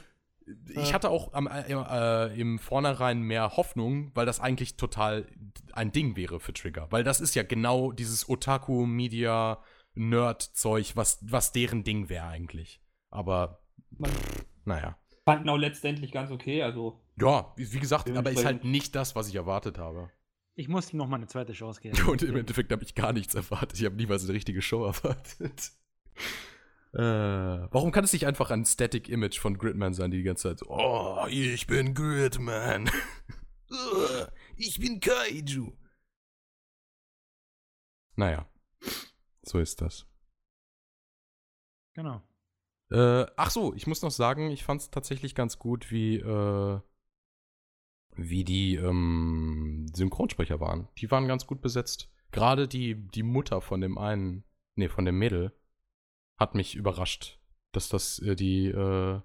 Ich hatte auch am, äh, äh, im Vornherein mehr Hoffnung, weil das eigentlich total ein Ding wäre für Trigger. Weil das ist ja genau dieses Otaku-Media-Nerd-Zeug, was, was deren Ding wäre eigentlich. Aber, Man naja. fanden auch letztendlich ganz okay. Also Ja, wie gesagt, aber ist halt nicht das, was ich erwartet habe. Ich muss ihm noch mal eine zweite Chance geben. Und im Endeffekt habe ich gar nichts erwartet. Ich habe niemals eine richtige Show erwartet. Äh, warum kann es nicht einfach ein Static Image von Gridman sein, die die ganze Zeit so, oh, ich bin Gridman. Ich bin Kaiju. Naja, so ist das. Genau. Äh, ach so, ich muss noch sagen, ich fand es tatsächlich ganz gut, wie, äh, wie die ähm, Synchronsprecher waren. Die waren ganz gut besetzt. Gerade die, die Mutter von dem einen, nee, von dem Mädel, hat mich überrascht, dass das äh, die, äh,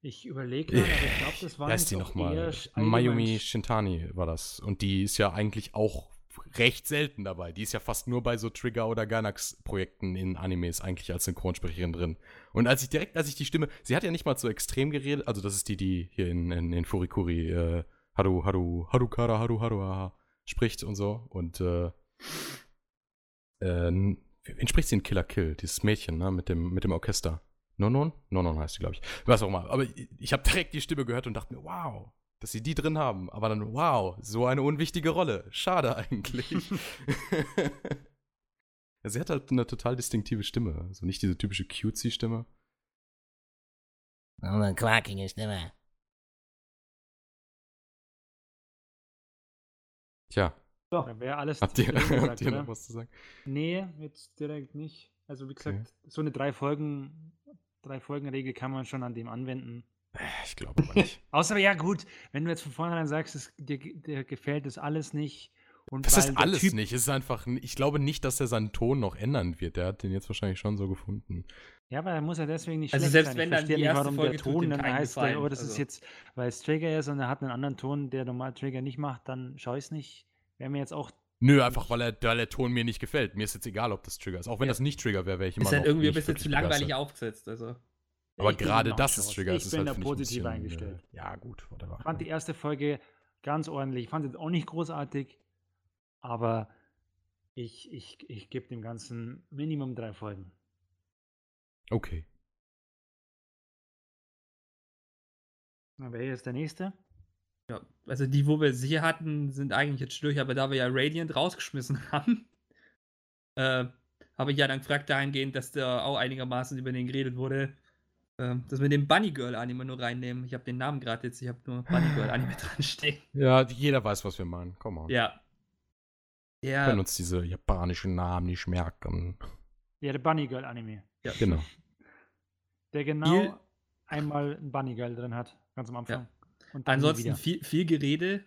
Ich überlege aber ich glaube, das war Wer ist die allgemein Mayumi Shintani war das. Und die ist ja eigentlich auch recht selten dabei. Die ist ja fast nur bei so Trigger- oder Gainax-Projekten in Animes eigentlich als Synchronsprecherin drin. Und als ich direkt, als ich die Stimme, sie hat ja nicht mal so extrem geredet, also das ist die, die hier in, in, in Furikuri äh, Haru, Haru, Harukara, Haru, Haru, Haha spricht und so. Und äh, äh, wen spricht sie in Killer Kill? Dieses Mädchen, ne, mit dem, mit dem Orchester. Nonon? Nonon heißt sie, glaube ich. Was auch immer. Aber ich, ich habe direkt die Stimme gehört und dachte mir, wow, dass sie die drin haben. Aber dann, wow, so eine unwichtige Rolle. Schade eigentlich. sie hat halt eine total distinktive Stimme. Also nicht diese typische cutesy-Stimme. Eine quakige Stimme. Tja, Da wäre alles habt ihr, gesagt, habt ihr noch was zu sagen? Nee, jetzt direkt nicht. Also wie gesagt, so eine drei Folgen, drei Folgen-Regel kann man schon an dem anwenden. Äh, Ich glaube aber nicht. Außer ja gut, wenn du jetzt von vornherein sagst, es, dir, dir gefällt das alles nicht. Und Das ist alles Typ, nicht. Es ist einfach, ich glaube nicht, dass er seinen Ton noch ändern wird. Der hat den jetzt wahrscheinlich schon so gefunden. Ja, aber er muss ja deswegen nicht Also schlecht selbst sein. wenn dann die nicht, erste warum Folge der Ton ihm dann heißt, Gefallen, oh, das ist also. jetzt, weil es Trigger ist und er hat einen anderen Ton, der normal Trigger nicht macht, dann schaue ich es nicht. Wäre mir jetzt auch Nö, einfach weil, er, weil der Ton mir nicht gefällt. Mir ist jetzt egal, ob das Trigger ist. Auch wenn Ja. das nicht Trigger wäre, wäre ich immer Ist halt noch irgendwie ein bisschen zu langweilig begeistert. aufgesetzt. Also. Aber Ich gerade das ist. Trigger. Ich es ist bin halt, da positiv bisschen, eingestellt. Äh, ja, gut, whatever. Ich fand die erste Folge ganz ordentlich. Ich fand es auch nicht großartig, aber ich, ich, ich gebe dem Ganzen Minimum drei Folgen. Okay. Na, wer ist der nächste? Ja, also die, wo wir sie hatten, sind eigentlich jetzt durch, aber da wir ja Radiant rausgeschmissen haben, äh, habe ich ja dann gefragt dahingehend, dass da auch einigermaßen über den geredet wurde, äh, dass wir den Bunny Girl Anime nur reinnehmen. Ich habe den Namen gerade jetzt, ich habe nur Bunny Girl Anime dran stehen. Ja, jeder weiß, was wir meinen. Komm on. Ja. Wir Ja, können uns diese japanischen Namen nicht merken. Ja, der Bunny Girl Anime. ja. Genau. Der genau Viel- einmal ein Bunny Girl drin hat, ganz am Anfang. Nie Ansonsten viel, viel Gerede,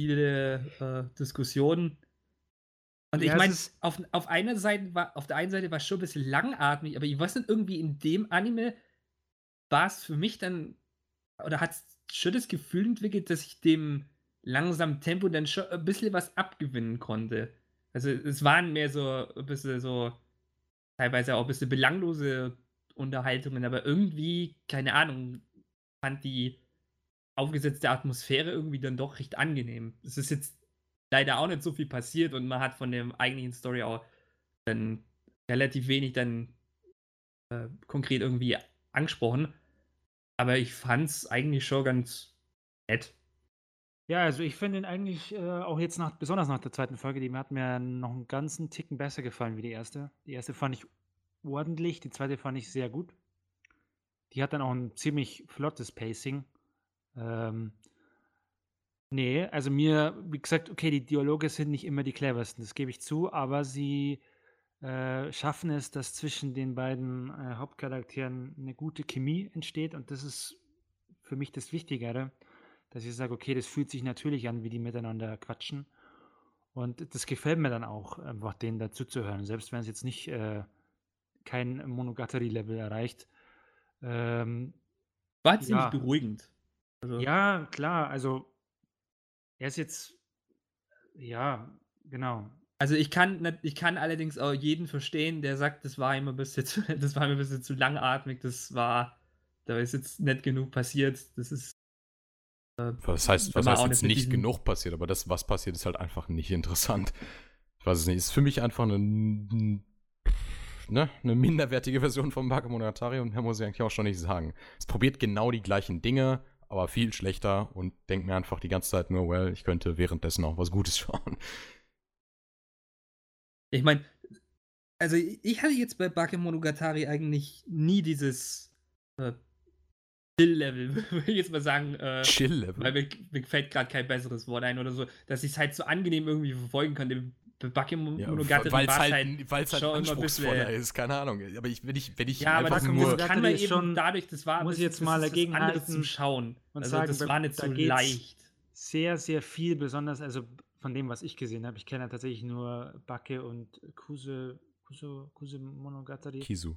viele äh, Diskussionen. Und ich Ja, es meine, auf, auf einer Seite war, auf der einen Seite war es schon ein bisschen langatmig, aber ich weiß nicht, irgendwie in dem Anime war es für mich dann, oder hat es schon das Gefühl entwickelt, dass ich dem langsamen Tempo dann schon ein bisschen was abgewinnen konnte. Also es waren mehr so ein bisschen so, teilweise auch ein bisschen belanglose Unterhaltungen, aber irgendwie, keine Ahnung, fand die aufgesetzte Atmosphäre irgendwie dann doch recht angenehm. Es ist jetzt leider auch nicht so viel passiert und man hat von der eigentlichen Story auch dann relativ wenig dann äh, konkret irgendwie angesprochen. Aber ich fand es eigentlich schon ganz nett. Ja, also ich finde ihn eigentlich äh, auch jetzt nach, besonders nach der zweiten Folge, die hat mir noch einen ganzen Ticken besser gefallen wie die erste. Die erste fand ich ordentlich, die zweite fand ich sehr gut. Die hat dann auch ein ziemlich flottes Pacing. Ähm, nee, also mir, wie gesagt, okay, die Dialoge sind nicht immer die cleversten, das gebe ich zu, aber sie äh, schaffen es, dass zwischen den beiden äh, Hauptcharakteren eine gute Chemie entsteht und das ist für mich das Wichtigere dass ich sage, okay, das fühlt sich natürlich an, wie die miteinander quatschen. Und das gefällt mir dann auch, einfach denen dazu zu hören, selbst wenn es jetzt nicht äh, kein Monogatari-Level erreicht. Ähm, War ziemlich Ja. beruhigend. Also, ja, klar, also er ist jetzt, ja, genau. Also ich kann, ich kann allerdings auch jeden verstehen, der sagt, das war ihm ein bisschen zu, das war mir ein bisschen zu langatmig, das war, da ist jetzt nicht genug passiert. Das ist Was heißt, was heißt jetzt nicht genug passiert, aber das, was passiert, ist halt einfach nicht interessant. Ich weiß es nicht. Ist für mich einfach eine, ne, eine minderwertige Version von Bakemonogatari und mehr muss ich eigentlich auch schon nicht sagen. Es probiert genau die gleichen Dinge, aber viel schlechter und denkt mir einfach die ganze Zeit nur, well, ich könnte währenddessen auch was Gutes schauen. Ich meine, also ich hatte jetzt bei Bakemonogatari eigentlich nie dieses äh, Chill-Level, würde ich jetzt mal sagen, äh, Chill-Level. weil mir, mir fällt gerade kein besseres Wort ein oder so, dass ich es halt so angenehm irgendwie verfolgen konnte. Bei Ja, Bakemonogatari weil es halt, weil's halt bisschen- ist, keine Ahnung. Aber ich, wenn ich, wenn ich Ja, aber einfach das, nur. das kann man eben schon- dadurch, das war muss ich jetzt mal dagegen anderes halten zum Schauen. und also sagen, das da- war nicht so leicht. Sehr, sehr viel, besonders, also von dem, was ich gesehen habe. Ich kenne ja tatsächlich nur Backe und Kuse, Kuse, Kuse Monogatari. Kisu.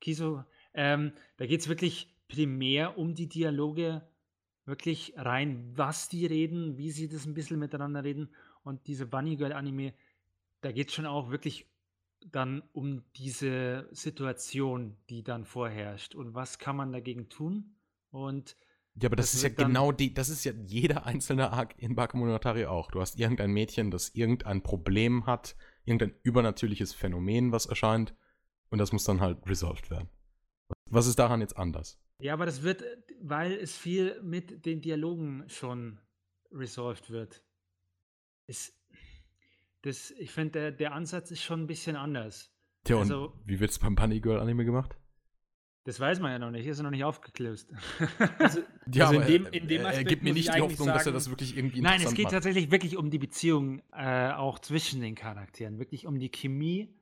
Kiso, Ähm, da geht es wirklich primär um die Dialoge, wirklich rein, was die reden, wie sie das ein bisschen miteinander reden. Und diese Bunny Girl Anime, da geht es schon auch wirklich dann um diese Situation, die dann vorherrscht. Und was kann man dagegen tun? Und Ja, aber das, Das ist ja genau die, das ist ja jeder einzelne Arc in Bakemonogatari auch. Du hast irgendein Mädchen, das irgendein Problem hat, irgendein übernatürliches Phänomen, was erscheint, und das muss dann halt resolved werden. Was ist daran jetzt anders? Ja, aber das wird, weil es viel mit den Dialogen schon resolved wird. Es, das, ich finde, der, der Ansatz ist schon ein bisschen anders. Tja, und Also- wie wird es beim Bunny Girl Anime gemacht? Das weiß man ja noch nicht, ist ja noch nicht aufgelöst. Also, Ja, Also in aber dem- er- in dem er Aspekt gibt mir nicht die Hoffnung, dass er sagen- das wirklich irgendwie Nein, es geht macht. tatsächlich wirklich um die Beziehung, äh, auch zwischen den Charakteren, wirklich um die Chemie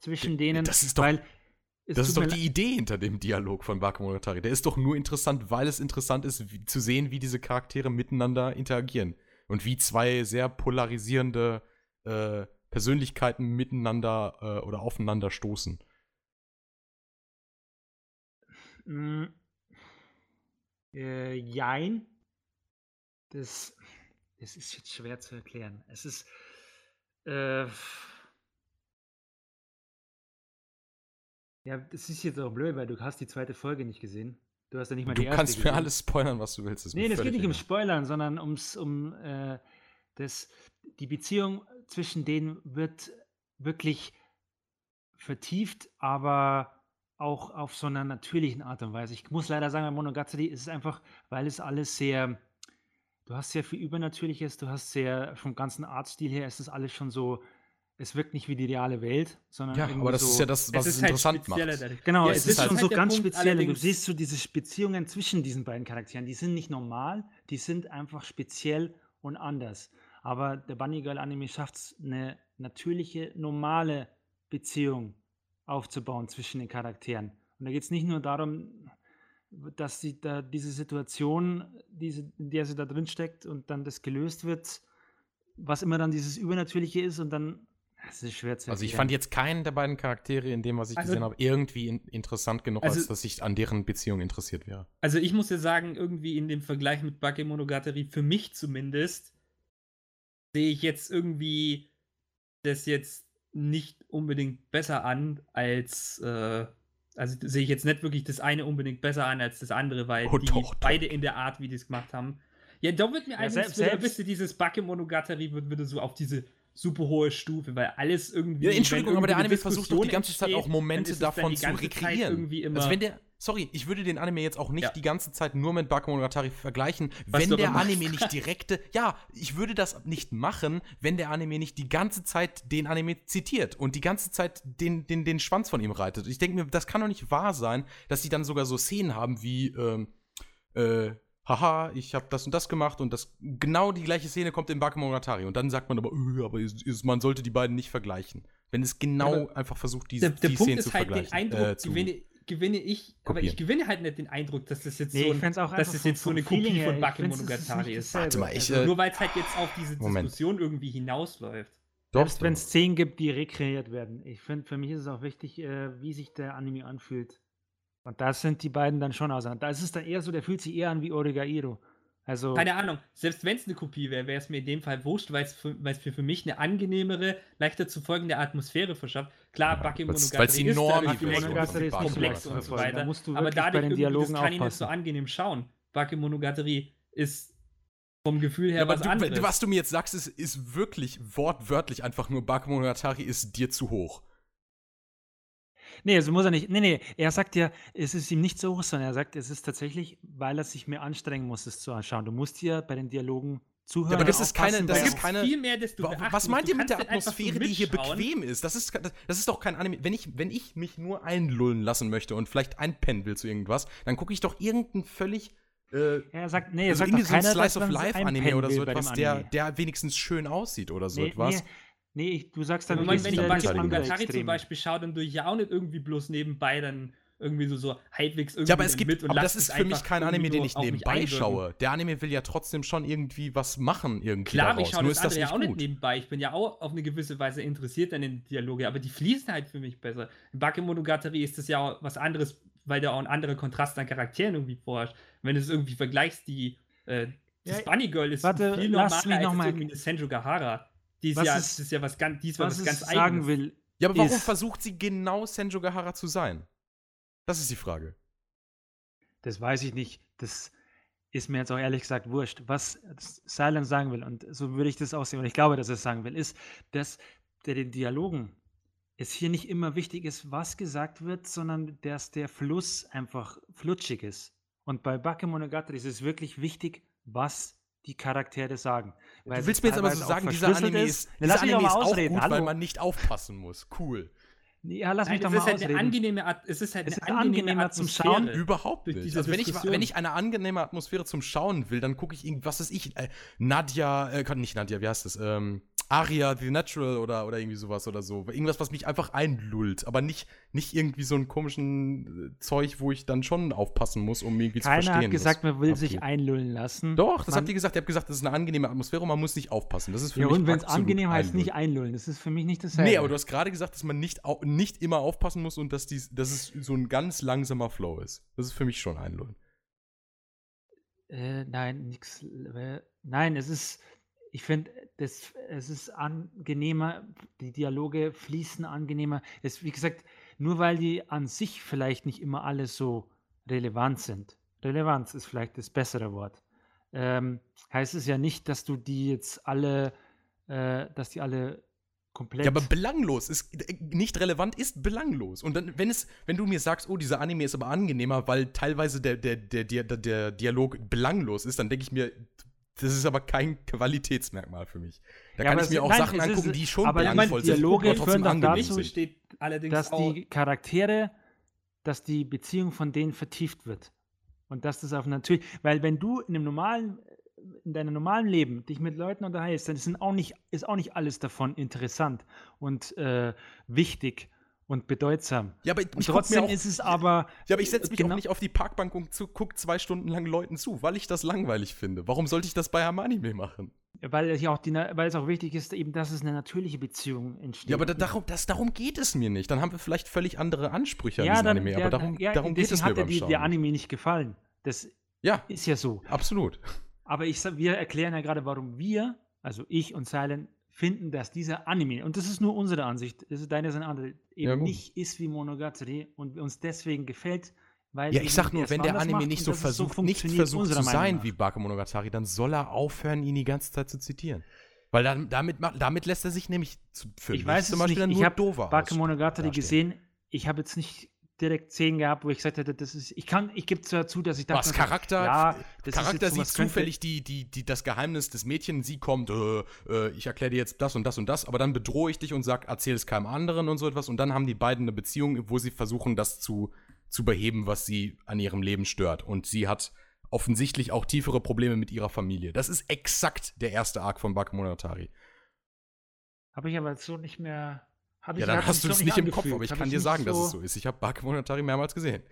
zwischen denen. das ist doch- Das ist doch die Idee hinter dem Dialog von Bakemonogatari. Der ist doch nur interessant, weil es interessant ist, wie, zu sehen, wie diese Charaktere miteinander interagieren. Und wie zwei sehr polarisierende äh, Persönlichkeiten miteinander äh, oder aufeinander stoßen. Mm, äh, jein. Das, das ist jetzt schwer zu erklären. Es ist. Äh, ja, das ist jetzt auch blöd, weil du hast die zweite Folge nicht gesehen. Du hast ja nicht mal Du die erste kannst mir gesehen. alles spoilern, was du willst. mir Nee, das geht nicht um egal. Spoilern, sondern ums, um äh, das, die Beziehung zwischen denen wird wirklich vertieft, aber auch auf so einer natürlichen Art und Weise. Ich muss leider sagen, bei Monogatari ist es einfach, weil es alles sehr, du hast sehr viel Übernatürliches, du hast sehr, vom ganzen Artstil her ist es alles schon so, es wirkt nicht wie die reale Welt, sondern Ja, irgendwie aber das so, ist ja das, was es, halt interessant spezieller macht. dadurch. Genau, Ja, es es ist, ist halt- schon so der ganz Punkt speziell. Du siehst so diese Beziehungen zwischen diesen beiden Charakteren, die sind nicht normal, die sind einfach speziell und anders. Aber der Bunny Girl Anime schafft es, eine natürliche, normale Beziehung aufzubauen zwischen den Charakteren. Und da geht es nicht nur darum, dass sie da diese Situation, diese, in der sie da drin steckt und dann das gelöst wird, was immer dann dieses Übernatürliche ist und dann, es ist schwer zu Also ich erklären. fand jetzt keinen der beiden Charaktere in dem, was ich Also- gesehen habe, irgendwie in, interessant genug, Also- als dass ich an deren Beziehung interessiert wäre. Also ich muss ja sagen, irgendwie in dem Vergleich mit Bakemonogatari, für mich zumindest, sehe ich jetzt irgendwie das jetzt nicht unbedingt besser an als, äh, also sehe ich jetzt nicht wirklich das eine unbedingt besser an als das andere, weil Oh, die doch, doch. beide in der Art, wie die es gemacht haben. Ja, da wird mir Ja, eigentlich selbst- wieder, selbst- ihr, dieses Bakemonogatari wird wieder so auf diese super hohe Stufe, weil alles irgendwie. Ja, Entschuldigung, aber der Anime versucht doch die ganze Zeit auch Momente davon zu rekreieren. Irgendwie immer, Also wenn der, sorry, ich würde den Anime jetzt auch nicht Ja. die ganze Zeit nur mit Bakemonogatari vergleichen, Was wenn der. Anime nicht direkte, ja, ich würde das nicht machen, wenn der Anime nicht die ganze Zeit den Anime zitiert und die ganze Zeit den, den, den Schwanz von ihm reitet. Ich denke mir, das kann doch nicht wahr sein, dass sie dann sogar so Szenen haben wie, ähm, äh, haha, ich habe das und das gemacht und das genau die gleiche Szene kommt in Bakemonogatari und dann sagt man aber, äh, aber ist, ist, man sollte die beiden nicht vergleichen. Wenn es genau Aber einfach versucht, die, der, der die Punkt Szenen ist zu halt, den vergleichen. Eindruck äh, zu- gewinne, gewinne ich, aber ich kopieren. gewinne halt nicht den Eindruck, dass das jetzt Nee, so, ein, dass das jetzt so eine Kopie her, von ist Monogatari ist. Warte mal, ich, Also äh, nur weil es halt jetzt auf diese Moment. Diskussion irgendwie hinausläuft. Doch, Selbst wenn es Szenen gibt, die rekreiert werden. Ich finde, für mich ist es auch wichtig, äh, wie sich der Anime anfühlt. Und da sind die beiden dann schon auseinander. Da ist es dann eher so, der fühlt sich eher an wie Origairo. Also, Keine Ahnung, selbst wenn es eine Kopie wäre, wäre es mir in dem Fall wurscht, weil es für, für, für mich eine angenehmere, leichter zu folgende Atmosphäre verschafft. Klar, weil's- Monogatari ist dadurch Version Monogatari ist komplex und so verfolgen. weiter. Da musst du aber wirklich bei dadurch den Dialogen das kann ich nicht so angenehm schauen. Bake Monogatari ist vom Gefühl her Ja, aber was du, anderes. was du mir jetzt sagst, ist, ist wirklich wortwörtlich einfach nur Bakemonogatari ist dir zu hoch. Nee, so muss er nicht. Nee, nee, er sagt ja, es ist ihm nicht so hoch, sondern er sagt, es ist tatsächlich, weil er sich mehr anstrengen muss, es zu anschauen. Du musst hier bei den Dialogen zuhören. Ja, aber das ist keine- das ist keine- viel mehr, dass du beachten Was meint ihr mit der so Atmosphäre, die hier bequem ist? Das ist, das, das ist doch kein Anime. Wenn ich, wenn ich mich nur einlullen lassen möchte und vielleicht einpennen will zu irgendwas, dann gucke ich doch irgendeinen völlig. Äh, Er sagt, nee, er also sagt irgendwie doch so ein Slice of Life Anime oder so etwas, der, der wenigstens schön aussieht oder so nee, etwas. Nee, nee ich, du sagst dann, du wenn, ich andere Monogatari zum. Beispiel schaue, dann tue ich ja auch nicht irgendwie bloß nebenbei dann irgendwie so, so halbwegs irgendwie Ja, aber es gibt, mit und aber lass das ist für mich kein Anime, den ich mich nebenbei schaue. Der Anime will ja trotzdem schon irgendwie was machen irgendwie Klar, daraus. ich schaue Nur das ist das andere ja nicht auch nicht nebenbei. Ich bin ja auch auf eine gewisse Weise interessiert an den Dialoge, aber die fließen halt für mich besser. In Bake Monogatari ist das ja auch was anderes weil da auch ein anderer Kontrast an Charakteren irgendwie vorherrscht. Wenn du es irgendwie vergleichst, die äh, das Ja, Bunny Girl ist warte, viel lass normaler mich als noch mal- irgendwie eine Senju Gahara. Die ist Was ja, ist- das ist ja was ganz, die ist was, Was ganz ich sagen eigenes. will, Ja, aber warum ist- versucht sie genau Senjo Gahara zu sein? Das ist die Frage. das weiß ich nicht. Das ist mir jetzt auch ehrlich gesagt wurscht. Was Silence sagen will, und so würde ich das aussehen, und ich glaube, dass er es sagen will, ist, dass der den Dialogen es hier nicht immer wichtig ist, was gesagt wird, sondern dass der Fluss einfach flutschig ist. Und bei Bakemonogatari ist es wirklich wichtig, was die Charaktere sagen. Du willst mir jetzt aber so sagen, dieser Anime ist, dieser Anime ist auch gut, weil man nicht aufpassen muss. Cool. Ja, lass mich Nein, doch es mal ist halt eine ausreden. angenehme Art, es ist halt Es eine ist angenehme angenehmer zum. Schauen. Überhaupt nicht. Also wenn ich, wenn ich eine angenehme Atmosphäre zum Schauen will, dann gucke ich irgendwas, was ich, äh, Nadja, äh, kann- nicht Nadja, wie heißt das? Ähm, Aria the Natural oder, oder irgendwie sowas oder so. Irgendwas, was mich einfach einlullt, aber nicht, nicht irgendwie so einen komischen äh, Zeug, wo ich dann schon aufpassen muss, um irgendwie zu Keiner verstehen. hat gesagt, was man will sich einlullen lassen. Doch, das man, habt ihr gesagt. Ihr habt gesagt, das ist eine angenehme Atmosphäre und man muss nicht aufpassen. Das ist für Ja, mich und wenn es angenehm heißt, nicht einlullen. einlullen. Das ist für mich nicht dasselbe. Nee, aber du hast gerade gesagt, dass man nicht, au nicht immer aufpassen muss und dass, dies, dass es so ein ganz langsamer Flow ist. Das ist für mich schon einlullen. Äh, nein, nix. Äh, nein, es ist, ich finde, es ist angenehmer, die Dialoge fließen angenehmer. Es, wie gesagt, nur weil die an sich vielleicht nicht immer alle so relevant sind. Relevanz ist vielleicht das bessere Wort. Ähm, heißt es ja nicht, dass du die jetzt alle, äh, dass die alle komplett. Ja, aber belanglos ist äh, nicht relevant ist belanglos. Und dann, wenn es, wenn du mir sagst, oh, dieser Anime ist aber angenehmer, weil teilweise der, der, der, der, der, Dialog belanglos ist, dann denke ich mir, das ist aber kein Qualitätsmerkmal für mich. Da Ja, kann ich mir auch nein, Sachen es ist- angucken, die schon aber ich meine, belangvoll sind, Dialoge aber trotzdem führen angenehm dazu, sind. steht allerdings dass auch, die Charaktere, dass die Beziehung von denen vertieft wird. Und dass das auf natürlich, weil wenn du in einem normalen, in deinem normalen Leben dich mit Leuten unterhältst, dann sind auch nicht, ist auch nicht alles davon interessant und äh, wichtig und bedeutsam. Ja, aber Und trotzdem auch, ist es aber. ja, aber ich setze mich genau- auch nicht auf die Parkbank und zu, guck zwei Stunden lang Leuten zu, weil ich das langweilig finde. Warum sollte ich das bei einem Anime machen? Weil es ja auch die, weil es auch wichtig ist, eben, dass es eine natürliche Beziehung entsteht. Ja, aber da, darum, das, darum geht es mir nicht. Dann haben wir vielleicht völlig andere Ansprüche an ja, diesen dann, Anime, aber darum, ja, darum geht es mir hat dir beim die, Schauen. der Anime nicht gefallen. Das ja, ist ja so. absolut. Aber ich, wir erklären ja gerade, warum wir, also ich und Silent, finden, dass dieser Anime, und das ist nur unsere Ansicht, das ist deine ist eine andere, eben Ja, nicht ist wie Monogatari und uns deswegen gefällt, weil Ja, ich sag nur, wenn der Anime nicht so versucht, nicht funktioniert, versucht zu sein wie Bakemonogatari, dann soll er aufhören, ihn die ganze Zeit zu zitieren. Weil dann, damit, damit lässt er sich nämlich für Ich weiß zum Beispiel nicht, dann ich nur habe dover Bakemonogatari dastehen. gesehen, ich habe jetzt nicht direkt Szenen gehabt, wo ich gesagt hätte, das ist, ich kann, ich gebe zwar zu, dass ich dachte, Was Charakter, ja, das ist Charakter jetzt sieht zufällig die, die, die, das Geheimnis des Mädchens, sie kommt, äh, äh, ich erkläre dir jetzt das und das und das, aber dann bedrohe ich dich und sag, erzähl es keinem anderen und so etwas und dann haben die beiden eine Beziehung, wo sie versuchen, das zu, zu beheben, was sie an ihrem Leben stört. Und sie hat offensichtlich auch tiefere Probleme mit ihrer Familie. Das ist exakt der erste Arc von Bakemonogatari. Habe ich aber so nicht mehr. Hab ich- Ja, dann hast du so es nicht im Kopf, angefühlt. aber ich Hab kann dir nicht sagen, dass es so ist. Ich habe Bakemonogatari mehrmals gesehen.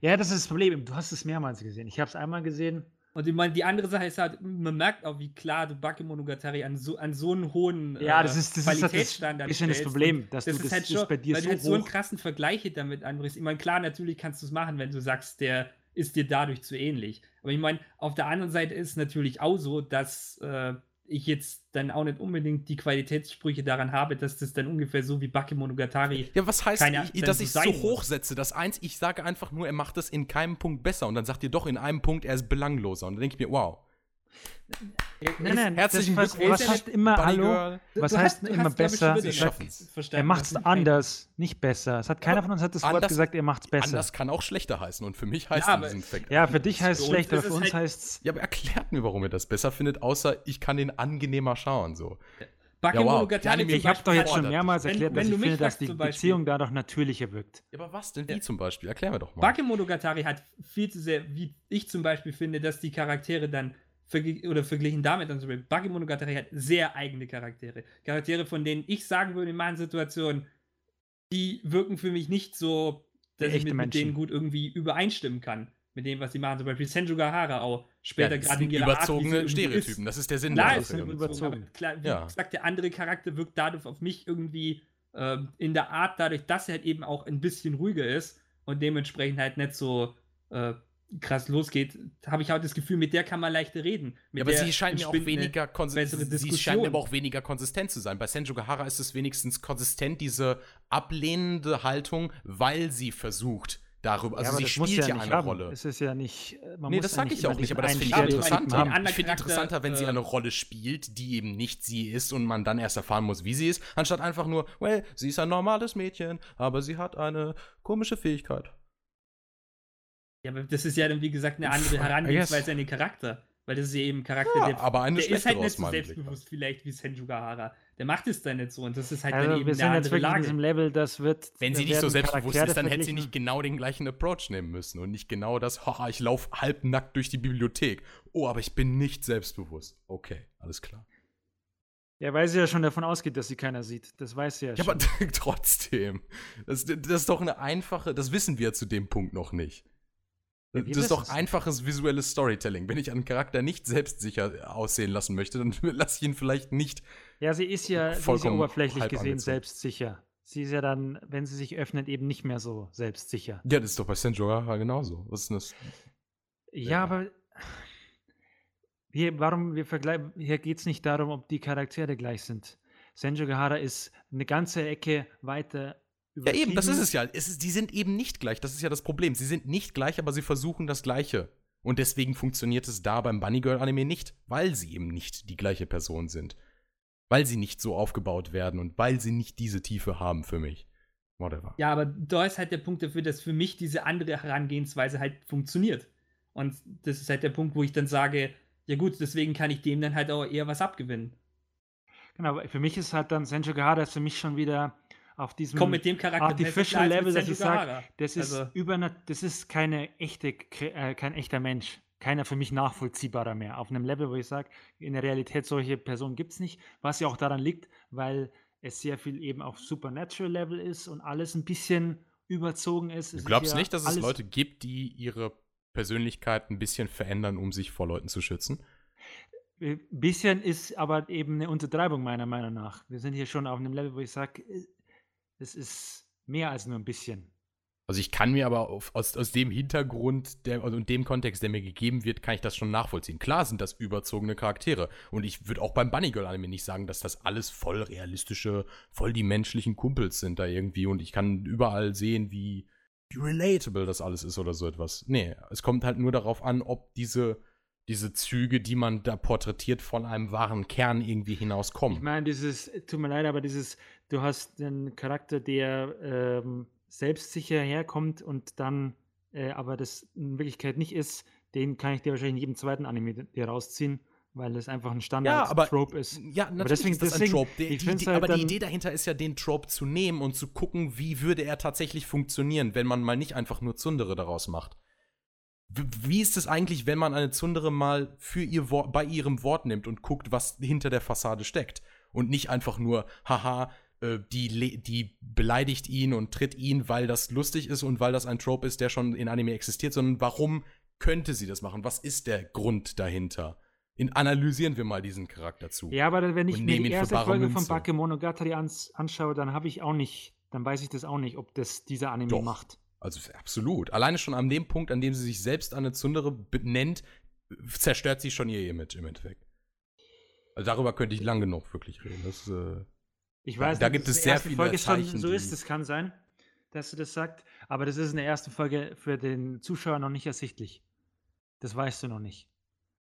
Ja, das ist das Problem. Du hast es mehrmals gesehen. Ich habe es einmal gesehen. Und ich meine, die andere Sache ist halt, man merkt auch, wie klar du Bakemonogatari an so, an so einen hohen Ja, äh, das ist, das ist halt das Qualitätsstandard bisschen das. Problem, dass das du das halt ist schon, bei dir weil so du halt so einen krassen Vergleich damit anbrichst. Ich meine, klar, natürlich kannst du es machen, wenn du sagst, der ist dir dadurch zu ähnlich. Aber ich meine, auf der anderen Seite ist es natürlich auch so, dass äh, ich jetzt dann auch nicht unbedingt die Qualitätssprüche daran habe, dass das dann ungefähr so wie Bakemonogatari Ja, was heißt, Keine- ich, dass ich es so hochsetze? Das eins, ich sage einfach nur, er macht es in keinem Punkt besser und dann sagt ihr doch in einem Punkt, er ist belangloser. Und dann denke ich mir, wow. Nein, nein, Herzlichen das, was, Glückwunsch, was heißt immer Bunny Hallo? Girl. Was Du heißt hast- immer hast, glaub ich, besser? Er macht es anders, nicht besser. Es hat keiner Aber von uns hat das Wort anders- gesagt, er macht es besser. Anders kann auch schlechter heißen und für mich heißt Ja, in aber- diesem Fact. Ja, für dich heißt es Für uns schlecht, aber ist für es uns halt- heißt es. Ja, aber erklärt mir, warum ihr das besser findet, außer ich kann den angenehmer schauen. So. Bakemonogatari Ja, wow. Die zum Ich habe doch jetzt schon mehrmals Wenn- erklärt, wenn dass ich finde, dass die Beziehung dadurch natürlicher wirkt. Ja, aber was denn? Wie Ja. zum Beispiel? Erklär mir doch mal. Bakemonogatari hat viel zu sehr, wie ich zum Beispiel finde, dass die Charaktere dann oder verglichen damit dann zum Beispiel, Bakemonogatari hat sehr eigene Charaktere. Charaktere, von denen ich sagen würde in meinen Situationen, die wirken für mich nicht so, dass ich mit, mit denen gut irgendwie übereinstimmen kann. Mit dem, was sie machen. Zum Beispiel Senju Gahara auch ja, später das gerade in ihrer Art, überzogene irgendwie Stereotypen. Ist. Das ist der Sinn Klar, der ist Sache. es überzogen. klar, wie Ja. gesagt, der andere Charakter wirkt dadurch auf mich irgendwie ähm, in der Art, dadurch, dass er halt eben auch ein bisschen ruhiger ist und dementsprechend halt nicht so äh, krass losgeht, habe ich auch das Gefühl, mit der kann man leichter reden. Mit Ja, aber sie scheint mir auch weniger. Sie scheint mir aber auch weniger konsistent zu sein. Bei Senju Gahara ist es wenigstens konsistent, diese ablehnende Haltung, weil sie versucht, darüber. Also aber sie spielt ja, nicht eine haben. Rolle. Es ist ja nicht. äh, Man Nee, muss das ja sage ich auch nicht, aber das finde ich interessanter. Ich finde interessanter, wenn sie äh, eine Rolle spielt, die eben nicht sie ist und man dann erst erfahren muss, wie sie ist, anstatt einfach nur, well, sie ist ein normales Mädchen, aber sie hat eine komische Fähigkeit. Ja, aber das ist ja dann, wie gesagt, eine andere Herangehensweise an den Charakter. Weil das ist ja eben ein Charakter, Ja, der, aber eine der ist halt nicht so meinem Blick. selbstbewusst vielleicht wie Senju Gahara. Der macht es dann nicht so und das ist halt Also dann eben wir eine sind jetzt andere wirklich in Lage. diesem Level, das wird. Wenn sie nicht so selbstbewusst Charaktere ist, dann hätte sie nicht genau den gleichen Approach nehmen müssen und nicht genau das, haha, ich laufe halbnackt durch die Bibliothek. Oh, aber ich bin nicht selbstbewusst. Okay, alles klar. Ja, weil sie ja schon davon ausgeht, dass sie keiner sieht. Das weiß sie ja, Ja, schon. aber trotzdem. Das, das ist doch eine einfache, das wissen wir zu dem Punkt noch nicht. Ja, wir Das ist doch einfaches visuelles Storytelling. Wenn ich einen Charakter nicht selbstsicher aussehen lassen möchte, dann lasse ich ihn vielleicht nicht. Ja, sie ist ja, sie ist ja oberflächlich gesehen angezogen. selbstsicher. Sie ist ja dann, wenn sie sich öffnet, eben nicht mehr so selbstsicher. Ja, das ist doch bei Senjora genauso. Was ist denn das? Ja, Ja. aber hier, warum wir vergleichen, hier geht es nicht darum, ob die Charaktere gleich sind. Senju Gahara ist eine ganze Ecke weiter Ja, eben, das ist es ja. Es ist, die sind eben nicht gleich. Das ist ja das Problem. Sie sind nicht gleich, aber sie versuchen das Gleiche. Und deswegen funktioniert es da beim Bunny Girl Anime nicht, weil sie eben nicht die gleiche Person sind. Weil sie nicht so aufgebaut werden und weil sie nicht diese Tiefe haben für mich. Whatever. Ja, aber da ist halt der Punkt dafür, dass für mich diese andere Herangehensweise halt funktioniert. Und das ist halt der Punkt, wo ich dann sage, ja gut, deswegen kann ich dem dann halt auch eher was abgewinnen. Genau, aber für mich ist halt dann Senju Gahara ist für mich schon wieder auf diesem Komm mit dem Charakter artificial Level, dass ich sage, das ist Also- über, das ist keine echte, äh, kein echter Mensch. Keiner für mich nachvollziehbarer mehr. Auf einem Level, wo ich sage, in der Realität solche Personen gibt es nicht, was ja auch daran liegt, weil es sehr viel eben auf Supernatural Level ist und alles ein bisschen überzogen ist. Du glaubst nicht, dass es Leute gibt, die ihre Persönlichkeit ein bisschen verändern, um sich vor Leuten zu schützen? Ein bisschen ist aber eben eine Untertreibung meiner Meinung nach. Wir sind hier schon auf einem Level, wo ich sage, es ist mehr als nur ein bisschen. Also ich kann mir aber auf, aus, aus dem Hintergrund der, also in dem Kontext, der mir gegeben wird, kann ich das schon nachvollziehen. Klar sind das überzogene Charaktere. Und ich würde auch beim Bunny Girl Anime nicht sagen, dass das alles voll realistische, voll die menschlichen Kumpels sind da irgendwie. Und ich kann überall sehen, wie, wie relatable das alles ist oder so etwas. Nee, es kommt halt nur darauf an, ob diese, diese Züge, die man da porträtiert, von einem wahren Kern irgendwie hinauskommen. Ich meine, dieses, tut mir leid, aber dieses, du hast einen Charakter, der ähm, selbstsicher herkommt und dann äh, aber das in Wirklichkeit nicht ist, den kann ich dir wahrscheinlich in jedem zweiten Anime dir rausziehen, weil es einfach ein Ja, aber Standard-Trope ist. Ja, natürlich deswegen- ist das deswegen- ein Trope. Die, die, die, halt aber die Idee dahinter ist ja, den Trope zu nehmen und zu gucken, wie würde er tatsächlich funktionieren, wenn man mal nicht einfach nur Zundere daraus macht. Wie ist es eigentlich, wenn man eine Zundere mal für ihr Wort, bei ihrem Wort nimmt und guckt, was hinter der Fassade steckt? Und nicht einfach nur, haha, äh, die, die beleidigt ihn und tritt ihn, weil das lustig ist und weil das ein Trope ist, der schon in Anime existiert, sondern warum könnte sie das machen? Was ist der Grund dahinter? In, analysieren wir mal diesen Charakter zu. Ja, aber wenn ich mir die erste Folge von. Bakemonogatari ans anschaue, dann habe ich auch nicht, dann weiß ich das auch nicht, ob das dieser Anime Doch. macht. Also absolut. Alleine schon an dem Punkt, an dem sie sich selbst eine Zundere benennt, zerstört sie schon ihr Image im Endeffekt. Also darüber könnte ich lang genug wirklich reden. Das, äh, Ich Da- weiß, da nicht, gibt dass es die sehr viele Folge schon Zeichen, so ist. Das kann sein, dass du das sagst. Aber das ist in der ersten Folge für den Zuschauer noch nicht ersichtlich. Das weißt du noch nicht.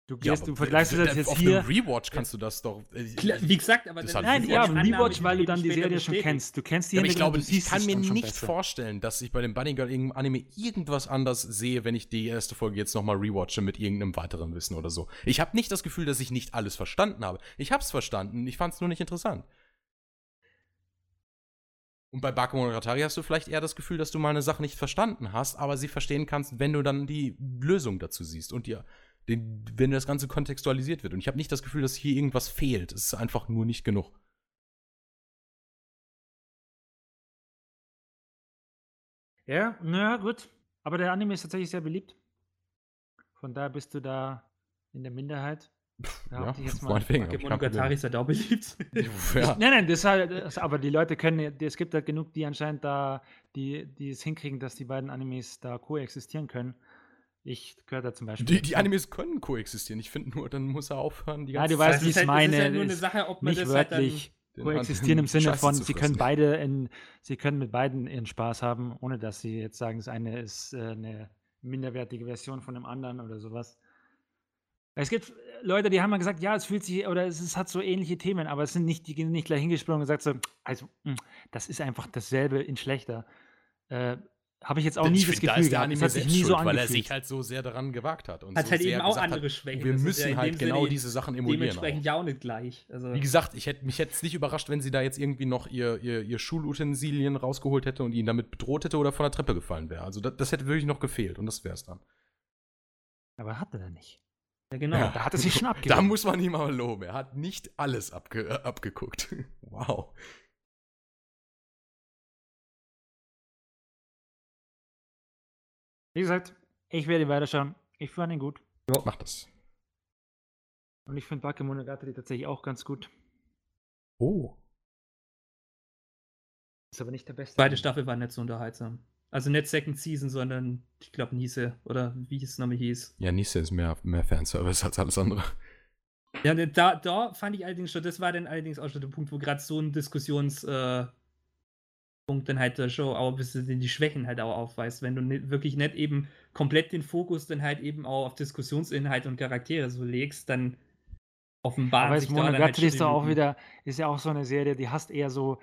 Du, gehst, aber du vergleichst das jetzt auf hier. einem Rewatch kannst du das doch. äh, Klar, wie gesagt, aber Das Nein, es Rewatch ja, Rewatch, weil du dann die Serie schon kennst. Du kennst die Ja, aber ich glaube, du ich kann es mir schon nicht besser. vorstellen, dass ich bei dem Bunny Girl irgendeinem Anime irgendwas anders sehe, wenn ich die erste Folge jetzt nochmal rewatche mit irgendeinem weiteren Wissen oder so. Ich habe nicht das Gefühl, dass ich nicht alles verstanden habe. Ich habe es verstanden, ich fand es nur nicht interessant. Und bei Bakemonogatari hast du vielleicht eher das Gefühl, dass du mal eine Sache nicht verstanden hast, aber sie verstehen kannst, wenn du dann die Lösung dazu siehst und dir, den, wenn das Ganze kontextualisiert wird. Und ich habe nicht das Gefühl, dass hier irgendwas fehlt. Es ist einfach nur nicht genug. Ja, naja, gut. Aber der Anime ist tatsächlich sehr beliebt. Von daher bist du da in der Minderheit. Behaupte ich jetzt mal. meinetwegen, Monogatari ist ja da beliebt. Ja. Nein, nein, das, halt- das, aber die Leute können, ja- es gibt halt genug, die anscheinend da, die, die es hinkriegen, dass die beiden Animes da koexistieren können. Ich gehöre da zum Beispiel. Die, die. Animes können koexistieren. Ich finde nur, dann muss er aufhören, die Ja, ganze du weißt, wie ich es halt- das ist meine. halt nur eine ist Sache, ob man nicht das halt dann- wörtlich den koexistieren im Sinne Scheiße von, sie können beide in, sie können mit beiden ihren Spaß haben, ohne dass sie jetzt sagen, das eine ist äh, eine minderwertige Version von dem anderen oder sowas. Es gibt äh, Leute, die haben mal gesagt, ja, es fühlt sich, oder es, ist, hat so ähnliche Themen, aber es sind nicht, die gehen nicht gleich hingesprungen und gesagt so, also, mh, das ist einfach dasselbe in schlechter. Äh, Habe ich jetzt auch nie ich das find, da Gefühl ist der gehabt. Anime hat sich nie so schuld, weil er sich halt so sehr daran gewagt hat. Und Hat so halt sehr eben auch andere hat, Schwächen. Wir Das müssen ja halt genau Sinne diese Sachen emulieren. Dementsprechend Auch. ja auch nicht gleich. Also, Wie gesagt, ich hätte mich jetzt nicht überrascht, wenn sie da jetzt irgendwie noch ihr, ihr, ihr Schulutensilien rausgeholt hätte und ihn damit bedroht hätte oder von der Treppe gefallen wäre. Also das, das hätte wirklich noch gefehlt und das wäre es dann. Aber hat er nicht. Ja, genau. Ja. Da hat er sich schon Da abgegeben. muss man ihm mal loben. Er hat nicht alles abge äh, abgeguckt. wow. Wie gesagt, ich werde weiterschauen. Ich fand ihn gut. Mach das. Und ich finde Bakemonogatari tatsächlich auch ganz gut. Oh. Ist aber nicht der beste. Zweite Staffel war nicht so unterhaltsam. Also nicht Second Season, sondern ich glaube Niese oder wie es nochmal hieß. Ja, Nisse ist mehr, mehr Fanservice als alles andere. Ja, ne, da, da fand ich allerdings schon, das war dann allerdings auch schon der Punkt, wo gerade so ein Diskussions äh, dann halt der Show auch ein bisschen die Schwächen halt auch aufweist, wenn du nicht, wirklich nicht eben komplett den Fokus dann halt eben auch auf Diskussionsinhalt und Charaktere so legst, dann offenbaren Aber sich es da dann halt Monogatari ist doch auch wieder, ist ja auch so eine Serie, die hasst eher so,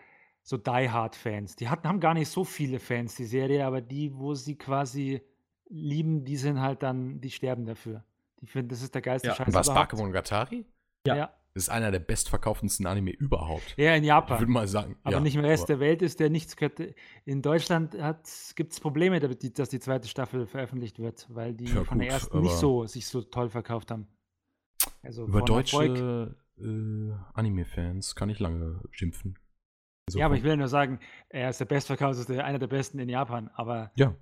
so Die Hard Fans. Die hatten, haben gar nicht so viele Fans, die Serie, aber die, wo sie quasi lieben, die sind halt dann, die sterben dafür. Die finden, das ist der geilste Ja. Scheiß Was, überhaupt. Bakemonogatari? Ja. Ja. Das ist einer der bestverkaufendsten Anime überhaupt. ja, in Ich Japan. würde mal sagen. Aber ja, nicht im Rest der Welt ist der nichts könnte. In Deutschland gibt es Probleme damit, die- dass die zweite Staffel veröffentlicht wird, weil die Ja, von der gut, ersten nicht so sich so toll verkauft haben. Also Über deutsche äh, Anime-Fans kann ich lange schimpfen. Ja, aber ich will nur sagen, er ist der bestverkaufte, einer der besten in Japan, aber Ja.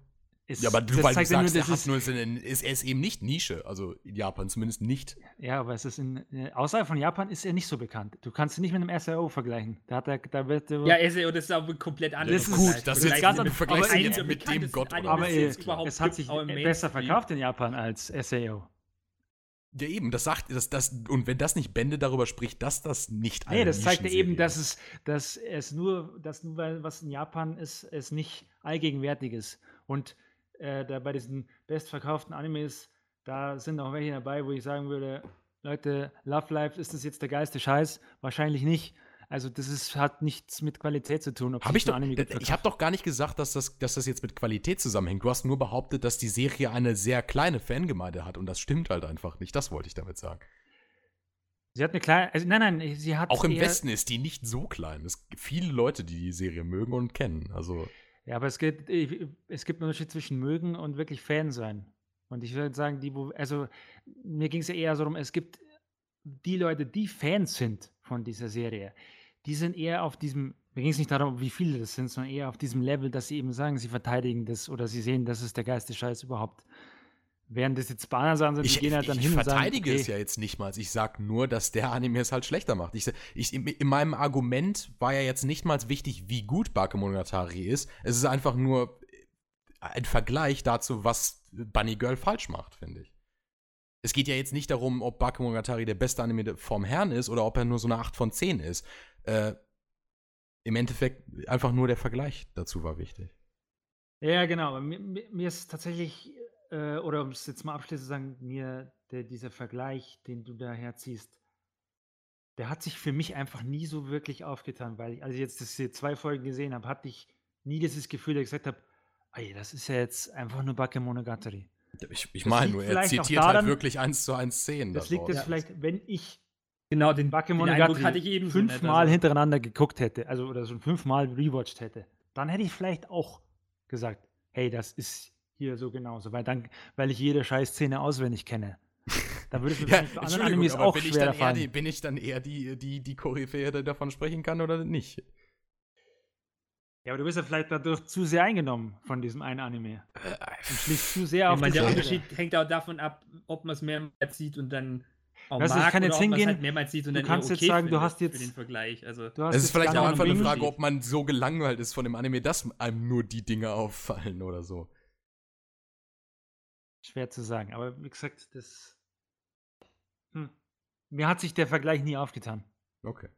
ist, Ja, aber du, weil du nur, sagst, er, ist, nur seine, ist, er ist eben nicht Nische, also in Japan zumindest nicht. ja, aber es ist in, äh, außerhalb von Japan ist er nicht so bekannt. Du kannst ihn nicht mit einem SRO vergleichen. Da hat er, da wird Ja, SEO, das ist aber komplett anders. Das ist gut, das ist ganz du anders. vergleichst Aber ihn in- jetzt mit dem Gott aber es hat sich besser verkauft in Japan als SAO. Ja, eben, das sagt, das, das, und wenn das nicht Bände darüber spricht, dass das nicht Nee, das zeigt ja eben, dass es, dass es nur, dass nur weil was in Japan ist, es nicht allgegenwärtig ist. Und äh, da bei diesen bestverkauften Animes, da sind auch welche dabei, wo ich sagen würde, Leute, Love Life, ist das jetzt der geilste Scheiß? Wahrscheinlich nicht. Also das ist, hat nichts mit Qualität zu tun. Hab ich doch, ich habe doch gar nicht gesagt, dass das, dass das jetzt mit Qualität zusammenhängt. Du hast nur behauptet, dass die Serie eine sehr kleine Fangemeinde hat und das stimmt halt einfach nicht. Das wollte ich damit sagen. Sie hat eine kleine, also nein, nein, sie hat Auch im Westen ist die nicht so klein. Es gibt viele Leute, die die Serie mögen und kennen. Also Ja, aber es gibt, es gibt einen Unterschied zwischen mögen und wirklich Fan sein. Und ich würde sagen, die, wo, also mir ging es ja eher so darum, es gibt die Leute, die Fans sind von dieser Serie, die sind eher auf diesem, mir ging es nicht darum, wie viele das sind, sondern eher auf diesem Level, dass sie eben sagen, sie verteidigen das oder sie sehen, das ist der geilste Scheiß überhaupt. Während das jetzt Banner sagen, sind, ich, die gehen halt dann ich hin und sagen, verteidige okay, es ja jetzt nicht mal. Ich sage nur, dass der Anime es halt schlechter macht. Ich, ich, in, in meinem Argument war ja jetzt nicht mal wichtig, wie gut Bakemonogatari ist. Es ist einfach nur ein Vergleich dazu, was Bunny Girl falsch macht, finde ich. Es geht ja jetzt nicht darum, ob Bakemonogatari der beste Anime vom Herrn ist oder ob er nur so eine 8 von 10 ist. Äh, Im Endeffekt einfach nur der Vergleich dazu war wichtig. Ja, genau. Mir, mir, ist tatsächlich, äh, oder um es jetzt mal abschließend zu sagen, mir der, dieser Vergleich, den du da herziehst, der hat sich für mich einfach nie so wirklich aufgetan, weil ich, als ich jetzt hier zwei Folgen gesehen habe, hatte ich nie dieses Gefühl, dass ich gesagt habe, das ist ja jetzt einfach nur Bakemonogatari. Ich, ich Das meine nur, er zitiert halt daran- wirklich eins zu eins Szenen. Das liegt jetzt daraus. vielleicht, wenn ich Genau, den, Bakemonogatari hatte ich nicht, fünfmal also- hintereinander geguckt hätte, also oder so fünfmal rewatcht hätte, dann hätte ich vielleicht auch gesagt, hey, das ist hier so genauso, weil dann, weil ich jede Scheißszene auswendig kenne. Da würde es mir Ja, wahrscheinlich bei anderen Animes aber auch bin ich, dann eher die, fallen. bin ich dann eher die, die, die Koryphäe, die davon sprechen kann oder nicht? Ja, aber du bist ja vielleicht dadurch zu sehr eingenommen von diesem einen Anime Äh, und schließt zu sehr Ich auf meine, die der. Unterschied hängt auch davon ab, ob man es mehr sieht und dann auch Weißt du, ich mag kann oder jetzt hingehen, halt mehrmals sieht und du dann kannst jetzt okay sagen, du hast für jetzt- den Vergleich. Also Du hast Es ist jetzt vielleicht auch einfach eine Frage, ob man so gelangweilt ist von dem Anime, dass einem nur die Dinge auffallen oder so. Schwer zu sagen, aber wie gesagt, das. Hm. Mir hat sich der Vergleich nie aufgetan. Okay.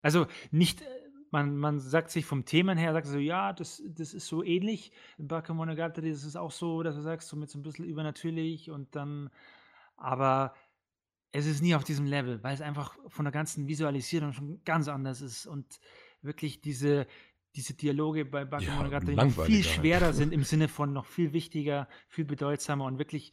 Also nicht, man, man sagt sich vom Themen her, sagt so, ja, das, das ist so ähnlich. In Bakemonogatari ist auch so, dass du sagst, so mit so ein bisschen übernatürlich und dann, aber es ist nie auf diesem Level, weil es einfach von der ganzen Visualisierung schon ganz anders ist und wirklich diese, diese Dialoge bei Bakemonogatari noch viel halt. schwerer sind im Sinne von noch viel wichtiger, viel bedeutsamer und wirklich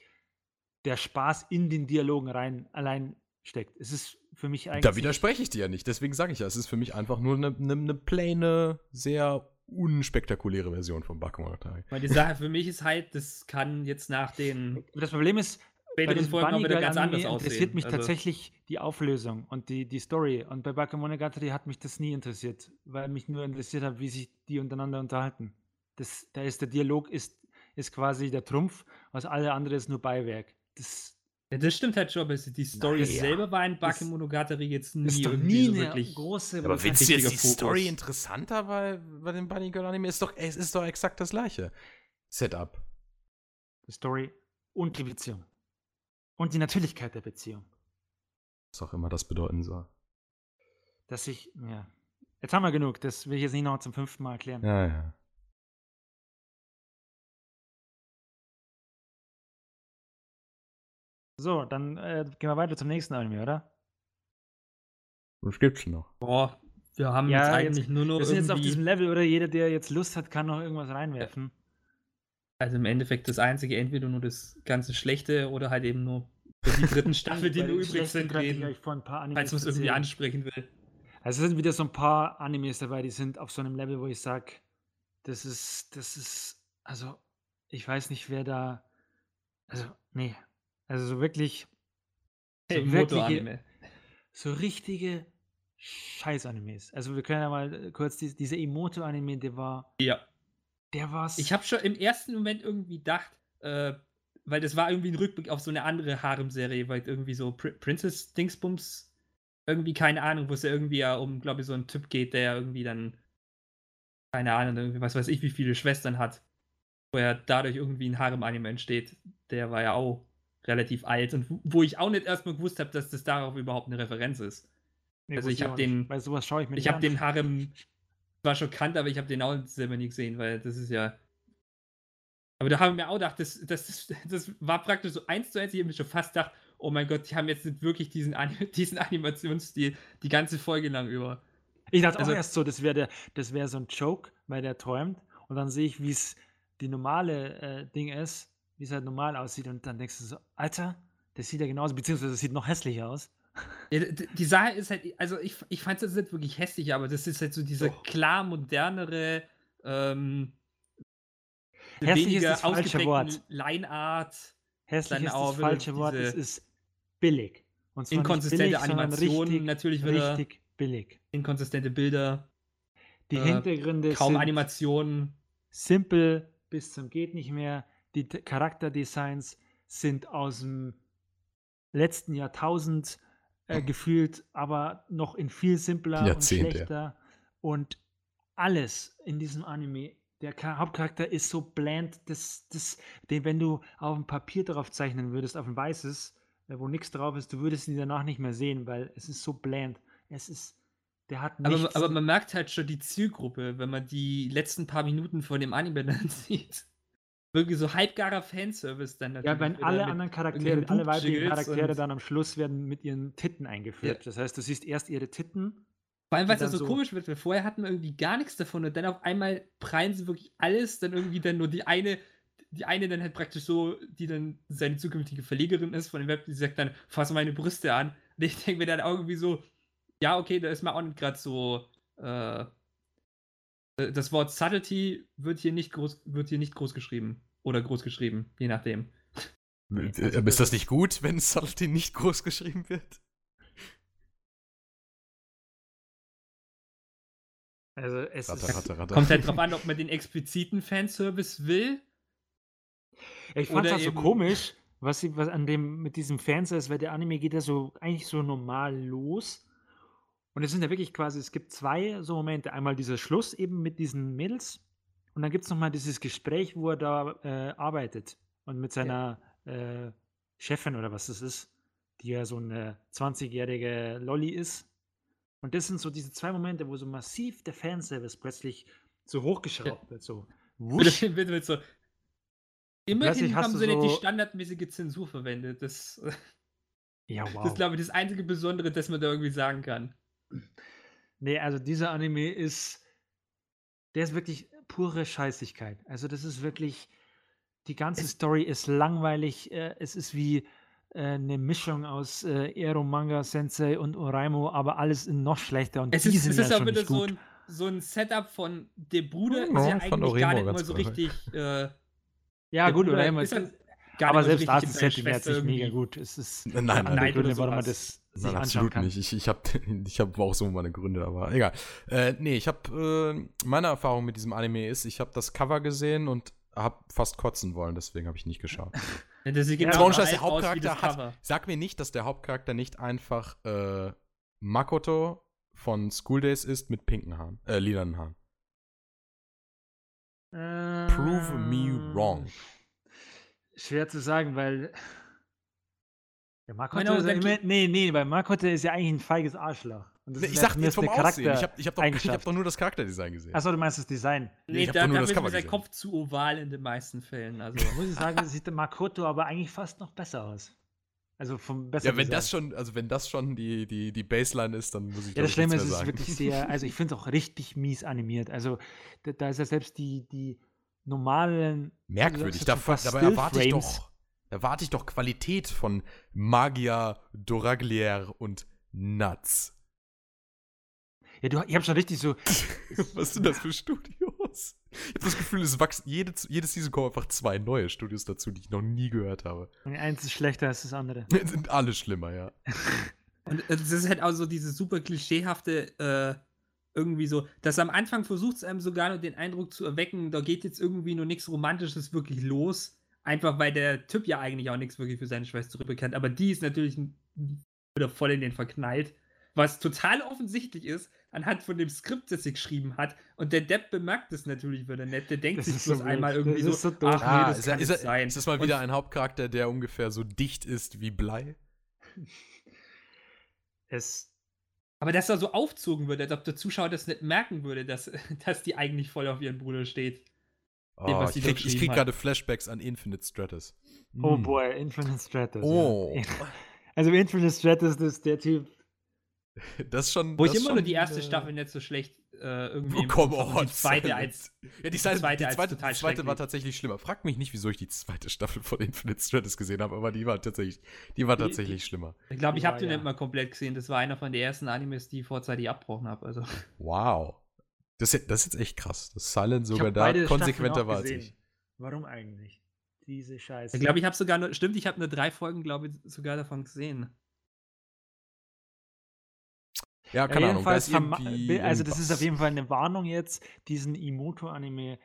der Spaß in den Dialogen rein allein steckt. Es ist für mich eigentlich Da widerspreche ich dir ja nicht. Deswegen sage ich ja, es ist für mich einfach nur eine, eine, eine plane, sehr unspektakuläre Version von Bakemonogatari. Weil die Sache für mich ist halt, das kann jetzt nach den Das Problem ist, bei diesem Folgen auch wieder ganz anders aussehen. interessiert mich Also, tatsächlich die Auflösung und die, die Story. Und bei Bakemonogatari hat mich das nie interessiert, weil mich nur interessiert hat, wie sich die untereinander unterhalten. Das, da ist der Dialog ist, ist quasi der Trumpf, was alle andere ist nur Beiwerk. Das Ja, das stimmt halt schon, aber die Story Naja, selber war in Bakemonogatari jetzt nie ist doch nie so eine wirklich. große Aber findest du jetzt die richtiger Story Fokus. interessanter bei, bei dem Bunny Girl Anime? Ist doch, es ist doch exakt das gleiche Setup. die Story und die Beziehung. Und die Natürlichkeit der Beziehung. Was auch immer das bedeuten soll. Dass ich, ja. Jetzt haben wir genug, das will ich jetzt nicht noch zum fünften Mal erklären. Ja, ja. So, dann äh, gehen wir weiter zum nächsten Anime, oder? Was gibt's noch? Boah, wir haben Ja, jetzt jetzt- eigentlich nur noch Wir sind jetzt auf diesem Level, oder jeder, der jetzt Lust hat, kann noch irgendwas reinwerfen. also im Endeffekt das einzige, entweder nur das ganze Schlechte oder halt eben nur die dritten Staffel, die nur übrig sind, reden, euch vor ein paar Animes falls man es irgendwie ansprechen will. Also es sind wieder so ein paar Animes dabei, die sind auf so einem Level, wo ich sage, das ist, das ist, also ich weiß nicht, wer da, also nee, also so wirklich, so, Hey, wirkliche, so richtige Scheiß-Animes. Also wir können ja mal äh, kurz, die, dieser Emoto-Anime, der war, Ja. der war Ich habe schon im ersten Moment irgendwie gedacht, äh, weil das war irgendwie ein Rückblick auf so eine andere Harem-Serie, weil irgendwie so Pr Princess Dingsbums, irgendwie keine Ahnung, wo es ja irgendwie ja um, glaube ich, so einen Typ geht, der irgendwie dann, keine Ahnung, irgendwie was weiß ich, wie viele Schwestern hat, wo ja dadurch irgendwie ein Harem-Anime entsteht. Der war ja auch relativ alt und wo- ich auch nicht erstmal gewusst habe, dass das darauf überhaupt eine Referenz ist. Nee, also ich hab auch nicht, den- Weil sowas schaue ich mir Ich habe den Harem zwar schon kannt, aber ich habe den auch selber nie gesehen, weil das ist ja. Aber da haben wir auch gedacht, das, das, das, war praktisch so eins zu eins. Ich habe mir schon fast gedacht, oh mein Gott, die haben jetzt nicht wirklich diesen, diesen Animationsstil die ganze Folge lang über. Ich dachte Also- auch erst so, das wäre das wäre so ein Joke, weil der träumt und dann sehe ich, wie es die normale äh, Ding ist, wie es halt normal aussieht und dann denkst du so, Alter, das sieht ja genauso, beziehungsweise das sieht noch hässlicher aus. Ja, die Sache ist halt, also ich, ich fand es jetzt nicht wirklich hässlich, aber das ist halt so diese Doch. klar modernere, ähm, Hässlich ist das falsche Wort. Lineart, Hässlich ist das falsche Wort, es ist billig. Und inkonsistente billig, Animationen, richtig, natürlich wieder richtig billig. inkonsistente Bilder, Die äh, Hintergründe kaum sind Animationen. simpel bis zum geht nicht mehr. Die Charakterdesigns sind aus dem letzten Jahrtausend äh, gefühlt, aber noch in viel simpler und Jahrzehnte. schlechter. Und alles in diesem Anime, der Cha- Hauptcharakter ist so bland, dass, dass, den, wenn du auf ein Papier drauf zeichnen würdest, auf ein weißes, äh, wo nichts drauf ist, du würdest ihn danach nicht mehr sehen, weil es ist so bland. Es ist, der hat nichts. Aber, aber man merkt halt schon die Zielgruppe, wenn man die letzten paar Minuten von dem Anime dann sieht. Wirklich so halbgarer Fanservice dann Ja, natürlich. wenn wieder alle anderen Charaktere, alle weiblichen Charaktere dann am Schluss werden mit ihren Titten eingeführt. Das heißt, du siehst erst ihre Titten. Vor allem, weil es ja dann so, so- komisch wird, weil vorher hatten wir irgendwie gar nichts davon und dann auf einmal prallen sie wirklich alles, dann irgendwie dann nur die eine, die eine dann halt praktisch so, die dann seine zukünftige Verlegerin ist von dem Web, die sagt dann, fass meine Brüste an. Und ich denke mir dann auch irgendwie so, ja, okay, da ist man auch nicht gerade so, äh, das Wort Subtlety wird hier nicht groß, wird hier nicht groß geschrieben. Oder groß geschrieben, je nachdem. Äh, also aber das ist das nicht gut, wenn Subtlety nicht groß geschrieben wird? Also es Ratter, ratter, ratter. Kommt halt drauf an, ob man den expliziten Fanservice will. ich fand es oder halt so komisch, was, sie- was an dem mit diesem ist, weil der Anime geht ja so eigentlich so normal los. Und es sind ja wirklich quasi, es gibt zwei so Momente. Einmal dieser Schluss eben mit diesen Mädels und dann gibt es nochmal dieses Gespräch, wo er da äh, arbeitet und mit seiner äh, Chefin oder was das ist, die ja so eine 20-jährige Lolly ist. Und das sind so diese zwei Momente, wo so massiv der Fanservice plötzlich so hochgeschraubt wird. So. Wusch. Bitte so. Immerhin haben sie nicht die so- standardmäßige Zensur verwendet. Das, Ja, das wow. ist, glaube ich, das einzige Besondere, das man da irgendwie sagen kann. Nee, also dieser Anime ist, der ist wirklich pure Scheißigkeit. Also das ist wirklich, die ganze Story ist langweilig. Äh, es ist wie äh, eine Mischung aus äh, Ero Manga Sensei und Oraimo, aber alles in noch schlechter und Es die ist, sind es ja ist schon wieder nicht so gut. ein, so ein Setup von der Bruder Ja, ist ja eigentlich gar Oremo nicht mal so cool. richtig. Äh, ja gut, Oraimo ist ist, gar aber mal so selbst da ist das Setting jetzt nicht mega gut. Es ist Nein, nein, der nein, Gründe, warum man das sich Nein, anschauen absolut kann. nicht. Ich, ich habe ich hab auch so meine Gründe, aber egal. Äh, nee, ich habe, äh, meine Erfahrung mit diesem Anime ist, ich habe das Cover gesehen und habe fast kotzen wollen, deswegen habe ich nicht geschaut. Ja, das sieht Ja, genau der Hauptcharakter das hat, sag mir nicht, dass der Hauptcharakter nicht einfach äh, Makoto von School Days ist mit pinken Haaren, äh, lilanen Haaren. Prove me wrong. Ähm, Schwer zu sagen, weil. Der Makoto Genau, ist ja immer, nee, nee, weil Makoto ist ja eigentlich ein feiges Arschloch. Und das Nee, ich ja sag jetzt vom eine Aussehen. Ich habe ich hab doch, ich hab doch nur das Charakterdesign gesehen. Achso, du meinst das Design. Nee, Nee, ich hab da, doch nur da das ist der. Kopf zu oval in den meisten Fällen. Also, Da muss ich sagen, sieht der Makoto aber eigentlich fast noch besser aus. Also vom besser ja, wenn Design. das schon, also wenn das schon die, die, die Baseline ist, dann muss ich Ja, glaub das Schlimme ist, mehr es ist wirklich sehr, also ich finde es auch richtig mies animiert. Also da, da ist ja selbst die, die normalen. Merkwürdig. das Da, dabei erwarte ich doch, erwarte ich doch Qualität von Magia, Doraglier und Nuts. Ja, du, ich habe schon richtig so. Was sind das für Studios? Ich habe das Gefühl, es wachsen jede, jedes Season kommen einfach zwei neue Studios dazu, die ich noch nie gehört habe. Eins ist schlechter als das andere. Sind alle schlimmer, ja. Und es ist halt auch so dieses super klischeehafte, äh, irgendwie so, dass am Anfang versucht es einem sogar nur den Eindruck zu erwecken, da geht jetzt irgendwie nur nichts Romantisches wirklich los. Einfach weil der Typ ja eigentlich auch nichts wirklich für seine Schwester zurückbekennt. Aber die ist natürlich wieder voll in den verknallt. Was total offensichtlich ist, anhand von dem Skript, das sie geschrieben hat. Und der Depp bemerkt es natürlich wieder nicht. Der denkt Das sich ist bloß so einmal irgendwie so, so ach nee, Ah, das ist, kann ist, nicht er- sein. ist das mal Und wieder ein Hauptcharakter, der ungefähr so dicht ist wie Blei? Es, Aber dass er so aufzogen wird, als ob der Zuschauer das nicht merken würde, dass, dass die eigentlich voll auf ihren Bruder steht. Dem, Oh, was ich krieg, ich krieg gerade Flashbacks an Infinite Stratus. oh Mm. boy, Infinite Stratus. Oh. Ja. Also Infinite Stratus, ist der Typ. Das ist schon. Wo ich das ist immer nur die erste äh, Staffel nicht so schlecht äh, irgendwie. Oh, come und on. Die zweite als. Ja, die, die zweite, zweite die als zweite, total die zweite war tatsächlich schlimmer. Frag mich nicht, wieso ich die zweite Staffel von Infinite Stratus gesehen habe, aber die war tatsächlich, die war Die- tatsächlich schlimmer. Ich glaube, ich Ja, habe den ja. nicht mal komplett gesehen. Das war einer von den ersten Animes, die ich vorzeitig abgebrochen habe. Also. Wow. Das, ist- das ist jetzt echt krass, dass Silent sogar da konsequenter war als ich. Warum eigentlich? Diese Scheiße. Ich glaube, ich habe sogar nur. Stimmt, ich habe nur drei Folgen, glaube ich, sogar davon gesehen. Ja, Ja, keine Ahnung. Da jedenfalls ist verma- irgendwie also das ist auf jeden Fall eine Warnung jetzt, diesen Imoto-Anime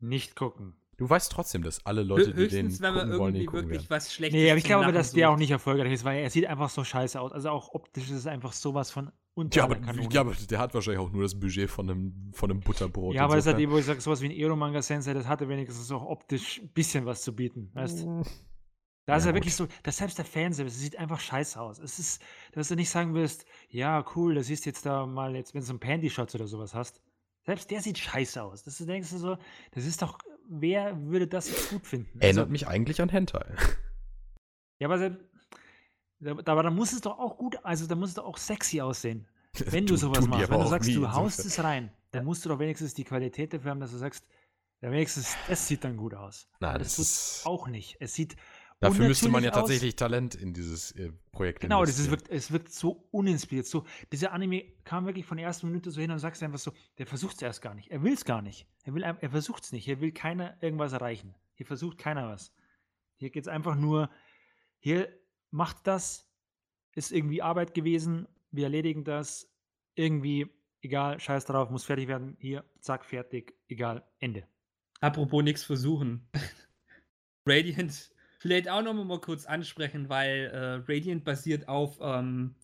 nicht gucken. Du weißt trotzdem, dass alle Leute, die den Höchstens, wenn man gucken wollen, den irgendwie gucken wirklich werden. was Schlechtes Nee, aber ich glaube dass der auch nicht erfolgreich ist, weil er sieht einfach so scheiße aus. Also auch optisch ist es einfach sowas von unter Ja aber, Kanone. ja, aber der hat wahrscheinlich auch nur das Budget von einem, von einem Butterbrot. Ja, aber das ist insofern. eben, wo ich sage, sowas wie ein Ero-Manga Sensei, das hatte wenigstens auch optisch ein bisschen was zu bieten, weißt du? Da ist Ja, ja wirklich so, dass selbst der Fanservice, es sieht einfach scheiße aus. Es ist, dass du nicht sagen willst, ja, cool, das siehst jetzt da mal, jetzt, wenn du so ein Panty-Shots oder sowas hast. Selbst der sieht scheiße aus. Das du denkst du so, das ist doch, wer würde das jetzt gut finden? Erinnert Also, mich eigentlich an Hentai. ja, aber, selbst, aber da muss es doch auch gut, also da muss es doch auch sexy aussehen. Wenn du sowas machst, wenn du sagst, du haust es rein, dann musst du doch wenigstens die Qualität dafür haben, dass du sagst, ja, wenigstens, es sieht dann gut aus. Nein, Aber das das ist- tut auch nicht. Es sieht Dafür müsste man ja aus. tatsächlich Talent in dieses äh, Projekt Genau, das ist, wirkt, es wirkt so uninspiriert. So, dieser Anime kam wirklich von der ersten Minute so hin und sagst einfach so, der versucht es erst gar nicht. Er will es gar nicht. Er, will, er versucht es nicht. Hier will keiner irgendwas erreichen. Hier versucht keiner was. Hier geht es einfach nur, hier macht das, ist irgendwie Arbeit gewesen, wir erledigen das, irgendwie, egal, scheiß drauf, muss fertig werden, hier, zack, fertig, egal, Ende. Apropos nichts versuchen. Radiant vielleicht auch noch mal kurz ansprechen, weil äh, Radiant basiert auf ähm,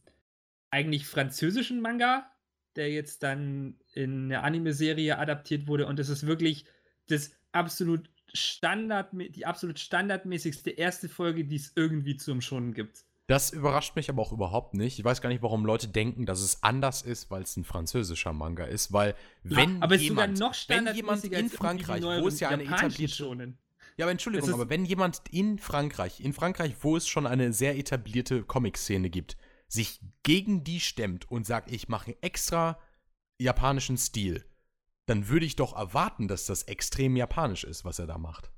eigentlich französischen Manga, der jetzt dann in eine Anime-Serie adaptiert wurde und es ist wirklich das absolut Standard, die absolut standardmäßigste erste Folge, die es irgendwie zum Schonen gibt. Das überrascht mich aber auch überhaupt nicht. Ich weiß gar nicht, warum Leute denken, dass es anders ist, weil es ein französischer Manga ist. Weil wenn aber jemand, noch wenn jemand in Frankreich, wo es ja eine etablierte Shonen. Ja, aber Entschuldigung, aber wenn jemand in Frankreich, in Frankreich, wo es schon eine sehr etablierte Comic-Szene gibt, sich gegen die stemmt und sagt, ich mache einen extra japanischen Stil, dann würde ich doch erwarten, dass das extrem japanisch ist, was er da macht.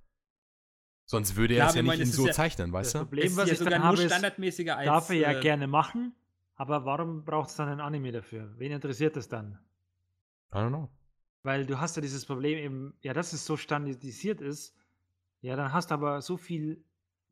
Sonst würde er ja, es ja nicht in so ja, zeichnen, weißt du? Das Problem, was ja ich dann habe, ist, standardmäßiger als, darf er ja äh, gerne machen, aber warum braucht es dann ein Anime dafür? Wen interessiert das dann? I don't know. Weil du hast ja dieses Problem eben, ja, dass es so standardisiert ist, ja, dann hast du aber so viel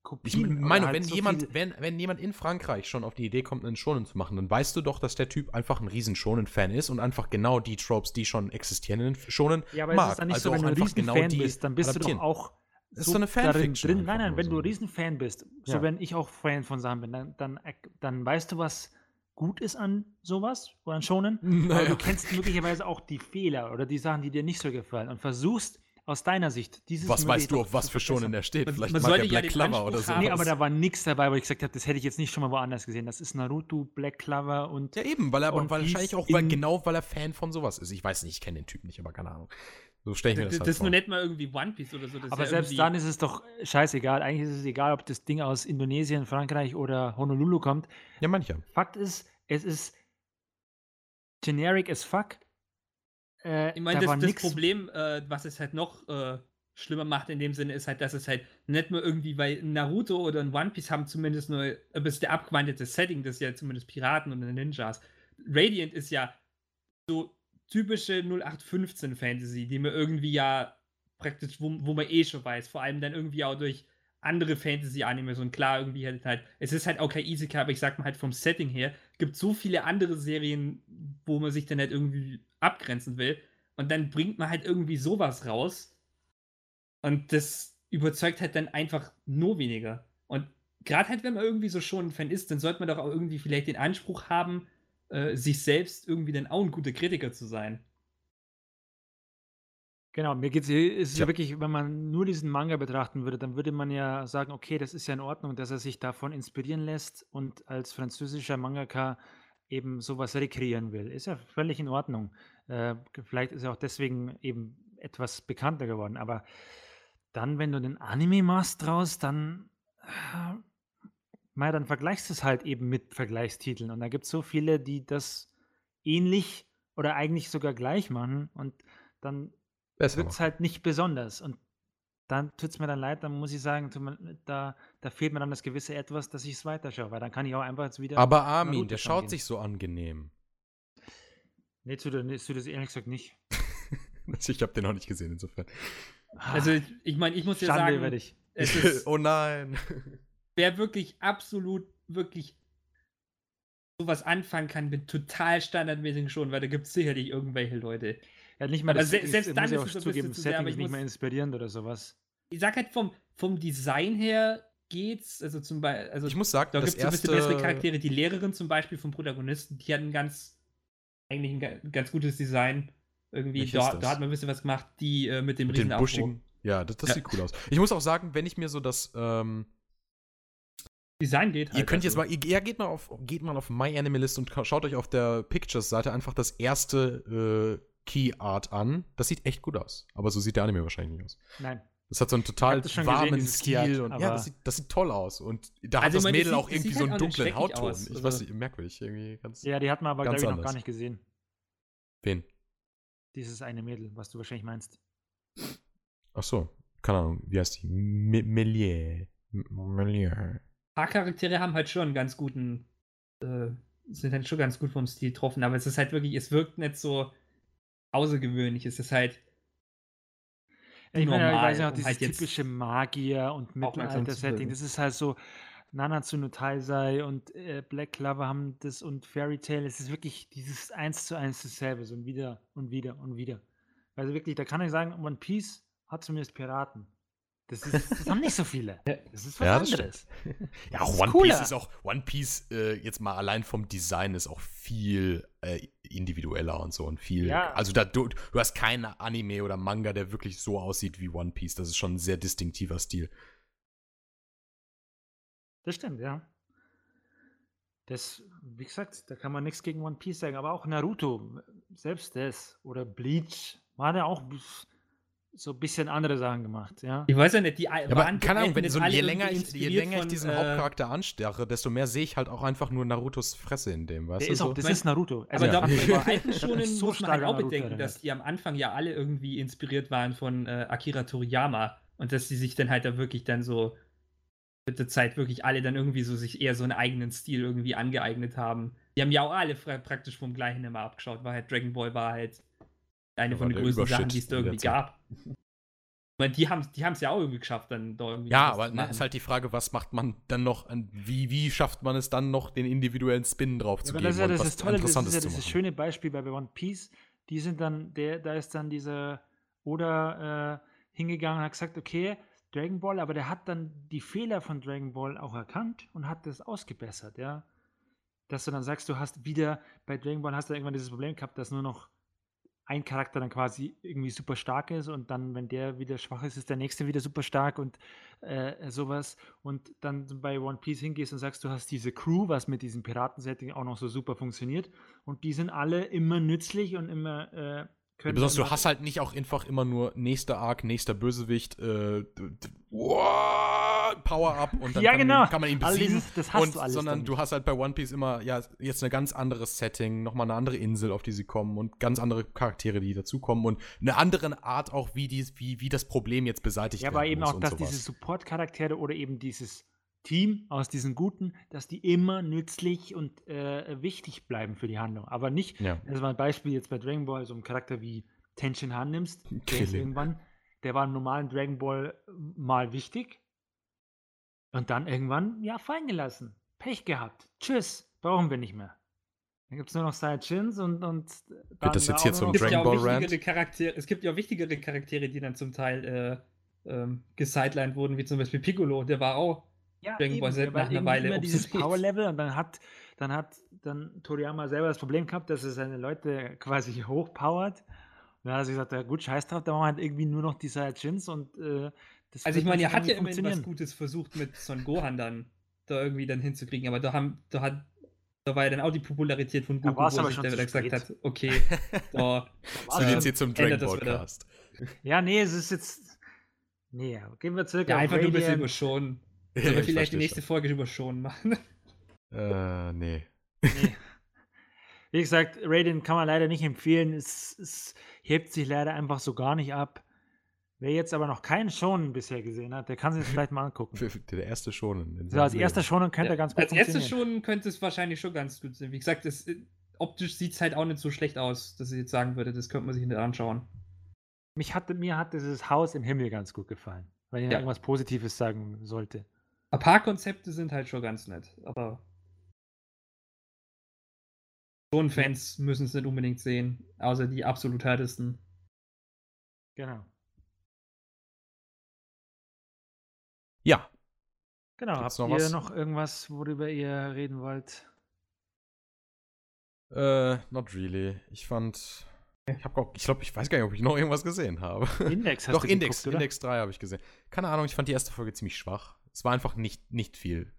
Kopien. Ich meine, halt wenn, so jemand, wenn, wenn jemand in Frankreich schon auf die Idee kommt, einen Shonen zu machen, dann weißt du doch, dass der Typ einfach ein riesen Shonen-Fan ist und einfach genau die Tropes, die schon existieren in Shonen, ja, aber mag. Es ist dann nicht also so, wenn du ein genau Fan bist, dann bist adaptieren. du doch auch Das ist so eine Fanfiction drin. Nein, nein, wenn nur du so. ein riesen Fan bist, so Ja. wenn ich auch Fan von Sachen bin, dann, dann, dann weißt du, was gut ist an sowas oder an Shonen. Aber Naja. du kennst möglicherweise auch die Fehler oder die Sachen, die dir nicht so gefallen und versuchst aus deiner Sicht dieses Was weißt du, auf was für Shonen verbessern. er steht? Man- Vielleicht man mag er sollte ja Black den Clover oder so. Nee, aber da war nichts dabei, wo ich gesagt habe, das hätte ich jetzt nicht schon mal woanders gesehen. Das ist Naruto, Black Clover und Ja, eben, weil er aber Und wahrscheinlich auch, weil, genau weil er Fan von sowas ist. Ich weiß nicht, ich kenne den Typ nicht, aber keine Ahnung. So stelle ich mir Das, das, das halt ist nur nicht mal irgendwie One Piece oder so. Das Aber ja selbst dann ist es doch scheißegal. Eigentlich ist es egal, ob das Ding aus Indonesien, Frankreich oder Honolulu kommt. Ja, mancher. Fakt ist, es ist generic as fuck. Äh, Ich meine, da das, das nix- Problem, äh, was es halt noch äh, schlimmer macht in dem Sinne, ist halt, dass es halt nicht nur irgendwie, weil Naruto oder ein One Piece haben zumindest nur ein bisschen der abgewandelte Setting, das ist ja zumindest Piraten und Ninjas. Radiant ist ja so typische 0815 Fantasy, die man irgendwie ja praktisch, wo, wo man eh schon weiß, vor allem dann irgendwie auch durch andere Fantasy-Animes und klar, irgendwie halt halt, es ist halt auch kein Isekai, aber ich sag mal halt vom Setting her, gibt so viele andere Serien, wo man sich dann halt irgendwie abgrenzen will und dann bringt man halt irgendwie sowas raus und das überzeugt halt dann einfach nur weniger. Und gerade halt, wenn man irgendwie so schon ein Fan ist, dann sollte man doch auch irgendwie vielleicht den Anspruch haben, äh, sich selbst irgendwie dann auch ein guter Kritiker zu sein. Genau, mir geht's ist es ja Tja. wirklich, wenn man nur diesen Manga betrachten würde, dann würde man ja sagen, okay, das ist ja in Ordnung, dass er sich davon inspirieren lässt und als französischer Mangaka eben sowas rekreieren will. Ist ja völlig in Ordnung. Äh, vielleicht ist er auch deswegen eben etwas bekannter geworden. Aber dann, wenn du den Anime machst draus, dann, äh, mei, dann vergleichst du es halt eben mit Vergleichstiteln. Und da gibt es so viele, die das ähnlich oder eigentlich sogar gleich machen. Und dann Besser wird es halt nicht besonders. Und dann tut es mir dann leid, dann muss ich sagen, mir, da, da fehlt mir dann das gewisse Etwas, dass ich es weiterschaue, weil dann kann ich auch einfach jetzt wieder. Aber Armin, der schaut gehen. sich so angenehm. Nee, zu, nee, zu das ehrlich gesagt nicht. ich habe den noch nicht gesehen, insofern. Also, ich, ich meine, ich muss ja Schande sagen, dich. es ist, oh nein. wer wirklich absolut, wirklich sowas anfangen kann mit total standardmäßigen schon, weil da gibt es sicherlich irgendwelche Leute. Ja, nicht mal das, se- selbst dann muss ja ist auch es ein zugeben, bisschen zu sehr, Setting aber ist ich nicht mehr inspirierend oder sowas. Ich sag halt vom, vom Design her geht's, also zum Beispiel, also Ich muss sagen, da gibt es ein bisschen bessere Charaktere. Die Lehrerin zum Beispiel vom Protagonisten, die hat ein ganz, eigentlich ein ga- ganz gutes Design. Irgendwie, da, da hat man ein bisschen was gemacht, die äh, mit dem Mit den riesen buschigen. Ja, das, das Ja. sieht cool aus. Ich muss auch sagen, wenn ich mir so das, ähm, Design geht halt. ihr könnt jetzt also. mal, ihr, ja, geht mal auf, geht mal auf MyAnimalist und ka- schaut euch auf der Pictures-Seite einfach das erste äh, Key Art an. Das sieht echt gut aus. Aber so sieht der Anime wahrscheinlich nicht aus. Nein. Das hat so einen total hab das schon gesehen, warmen Art, Stil und ja, das sieht, das sieht toll aus. Und da Also, hat das meine, Mädel das auch sieht- irgendwie so halt einen nicht dunklen Hautton. aus, Ich also- weiß nicht, merkwürdig. Irgendwie ganz. Ja, die hat man aber, glaube ich, noch gar nicht gesehen. Wen? Dieses eine Mädel, was du wahrscheinlich meinst. Ach so, keine Ahnung. Wie heißt die? Me- Melier. Melier. Ein paar Charaktere haben halt schon einen ganz guten, äh, sind halt schon ganz gut vom Stil getroffen, aber es ist halt wirklich, es wirkt nicht so außergewöhnlich. Es ist halt ich meine, ich normal, weiß ja auch um dieses halt typische Magier und Mittelalter-Setting. Das ist halt so, Nanatsu no Taisei und äh, Black Clover haben das und Fairy Tail. Es ist wirklich dieses eins zu eins dasselbe, so wieder und wieder und wieder. Also wirklich, da kann ich sagen, One Piece hat zumindest Piraten. Das, ist, das haben nicht so viele. Das ist was Ja, das anderes. Ja, auch ist One cooler. Piece ist auch, One Piece, äh, jetzt mal allein vom Design ist auch viel äh, individueller und so und viel. Ja. Also da, du, du hast keinen Anime oder Manga, der wirklich so aussieht wie One Piece. Das ist schon ein sehr distinktiver Stil. Das stimmt, ja. Das, wie gesagt, da kann man nichts gegen One Piece sagen, aber auch Naruto, selbst das oder Bleach, war ja auch so ein bisschen andere Sachen gemacht, ja. Ich weiß ja nicht, die Ja, aber keine Ahnung, wenn so, je länger ich, je länger ich diesen äh, Hauptcharakter anstarre, desto mehr sehe ich halt auch einfach nur Narutos Fresse in dem, weißt Der du? ist auch, so? das Mein- ist Naruto. Aber Ja. da, bei alten mich Shonen so muss man halt auch Naruto bedenken, erinnert. dass die am Anfang ja alle irgendwie inspiriert waren von äh, Akira Toriyama und dass die sich dann halt da wirklich dann so mit der Zeit wirklich alle dann irgendwie so sich eher so einen eigenen Stil irgendwie angeeignet haben. Die haben ja auch alle praktisch vom gleichen immer abgeschaut, weil halt Dragon Ball war halt eine Ja, von den größten Sachen, die es da irgendwie Zeit. gab. Ich meine, die haben die es ja auch irgendwie geschafft, dann da irgendwie Ja, aber ne, machen. ist halt die Frage, was macht man dann noch, wie, wie schafft man es dann noch, den individuellen Spin drauf Ja, zu aber geben das ist ja und das, Tolle, das ist Interessantes ja machen? schöne Beispiel bei One Piece. Die sind dann, der, da ist dann dieser Oda äh, hingegangen und hat gesagt, okay, Dragon Ball, aber der hat dann die Fehler von Dragon Ball auch erkannt und hat das ausgebessert, ja. Dass du dann sagst, du hast wieder, bei Dragon Ball hast du irgendwann dieses Problem gehabt, dass nur noch ein Charakter dann quasi irgendwie super stark ist und dann, wenn der wieder schwach ist, ist der nächste wieder super stark und äh, sowas. Und dann bei One Piece hingehst und sagst, du hast diese Crew, was mit diesem Piratensetting auch noch so super funktioniert. Und die sind alle immer nützlich und immer äh, Ja, können. besonders du hast halt nicht auch einfach immer nur nächster Arc, nächster Bösewicht, äh, wow, Power Up und dann Ja, kann, genau. man, kann man ihn All besiegen. dieses- das hast und, du alles sondern dann du hast halt bei One Piece immer, ja, jetzt ein ganz anderes Setting, nochmal eine andere Insel, auf die sie kommen und ganz andere Charaktere, die dazukommen und eine andere Art auch, wie, dies, wie, wie das Problem jetzt beseitigt Ja, werden aber eben muss auch, dass sowas. diese Support-Charaktere oder eben dieses Team aus diesen Guten, dass die immer nützlich und äh, wichtig bleiben für die Handlung. Aber nicht, Ja. das war ein Beispiel jetzt bei Dragon Ball, so einen Charakter wie Tenshin Han nimmst, der ist irgendwann, der war im normalen Dragon Ball mal wichtig und dann irgendwann, ja, fallen gelassen. Pech gehabt. Tschüss, brauchen wir nicht mehr. Dann gibt es nur noch Saiyajins und, und dann das jetzt hier zum nur es noch gibt ja Dragon auch Ball Rant? Charaktere, es gibt ja auch wichtigere Charaktere, die dann zum Teil äh, ähm, gesidelined wurden, wie zum Beispiel Piccolo, der war auch Ja, Dragon Ball Z nach einer Weile immer dieses obsolet. Power-Level und dann hat, dann hat dann Toriyama selber das Problem gehabt, dass er seine Leute quasi hochpowert. Und dann hat er sich gesagt, ja gut, scheiß drauf, da machen wir halt irgendwie nur noch die Saiyajins und äh, das Also ich meine, er hat ja immerhin was. Gutes versucht mit Son Gohan dann da irgendwie dann hinzukriegen, aber da haben, da hat, da war ja dann auch die Popularität von Goku, wo er sich schon wieder gesagt hat, okay, da, So, äh, jetzt hier zum Dragon ändert das Ball wieder. Cast. Ja, nee, es ist jetzt. Nee, gehen wir zurück ja, auf einfach nur ein bisschen überschonen. Ja, Sollen wir ich vielleicht die nächste Folge überschonen machen? schon. Äh, nee. Nee. Wie gesagt, Radiant kann man leider nicht empfehlen. Es, es hebt sich leider einfach so gar nicht ab. Wer jetzt aber noch keinen Shonen bisher gesehen hat, der kann sich das vielleicht mal angucken. Der erste schon. in So, als erster. Shonen könnte er ganz gut Als erstes funktionieren. schon könnte es wahrscheinlich schon ganz gut sein. Wie gesagt, es, äh, optisch sieht es halt auch nicht so schlecht aus, dass ich jetzt sagen würde, das könnte man sich nicht anschauen. Mich hatte, mir hat dieses Haus im Himmel ganz gut gefallen, weil ich Ja. irgendwas Positives sagen sollte. Ein paar Konzepte sind halt schon ganz nett, aber schon Fans müssen es nicht unbedingt sehen, außer die absolut härtesten. Genau. Ja, Genau. Gibt's Habt noch ihr was? noch irgendwas, worüber ihr reden wollt? äh, not really. Ich fand. Ich habe ich glaube, ich weiß gar nicht, ob ich noch irgendwas gesehen habe. Index hast Doch, du Index, geguckt, oder? Index 3 habe ich gesehen. Keine Ahnung, ich fand die erste Folge ziemlich schwach. Es war einfach nicht, nicht viel.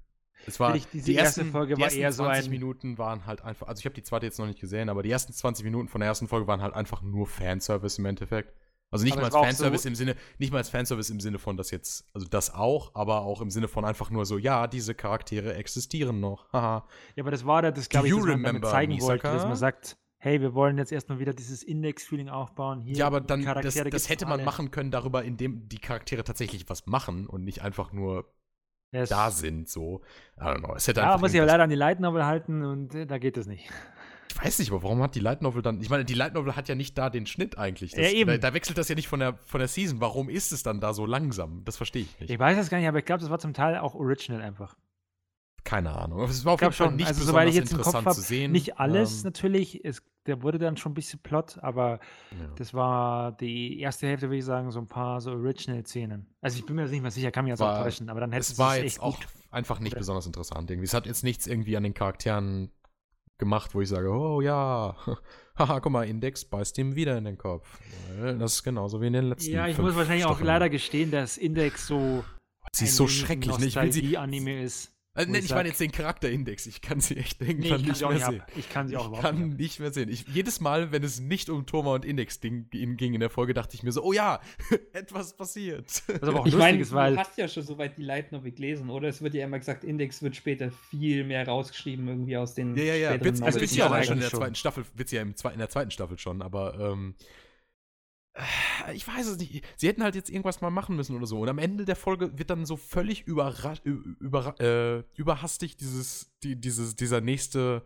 Es war, ich, die erste ersten, Folge die war eher so 20 ein- Minuten waren halt einfach, also ich habe die zweite jetzt noch nicht gesehen, aber die ersten 20 Minuten von der ersten Folge waren halt einfach nur Fanservice im Endeffekt. Also nicht Aber mal als Fanservice so- im Sinne, nicht mal als Fanservice im Sinne von das jetzt, also das auch, aber auch im Sinne von einfach nur so, ja, diese Charaktere existieren noch. Haha. Ja, aber das war da, das glaube ich, dass man zeigen wollte, dass Misaka? man sagt, hey, wir wollen jetzt erstmal wieder dieses Index-Feeling aufbauen. Hier, Ja, aber dann, das, das hätte man alle. machen können darüber, indem die Charaktere tatsächlich was machen und nicht einfach nur Ja, es- da sind, so. I don't know. Es hätte Ja, muss ja irgendwas- leider an die Light Novel halten und äh, da geht es nicht. Ich weiß nicht, aber warum hat die Light Novel dann. Ich meine, die Light Novel hat ja nicht da den Schnitt eigentlich. Das, Ja, eben. Da, da wechselt das ja nicht von der, von der Season. Warum ist es dann da so langsam? Das verstehe ich nicht. Ich weiß es gar nicht, aber ich glaube, das war zum Teil auch original einfach. keine Ahnung. Aber Es war auf jeden Fall schon. nicht Also, soweit ich besonders jetzt im Kopf interessant habe, zu sehen. nicht alles Ähm, natürlich. Es, der wurde dann schon ein bisschen Plot, aber ja. das war die erste Hälfte, würde ich sagen, so ein paar so Original-Szenen. Also ich bin mir jetzt nicht mehr sicher, kann mich jetzt auch War- täuschen, aber dann hätte es war jetzt auch einfach nicht besonders interessant irgendwie. Es hat jetzt nichts irgendwie an den Charakteren gemacht, wo ich sage, oh ja, haha, guck mal, Index beißt ihm wieder in den Kopf. Das ist genauso wie in den letzten Ja, ich muss wahrscheinlich auch Staffeln. leider gestehen, dass Index so Sie ist so schrecklich. Ne? Ich will sie, Nostalgie-Anime ist. Also, nee, ich ich meine jetzt den Charakterindex. Ich kann sie echt Nee, irgendwann ich kann nicht sie auch mehr nicht sehen. ab. Ich kann sie auch Ich überhaupt kann nicht. nicht mehr sehen. Ich, jedes Mal, wenn es nicht um Thoma und Index ging, ging in der Folge, dachte ich mir so, oh ja, etwas passiert. Was aber auch Ich lustig ist, weil du hast ja schon soweit die Light Novel gelesen, oder? Es wird ja immer gesagt, Index wird später viel mehr rausgeschrieben, irgendwie aus den Ja, ja, ja. späteren Wird's, Also es wird ich ja schon in der zweiten Staffel, wird's ja in der zweiten Staffel schon, aber ähm, äh, ich weiß es nicht. Sie hätten halt jetzt irgendwas mal machen müssen oder so. Und am Ende der Folge wird dann so völlig überrasch, über, äh, überhastig dieses, die, dieses, dieser nächste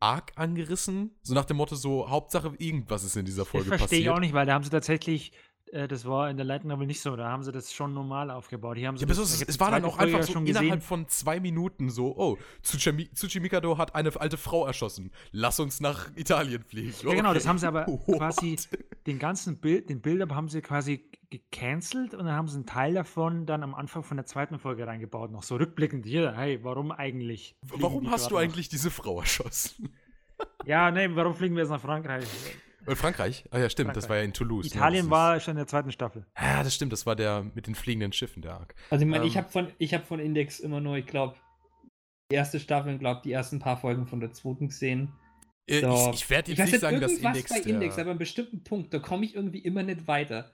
Arc angerissen. So nach dem Motto so, Hauptsache irgendwas ist in dieser Das Folge verstehe ich passiert. auch nicht, weil da haben sie tatsächlich, äh, das war in der Light Novel nicht so, da haben sie das schon normal aufgebaut. Hier haben sie Ja, das, es, es war dann auch Folge einfach so schon innerhalb gesehen. von zwei Minuten so, oh, Tsuchimi, Tsuchimikado hat eine alte Frau erschossen. Lass uns nach Italien fliegen. Ja, genau, das Okay. haben sie aber What? quasi, den ganzen Bild, den Build-up haben sie quasi gecancelt und dann haben sie einen Teil davon dann am Anfang von der zweiten Folge reingebaut. Noch so rückblickend hier, hey, warum eigentlich? Warum hast du eigentlich diese Frau erschossen? Noch? Ja, nee, warum fliegen wir jetzt nach Frankreich? Äh, Frankreich? Ah ja, stimmt, das Frankreich. war ja in Toulouse. Italien ne? war schon in der zweiten Staffel. Das ja, das stimmt, das war der mit den fliegenden Schiffen, der Arc. Also ich meine, ich Ähm. habe von, ich hab von Index immer nur, ich glaube, die erste Staffel, glaube die ersten paar Folgen von der zweiten gesehen. Äh, So. Ich, ich werde Ich jetzt weiß nicht sagen, dass Index. bei Index, der, aber an einem bestimmten Punkt, da komme ich irgendwie immer nicht weiter.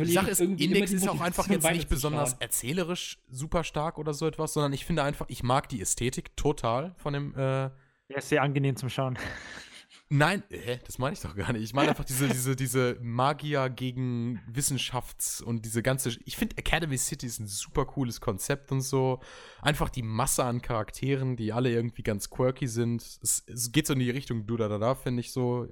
die Sache ich ist, irgendwie Index ist auch einfach jetzt nicht besonders erzählerisch super stark oder so etwas, sondern ich finde einfach, ich mag die Ästhetik total von dem. Äh, Der ist sehr angenehm zum Schauen. Nein, hä, das meine ich doch gar nicht. Ich meine einfach diese, diese, diese Magier gegen Wissenschafts- und diese ganze. Ich finde Academy City ist ein super cooles Konzept und so. Einfach die Masse an Charakteren, die alle irgendwie ganz quirky sind. Es, es geht so in die Richtung du da da da, finde ich so.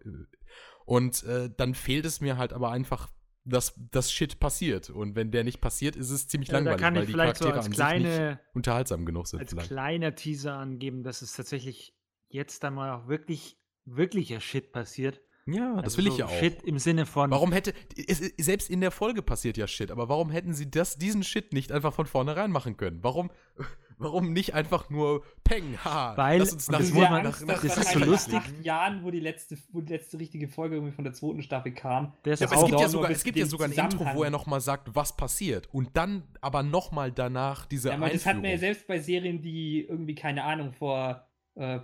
Und äh, dann fehlt es mir halt aber einfach, dass das Shit passiert. Und wenn der nicht passiert, ist es ziemlich Ja, da langweilig, kann weil ich die vielleicht so Charaktere als an sich nicht kleine, unterhaltsam genug sind. als vielleicht. kleiner Teaser angeben, dass es tatsächlich jetzt dann mal auch wirklich, wirklicher Shit passiert. Ja, das Also will ich so ja auch. Shit im Sinne von. Warum hätte, es, selbst in der Folge passiert ja Shit, aber warum hätten sie das, diesen Shit nicht einfach von vornherein machen können? Warum, warum nicht einfach nur Peng, ha, Weil- lass uns nach, das Das Angst, nach, dass das ist so lustig. nach acht Jahren, wo die letzte, wo die letzte richtige Folge irgendwie von der zweiten Staffel kam. Der ist Ja, aber auch es gibt ja sogar, es gibt ja sogar ein Intro, wo er nochmal sagt, was passiert. Und dann aber nochmal danach diese Ja, aber das hat man ja Einführung. selbst bei Serien, die irgendwie, keine Ahnung, vor äh,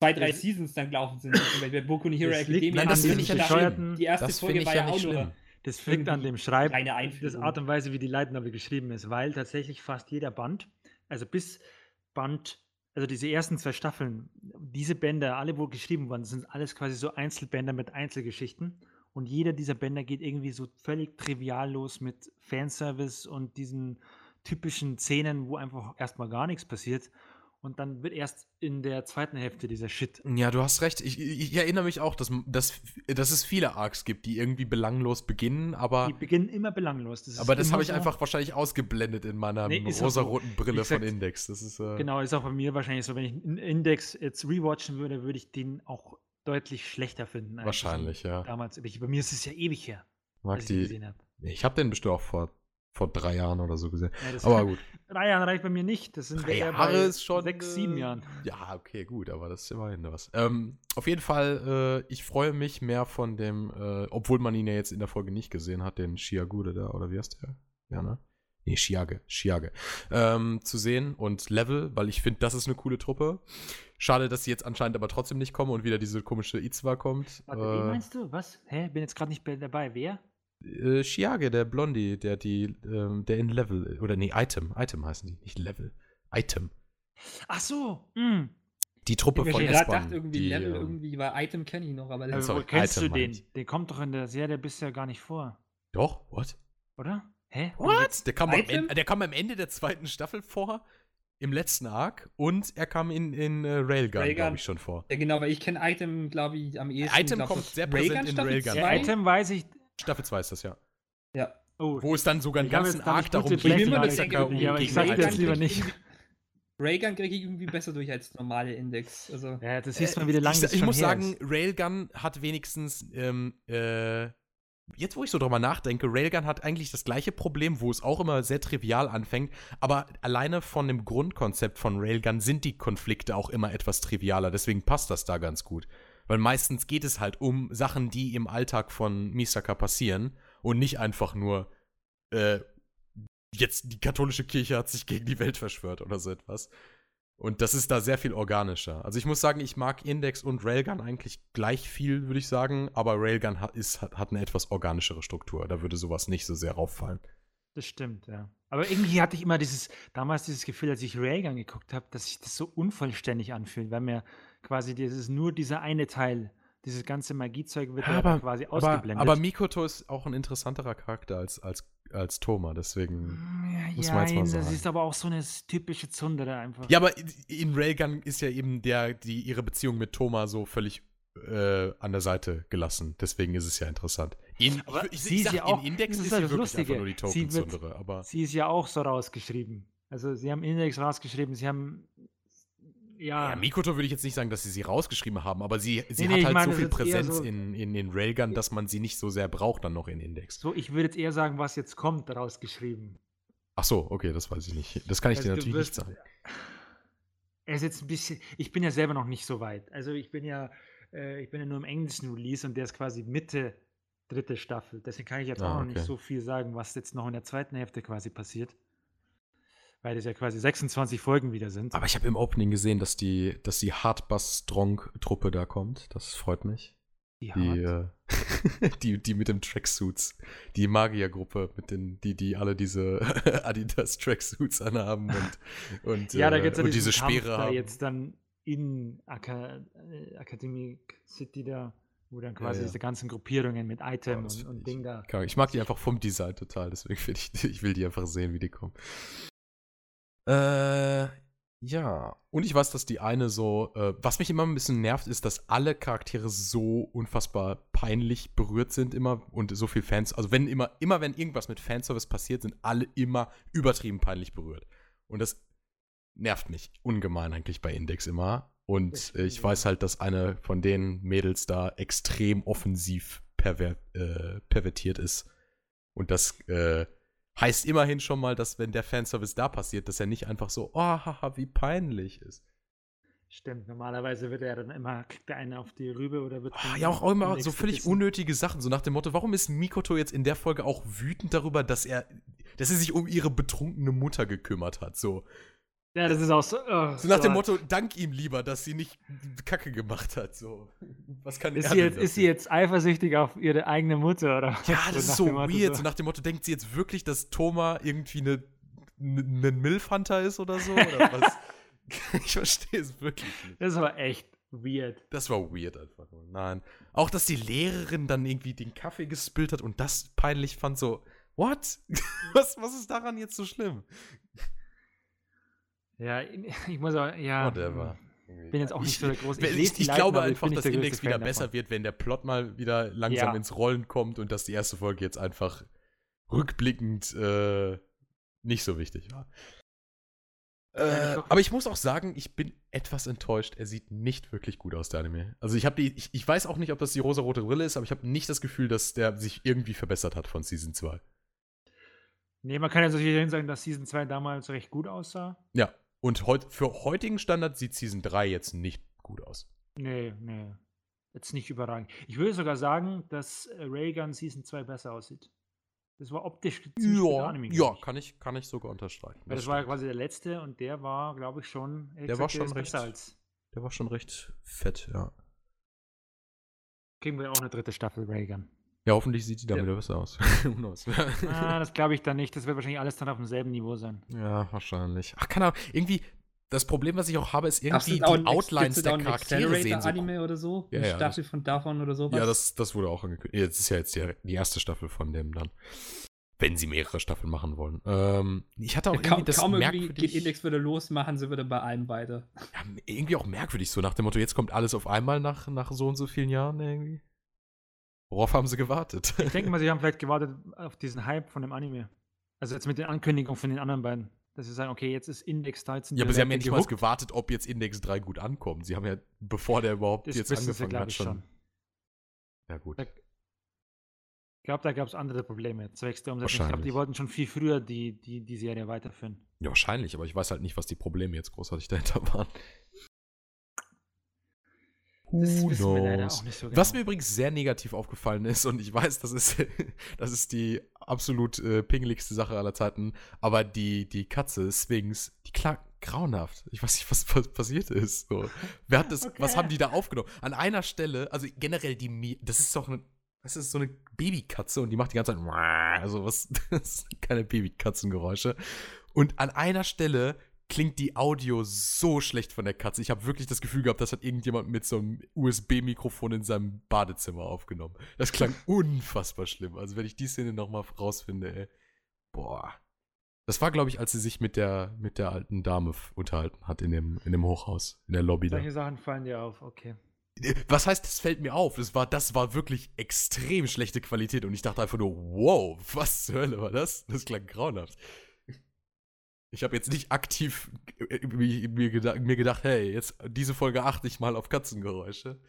zwei, drei Das- Seasons dann gelaufen sind. Bei Boku no Hero Academia. Nein, haben das die finde ich ja. Die erste Das Folge war ja auch nur. Das liegt an dem Schreib, reine das. Art und Weise, wie die Novel geschrieben ist, weil tatsächlich fast jeder Band, also bis Band, also diese ersten zwei Staffeln, diese Bänder, alle wo geschrieben wurden, sind alles quasi so Einzelbänder mit Einzelgeschichten. Und jeder dieser Bänder geht irgendwie so völlig trivial los mit Fanservice und diesen typischen Szenen, wo einfach erstmal gar nichts passiert. Und dann wird erst in der zweiten Hälfte dieser Shit. Ja, du hast recht. Ich, ich erinnere mich auch, dass, dass, dass es viele Arcs gibt, die irgendwie belanglos beginnen, aber, Die beginnen immer belanglos. Das aber das habe ich einfach wahrscheinlich ausgeblendet in meiner Nee, rosaroten Brille von Index. Das ist, äh, Genau, ist auch bei mir wahrscheinlich so, wenn ich einen Index jetzt rewatchen würde, würde ich den auch deutlich schlechter finden. als Wahrscheinlich, ja. Damals. Bei mir ist es ja ewig her, Mag als ich die. gesehen habe. Ich habe den bestimmt auch vor, vor drei Jahren oder so gesehen. Ja, Aber gut. Drei Jahre reicht bei mir nicht. Das sind wir Drei Jahre ist schon. sechs, sieben äh, Jahren. Ja, okay, gut, aber das ist immerhin was. Ähm, auf jeden Fall, äh, ich freue mich mehr von dem, äh, obwohl man ihn ja jetzt in der Folge nicht gesehen hat, den Shiagude da, oder wie heißt der? Ja, ne? Nee, Shiage, Shiage. Ähm, zu sehen und Level, weil ich finde, das ist eine coole Truppe. Schade, dass sie jetzt anscheinend aber trotzdem nicht kommen und wieder diese komische Itzwa kommt. Warte, wen Äh, meinst du? Was? Hä? Bin jetzt gerade nicht bei- dabei. Wer? Äh, Shiage, der Blondie, der die, ähm, der in Level, oder nee, Item, Item heißen die, nicht Level. Item. Ach so. hm. Die Truppe Ich von habe gerade S-Bahn. gedacht, irgendwie die, Level, ähm, irgendwie, weil Item kenne ich noch, aber Ja, Aber sorry, kennst Item du den? ich. Den kommt doch in der Serie bisher gar nicht vor, Doch, what? oder? Hä? What? Der kam? Ende, der kam am Ende der zweiten Staffel vor, im letzten Arc, und er kam in, in äh, Railgun, Railgun. glaube ich, schon vor. Ja, genau, weil ich kenne Item, glaube ich, am ehesten. Item glaub, kommt sehr präsent Railgun in Staffel Railgun. Der zwei. Item weiß ich. Staffel 2 ist das, ja. Ja. Oh, Wo es dann sogar einen ganzen Arc darum geht, Ich will mal das ja, aber ich sag dir Railgun jetzt lieber nicht. Raygun kriege ich irgendwie besser durch als normale Index. Also, Ja, das siehst Äh, man wieder lang. Ich, das ich muss her sagen, ist. Railgun hat wenigstens, ähm, äh, jetzt wo ich so drüber nachdenke, Railgun hat eigentlich das gleiche Problem, wo es auch immer sehr trivial anfängt, aber alleine von dem Grundkonzept von Railgun sind die Konflikte auch immer etwas trivialer, deswegen passt das da ganz gut. Weil meistens geht es halt um Sachen, die im Alltag von Misaka passieren und nicht einfach nur, äh, jetzt die katholische Kirche hat sich gegen die Welt verschwört oder so etwas. Und das ist da sehr viel organischer. Also ich muss sagen, ich mag Index und Railgun eigentlich gleich viel, würde ich sagen, aber Railgun hat, ist, hat, hat eine etwas organischere Struktur. Da würde sowas nicht so sehr rauffallen. Das stimmt, ja. Aber irgendwie hatte ich immer dieses, damals dieses Gefühl, als ich Railgun geguckt habe, dass sich das so unvollständig anfühlt, weil mir quasi dieses, nur dieser eine Teil, dieses ganze Magiezeug wird ja, aber, quasi aber, ausgeblendet. aber Mikoto ist auch ein interessanterer Charakter als, als, als Thoma, deswegen. ja, muss man jetzt mal das sagen. ist aber auch so eine typische Zundere einfach. Ja, aber in Railgun ist ja eben der, die, ihre Beziehung mit Thoma so völlig äh, an der Seite gelassen. Deswegen ist es ja interessant. In, Aber ich, ich, sie ich ist sag, ja auch- in Index das ist, ist ja halt das wirklich einfach Lustige. nur die Sie wird- Tokenzundere, aber. Sie ist ja auch so rausgeschrieben. Also sie haben Index rausgeschrieben, sie haben ja, Ja, Mikoto würde ich jetzt nicht sagen, dass sie sie rausgeschrieben haben, aber sie, sie Nee, hat nee, halt meine, so viel Präsenz so- in, in den Railgun, dass man sie nicht so sehr braucht dann noch in Index. so ich würde jetzt eher sagen, was jetzt kommt, rausgeschrieben. Ach so, okay, das weiß ich nicht. Das kann ich Also dir natürlich nicht sagen. Er ist jetzt ein bisschen, ich bin ja selber noch nicht so weit. Also ich bin ja, äh, ich bin ja nur im englischen Release und der ist quasi Mitte dritte Staffel. Deswegen kann ich jetzt Ah, auch noch nicht okay. so viel sagen, was jetzt noch in der zweiten Hälfte quasi passiert. Weil das ja quasi 26 Folgen wieder sind. Aber ich habe im Opening gesehen, dass die, dass die Hardbass-Strong-Truppe da kommt. Das freut mich. Die Die, äh, die, die mit dem Tracksuits. Die Magiergruppe, mit den, die, die alle diese Adidas Tracksuits anhaben und, und, ja, da äh, gibt es ja und diese Kampf Speere da haben. jetzt dann in Aka äh, Academic City da, wo dann quasi ja. diese ganzen Gruppierungen mit Item und, und ich- Ding da. Ich mag die einfach vom Design total, deswegen finde ich, ich will die einfach sehen, wie die kommen. Äh, ja. Und ich weiß, dass die eine so, äh, was mich immer ein bisschen nervt, ist, dass alle Charaktere so unfassbar peinlich berührt sind immer und so viel Fans, also wenn immer, immer wenn irgendwas mit Fanservice passiert, sind alle immer übertrieben peinlich berührt. Und das nervt mich ungemein eigentlich bei Index immer. Und äh, ich weiß halt, dass eine von den Mädels da extrem offensiv perver äh, pervertiert ist. Und das äh, heißt immerhin schon mal, dass wenn der Fanservice da passiert, dass er nicht einfach so, oh, haha, wie peinlich ist. Stimmt, normalerweise wird er dann immer, kriegt der eine auf die Rübe oder wird. Ah, ja, auch immer so völlig Kissen. unnötige Sachen, so nach dem Motto, warum ist Mikoto jetzt in der Folge auch wütend darüber, dass er, dass er sich um ihre betrunkene Mutter gekümmert hat, so. Ja, das ist auch so. oh So nach dem. Motto, dank ihm lieber, dass sie nicht Kacke gemacht hat, so. Was kann Ist sie, jetzt, ist sie jetzt eifersüchtig auf ihre eigene Mutter, oder? Ja, was? das ist nach so dem Motto weird. So nach dem Motto, denkt sie jetzt wirklich, dass Thomas irgendwie eine, eine, ein Milfhunter ist oder so? Oder was? ich verstehe es wirklich nicht. Das war echt weird. Das war weird einfach. Nein. Auch, dass die Lehrerin dann irgendwie den Kaffee gespillt hat und das peinlich fand, so, what? was, was ist daran jetzt so schlimm? Ja, ich muss auch, ja. Whatever. Bin jetzt auch nicht so der große. Ich, ich, ich Leiten, glaube einfach, dass Index wieder Fan besser davon. wird, wenn der Plot mal wieder langsam Ja. ins Rollen kommt und dass die erste Folge jetzt einfach rückblickend äh, nicht so wichtig war. Äh, aber ich muss auch sagen, ich bin etwas enttäuscht. Er sieht nicht wirklich gut aus, der Anime. Also ich habe die, ich, ich weiß auch nicht, ob das die rosa-rote Brille ist, aber ich habe nicht das Gefühl, dass der sich irgendwie verbessert hat von Season 2. Nee, man kann ja sicherlich sagen, dass Season 2 damals recht gut aussah. Ja. Und heut, für heutigen Standard sieht Season 3 jetzt nicht gut aus. Nee, nee. Jetzt nicht überragend. Ich würde sogar sagen, dass äh, Raygun Season 2 besser aussieht. Das war optisch Ja, Anime, ja kann, ich, kann ich sogar unterstreichen. Weil das, Das war ja quasi der letzte und der war, glaube ich, schon. Der war schon recht- besser als. Der war schon recht fett, ja. Kriegen wir auch eine dritte Staffel Raygun. Ja, hoffentlich sieht die dann Ja. wieder besser aus. Ah, das glaube ich dann nicht. Das wird wahrscheinlich alles dann auf demselben Niveau sein. ja, wahrscheinlich. Ach, keine Ahnung. Irgendwie, das Problem, was ich auch habe, ist irgendwie die ein- Outlines der Charaktere sehen so. Accelerator-Anime oder so? Ja, Eine ja, Staffel von davon oder sowas? Ja, das, das wurde auch angekündigt. Jetzt ist ja jetzt die, die erste Staffel von dem dann. Wenn sie mehrere Staffeln machen wollen. Ähm, ich hatte auch Ja, irgendwie kaum, das kaum irgendwie merkwürdig, geht Index wieder los, machen sie wieder bei allem weiter. ja, irgendwie auch merkwürdig, so nach dem Motto, jetzt kommt alles auf einmal nach, nach so und so vielen Jahren irgendwie. Worauf haben sie gewartet? Ich denke mal, sie haben vielleicht gewartet auf diesen Hype von dem Anime. Also jetzt mit den Ankündigungen von den anderen beiden. dass sie sagen, okay, jetzt ist Index 13. Ja, aber sie haben ja nicht mal gewartet, ob jetzt Index 3 gut ankommt. Sie haben ja, bevor der überhaupt Das jetzt sie, angefangen glaub hat, ich, schon. schon. Ja, gut. Da- Ich glaube, da gab es andere Probleme. Zwecks der Umsetzung. Ich glaube, die wollten schon viel früher die, die, die Serie weiterführen. Ja, wahrscheinlich, aber ich weiß halt nicht, was die Probleme jetzt großartig dahinter waren. Das Who knows? nicht so genau. Was mir übrigens sehr negativ aufgefallen ist, und ich weiß, das ist, das ist die absolut äh, pingeligste Sache aller Zeiten, aber die, die Katze, Sphinx, die klang grauenhaft. Ich weiß nicht, was, was passiert ist. So. Wer hat das, was Okay. haben die da aufgenommen? An einer Stelle, also generell die, das ist doch eine, das ist so eine Babykatze und die macht die ganze Zeit, also was, das sind keine Babykatzengeräusche. Und an einer Stelle klingt die Audio so schlecht von der Katze. Ich habe wirklich das Gefühl gehabt, das hat irgendjemand mit so einem USB-Mikrofon in seinem Badezimmer aufgenommen. Das klang unfassbar schlimm. Also wenn ich die Szene nochmal rausfinde, ey. Boah. Das war, glaube ich, als sie sich mit der, mit der alten Dame unterhalten hat in dem, in dem Hochhaus, in der Lobby da. Solche Sachen fallen dir auf, okay. Was heißt, das fällt mir auf? Das war, das war wirklich extrem schlechte Qualität und ich dachte einfach nur, wow, was zur Hölle war das? Das klang grauenhaft. Ich habe jetzt nicht aktiv äh, mir, gedacht, mir gedacht, hey, jetzt diese Folge achte ich mal auf Katzengeräusche.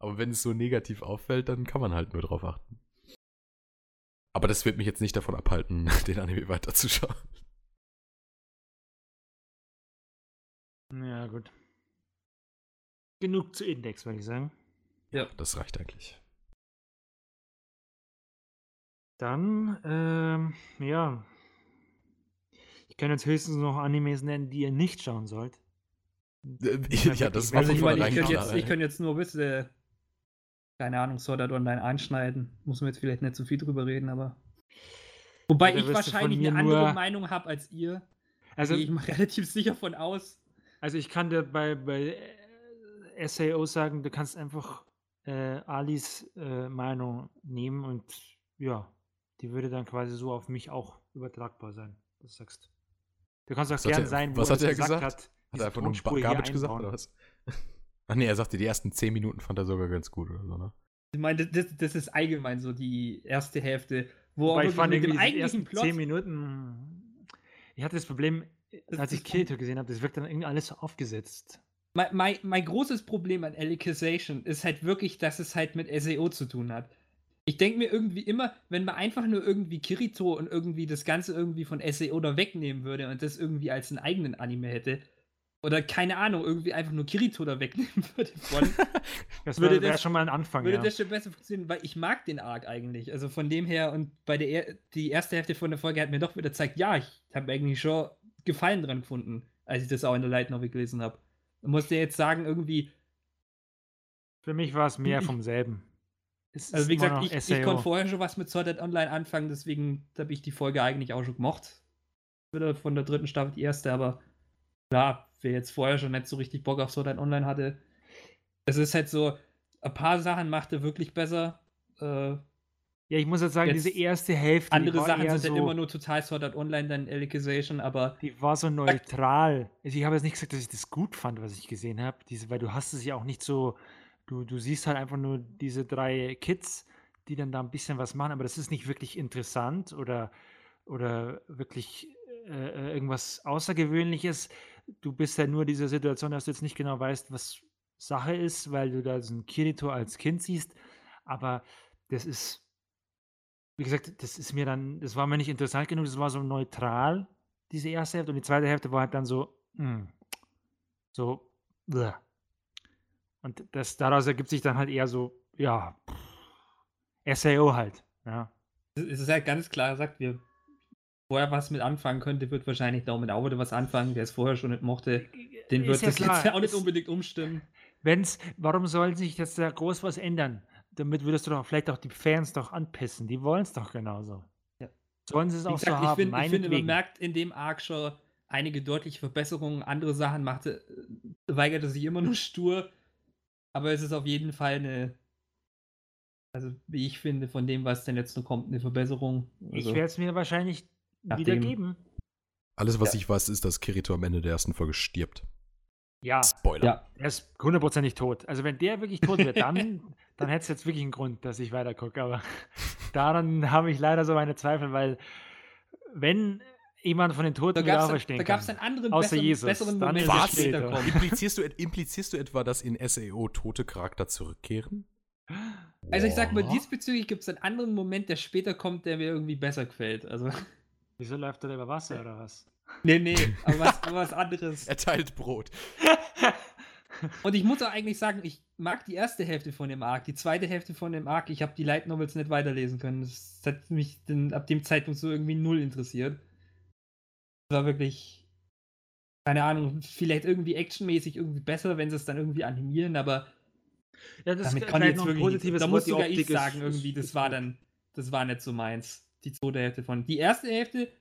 Aber wenn es so negativ auffällt, dann kann man halt nur drauf achten. Aber das wird mich jetzt nicht davon abhalten, den Anime weiterzuschauen. Ja, gut. Genug zu Index, würde ich sagen. Das reicht eigentlich. Dann, ähm, ja. Ich kann jetzt höchstens noch Animes nennen, die ihr nicht schauen sollt. Äh, Ja, Ja, das war Also ich meine, ich könnte jetzt, ich könnte jetzt nur bis, äh, keine Ahnung, Sword Art Online einschneiden. Muss man jetzt vielleicht nicht so viel drüber reden, aber. Wobei Da ich wahrscheinlich eine andere nur- Meinung habe als ihr. Also, Gehe ich mal relativ sicher von aus. also ich kann dir bei, bei äh, SAO sagen, du kannst einfach äh, Alis äh, Meinung nehmen und ja, die würde dann quasi so auf mich auch übertragbar sein, was du sagst. Du kannst auch Was hat gern er- sein, wo was er hat er gesagt? Hat, Hat er einfach nur Garbage gesagt oder was? Ach nee, er sagte, die ersten 10 Minuten fand er sogar ganz gut oder so, ne? Ich meine, das, das ist allgemein so die erste Hälfte, wo Wobei auch ich fand mit dem eigentlichen Plot. zehn Minuten. Ich hatte das Problem, Das- als ich Kirito gesehen habe, das wirkt dann irgendwie alles so aufgesetzt. mein, mein, mein großes Problem an Alicization ist halt wirklich, dass es halt mit SEO zu tun hat. Ich denke mir irgendwie immer, wenn man einfach nur irgendwie Kirito und irgendwie das Ganze irgendwie von SEO da wegnehmen würde und das irgendwie als einen eigenen Anime hätte, oder keine Ahnung, irgendwie einfach nur Kirito da wegnehmen würde von, Das Würde wäre wär das- schon mal ein Anfang. würde Ja. das schon besser funktionieren, weil ich mag den Arc eigentlich. Also von dem her und bei der er die erste Hälfte von der Folge hat mir doch wieder gezeigt, ja, ich habe eigentlich schon Gefallen dran gefunden, als ich das auch in der Light Novel gelesen habe. Musste jetzt sagen, irgendwie, Für mich war es mehr vom selben. Es Also wie gesagt, ich, ich konnte vorher schon was mit Sword Art Online anfangen, deswegen habe ich die Folge eigentlich auch schon gemocht. Wieder von der dritten Staffel die erste, aber klar, wer jetzt vorher schon nicht so richtig Bock auf Sword Art Online hatte, es ist halt so, ein paar Sachen macht er wirklich besser. Äh, Ja, ich muss jetzt sagen, Jetzt diese erste Hälfte, andere Sachen sind so, halt immer nur total Sword Art Online, dann Alicization, aber die war so neutral. Also ich habe jetzt nicht gesagt, dass ich das gut fand, was ich gesehen habe, diese, weil du hast es ja auch nicht so, du, du siehst halt einfach nur diese drei Kids, die dann da ein bisschen was machen, aber das ist nicht wirklich interessant oder, oder wirklich äh, äh, irgendwas Außergewöhnliches. Du bist ja nur in dieser Situation, dass du jetzt nicht genau weißt, was Sache ist, weil du da so ein Kirito als Kind siehst, aber das ist, wie gesagt, das ist mir dann, das war mir nicht interessant genug, das war so neutral, diese erste Hälfte, und die zweite Hälfte war halt dann so, mm, so, bleh. Und das, daraus ergibt sich dann halt eher so, ja, SAO halt, ja. es ist halt ganz klar gesagt, wer vorher was mit anfangen könnte, wird wahrscheinlich da auch Aude was anfangen, der es vorher schon nicht mochte. Den wird ja das klar, jetzt ja auch nicht unbedingt umstimmen. Wenn's, warum soll sich jetzt da groß was ändern? Damit würdest du doch vielleicht auch die Fans doch anpissen. Die wollen es doch genauso. Ja. Sollen sie es auch gesagt, so ich, haben? find, ich finde, man merkt in dem Arc schon einige deutliche Verbesserungen. Andere Sachen machte, äh, weigerte sich immer nur stur. Aber es ist auf jeden Fall eine, also wie ich finde, von dem, was denn jetzt noch kommt, eine Verbesserung. Ich Also, werde es mir wahrscheinlich Nachdem- wiedergeben. Alles, was Ja. ich weiß, ist, dass Kirito am Ende der ersten Folge stirbt. Ja, Spoiler. ja, er ist hundertprozentig tot. Also wenn der wirklich tot wird, dann, dann hätte es jetzt wirklich einen Grund, dass ich weiter gucke. Aber daran habe ich leider so meine Zweifel, weil wenn jemand von den Toten Da wieder gab auferstehen es da gab's kann. einen anderen, Außer besseren, Jesus. besseren Dann Moment, es Was? später später. kommt. Implizierst du, implizierst du etwa, dass in SAO tote Charakter zurückkehren? Also ich sag mal, diesbezüglich gibt es einen anderen Moment, der später kommt, der mir irgendwie besser gefällt. Also, Wieso läuft er über Wasser oder was? nee, nee, aber was, aber was anderes. Er teilt Brot. Und ich muss auch eigentlich sagen, ich mag die erste Hälfte von dem Arc. Die zweite Hälfte von dem Arc, ich habe die Light Novels nicht weiterlesen können. Das hat mich denn ab dem Zeitpunkt so irgendwie null interessiert. Das war wirklich, keine Ahnung, vielleicht irgendwie actionmäßig irgendwie besser, wenn sie es dann irgendwie animieren, aber Ja, das damit ist kann ich vielleicht jetzt wirklich positives. Da muss sogar ich Optik ist- sagen, irgendwie, ist- das ist war dann, das war nicht so meins. Die zweite Hälfte von. Die erste Hälfte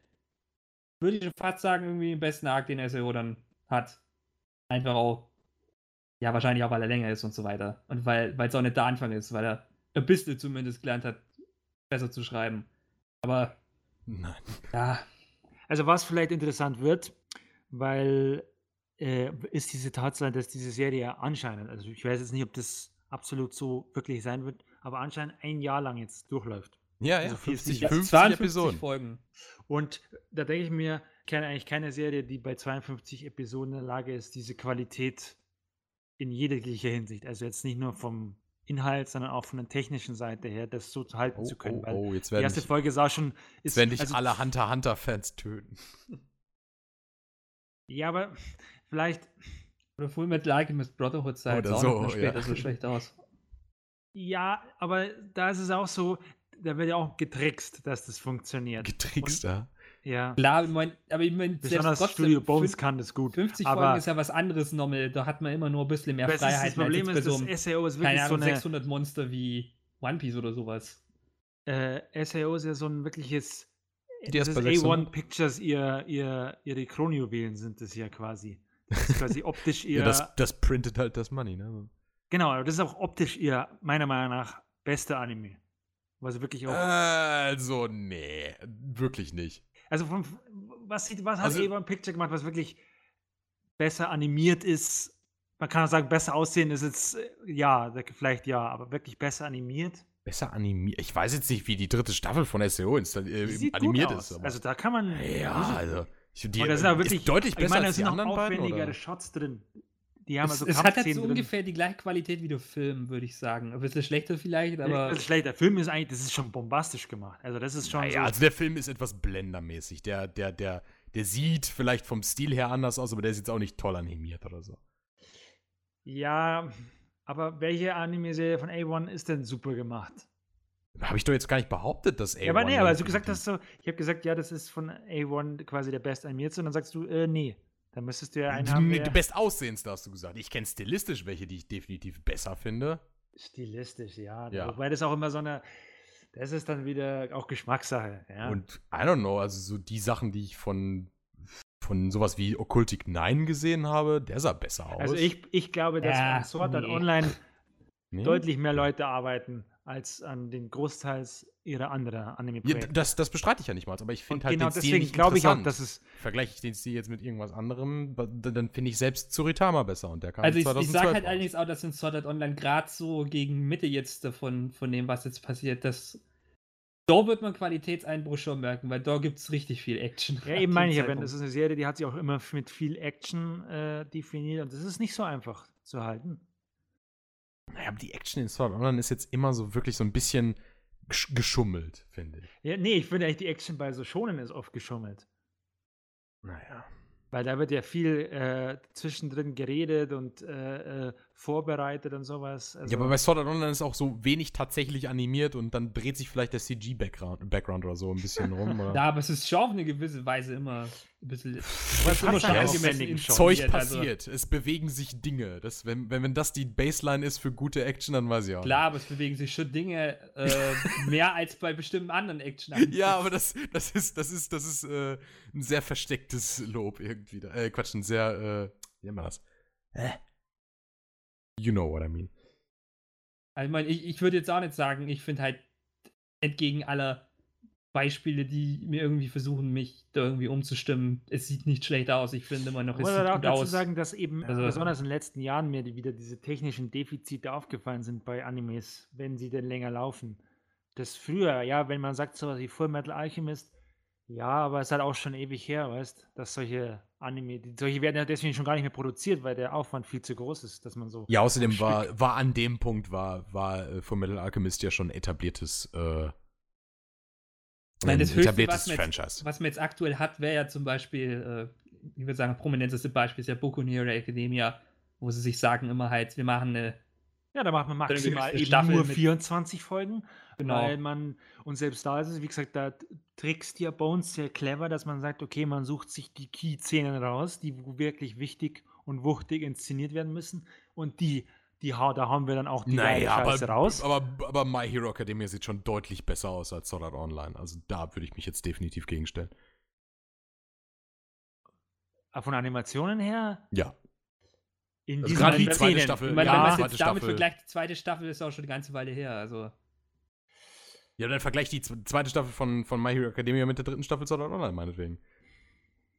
würde ich schon fast sagen, irgendwie den besten Arc, den SEO dann hat. Einfach auch, ja, wahrscheinlich auch, weil er länger ist und so weiter. Und weil es auch nicht der Anfang ist, weil er ein bisschen zumindest gelernt hat, besser zu schreiben. Aber Nein. ja, Also was vielleicht interessant wird, weil äh, ist diese Tatsache, dass diese Serie anscheinend, also ich weiß jetzt nicht, ob das absolut so wirklich sein wird, aber anscheinend ein Jahr lang jetzt durchläuft. Ja, ja, Also 50, 50 50 52 Episoden. Folgen. Und da denke ich mir, kenne eigentlich keine Serie, die bei 52 Episoden in der Lage ist, diese Qualität in jeglicher Hinsicht, also jetzt nicht nur vom Inhalt, sondern auch von der technischen Seite her, das so halten Oh, zu können. oh, weil oh, jetzt die werden erste dich, Folge sah schon, jetzt ist, werden dich also- alle Hunter Hunter Fans töten. Ja, aber vielleicht, Oder Full Metal Alchemist Brotherhood sah Oder jetzt auch so, nicht mehr später ja. so schlecht aus. ja, aber da ist es auch so, da wird ja auch getrickst, dass das funktioniert. Getrickst, ja. Ja, Klar, ich mein, aber ich meine, besonders trotzdem, Studio Bones kann das gut. 50 aber Folgen ist ja was anderes nochmal. Da hat man immer nur ein bisschen mehr es Freiheit. das Problem ist, so das SAO ist wirklich keine so Ahnung, eine, 600 Monster wie One Piece oder sowas. äh, SAO ist ja so ein wirkliches, Die das ist ist bei A1 600? Pictures, ihr, ihr, ihre Kronjuwelen sind das ja quasi. Das ist quasi optisch ihr, Ja, das, das printet halt das Money, ne? genau, aber das ist auch optisch ihr, meiner Meinung nach, beste Anime. Was wirklich auch, Also, nee, wirklich nicht. Also von, was, sieht- was hat Also- A1 Picture gemacht, was wirklich besser animiert ist? Man kann auch sagen, besser aussehen ist jetzt, äh, ja, vielleicht ja, aber wirklich besser animiert. Besser animiert. Ich weiß jetzt nicht, wie die dritte Staffel von SEO äh, animiert ist. Aber Also da kann man. ja, also. Die, und da sind auch wirklich ist deutlich besser ich meine, da als die sind noch aufwendigere? Shots drin. Die haben Es, also es hat halt so drin. ungefähr die gleiche Qualität wie der Film, würde ich sagen. Ein bisschen schlechter vielleicht, aber das ist schlecht. Der Film ist eigentlich, das ist schon bombastisch gemacht. Also das ist schon Naja, so. also der Film ist etwas blendermäßig. Der, der, der, der sieht vielleicht vom Stil her anders aus, aber der ist jetzt auch nicht toll animiert oder so. ja, aber welche Anime-Serie von A1 ist denn super gemacht? Habe ich doch jetzt gar nicht behauptet, dass A1 ja, aber nee, aber als du gesagt hast, so, ich habe gesagt, ja, das ist von A1 quasi der best animierte, und dann sagst du, äh, nee. Dann müsstest du ja einen haben, die, der best aussehendste hast du gesagt. Ich kenne stilistisch welche, die ich definitiv besser finde. stilistisch, ja. Ja. Wobei das auch immer so eine, das ist dann wieder auch Geschmackssache, ja. Und I don't know, also so die Sachen, die ich von, von sowas wie Occultic 9 gesehen habe, der sah besser aus. also ich, ich glaube, dass Ja, Sword Art nee. Online Nee? deutlich mehr Leute arbeiten als an den Großteils ihrer anderen Ja, Anime-Projekte. das, das bestreite ich ja nicht mal, aber ich finde halt genau den Stil deswegen nicht glaube ich auch, interessant. dass es Vergleiche ich den Stil jetzt mit irgendwas anderem, dann dann finde ich selbst Zuritama besser und der kam Also ich, ich 2012 sage halt allerdings auch, dass in Sword Art Online gerade so gegen Mitte jetzt davon, von dem, was jetzt passiert, dass da wird man Qualitätseinbruch schon merken, weil da gibt es richtig viel Action. Ja, eben meine ich ja, wenn das ist eine Serie, die hat sich auch immer mit viel Action äh, definiert und das ist nicht so einfach zu halten. Naja, aber die Action in Sword Art Online ist jetzt immer so wirklich so ein bisschen gesch geschummelt, finde ich. Ja, nee, ich finde eigentlich, die Action bei so Shonen ist oft geschummelt. Naja. Weil da wird ja viel äh, zwischendrin geredet und äh, äh, vorbereitet und sowas. Also, ja, aber bei Sword Art Online ist auch so wenig tatsächlich animiert und dann dreht sich vielleicht der CG-Background Background oder so ein bisschen rum. Oder? Ja, aber es ist schon auf eine gewisse Weise immer ein bisschen. Was immer schon angemessen Zeug also- passiert, es bewegen sich Dinge. Das, wenn, wenn, wenn das die Baseline ist für gute Action, dann weiß ich auch. Klar, aber es bewegen sich schon Dinge äh, mehr als bei bestimmten anderen action nicht. Ja, aber das, das ist, das ist, das ist äh, ein sehr verstecktes Lob irgendwie. Da. Äh, Quatsch, ein sehr, äh, wie nennt man das? Hä? You know what I mean. Also ich meine, ich, ich würde jetzt auch nicht sagen, ich finde halt entgegen aller Beispiele, die mir irgendwie versuchen, mich da irgendwie umzustimmen, es sieht nicht schlecht aus. Ich finde immer noch, es muss sieht aber auch gut dazu aus. sagen, dass eben Also- besonders in den letzten Jahren mir wieder diese technischen Defizite aufgefallen sind bei Animes, wenn sie denn länger laufen. Das früher, ja, wenn man sagt sowas wie Full Metal Alchemist, Ja, aber es ist halt auch schon ewig her, weißt dass solche Anime, die, solche werden ja deswegen schon gar nicht mehr produziert, weil der Aufwand viel zu groß ist, dass man so. Ja, außerdem war, war an dem Punkt war, war äh, von Metal Alchemist ja schon etabliertes, äh, meine, das ein Höchste, etabliertes was man, jetzt, Franchise. was man jetzt aktuell hat, wäre ja zum Beispiel, äh, ich würde sagen, prominenteste Beispiel ist ja Boku no Hero Academia, wo sie sich sagen immer halt, wir machen eine, Ja, da macht man maximal eben Staffel nur mit- 24 Folgen, genau, weil man, und selbst da ist es, wie gesagt, da trickst ja Bones sehr clever, dass man sagt, okay, man sucht sich die Key-Szenen raus, die wirklich wichtig und wuchtig inszeniert werden müssen und die, die ha- da haben wir dann auch die Naja, aber, Scheiße raus. aber, aber My Hero Academia sieht schon deutlich besser aus als Sword Art Online. Also da würde ich mich jetzt definitiv gegenstellen. Von Animationen her, Ja. In Also gerade die zweite Staffel, meine, ja, wenn man es jetzt damit Staffel. vergleicht, die zweite Staffel ist auch schon eine ganze Weile her, also. Ja, dann vergleich die zwe- zweite Staffel von, von My Hero Academia mit der dritten Staffel Sword Art Online, meinetwegen.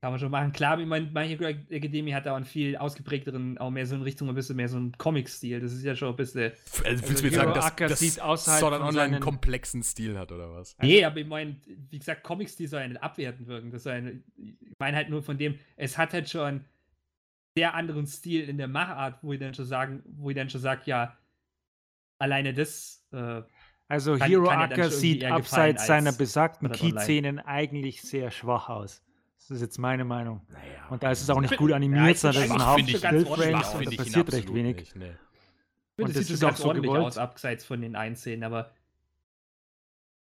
Kann man schon machen. Klar, ich meine, My Hero Academia hat da auch einen viel ausgeprägteren, auch mehr so in Richtung ein bisschen mehr so ein Comic-Stil. Das ist ja schon ein bisschen. Also, willst du mir sagen, dass, dass sieht außerhalb Sword Art Online einen komplexen Stil hat, oder was? Nee, aber ich meine, wie gesagt, Comic-Stil soll ja nicht abwertend wirken. Das soll nicht- ich meine halt nur von dem, es hat halt schon sehr anderen Stil in der Machart, wo ich dann schon sagen, wo ich dann schon sage, ja, alleine das, äh, Also Kann- Hero kann Acker sieht abseits seiner besagten. Key-Szenen eigentlich sehr schwach aus. Das ist jetzt meine Meinung. Naja. Und da ist es auch nicht find- gut animiert, sondern es ist ein schwach Haufen find ich ganz ordentlich Stillframes aus. und da passiert recht wenig. nicht, nee. Und das das sieht auch so ordentlich gewollt. aus, abseits von den Einzelnen, aber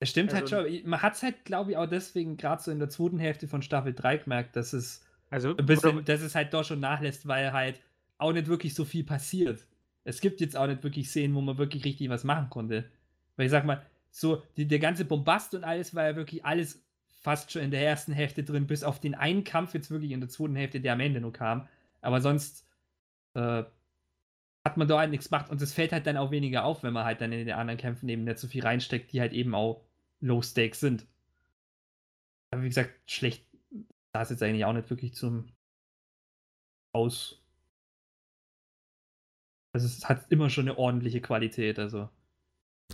es stimmt halt Also- schon. Man hat es halt, glaube ich, auch deswegen gerade so in der zweiten Hälfte von Staffel 3 gemerkt, dass es Also bisschen, dass es halt doch schon nachlässt, weil halt auch nicht wirklich so viel passiert. Es gibt jetzt auch nicht wirklich Szenen, wo man wirklich richtig was machen konnte. Weil ich sag mal, so die, der ganze Bombast und alles war ja wirklich alles fast schon in der ersten Hälfte drin, bis auf den einen Kampf jetzt wirklich in der zweiten Hälfte, der am Ende nur kam. Aber sonst äh, hat man da halt nichts gemacht und es fällt halt dann auch weniger auf, wenn man halt dann in den anderen Kämpfen eben nicht so viel reinsteckt, die halt eben auch Low Stakes sind. Aber wie gesagt, schlecht sah es jetzt eigentlich auch nicht wirklich zum aus. Also es hat immer schon eine ordentliche Qualität, also.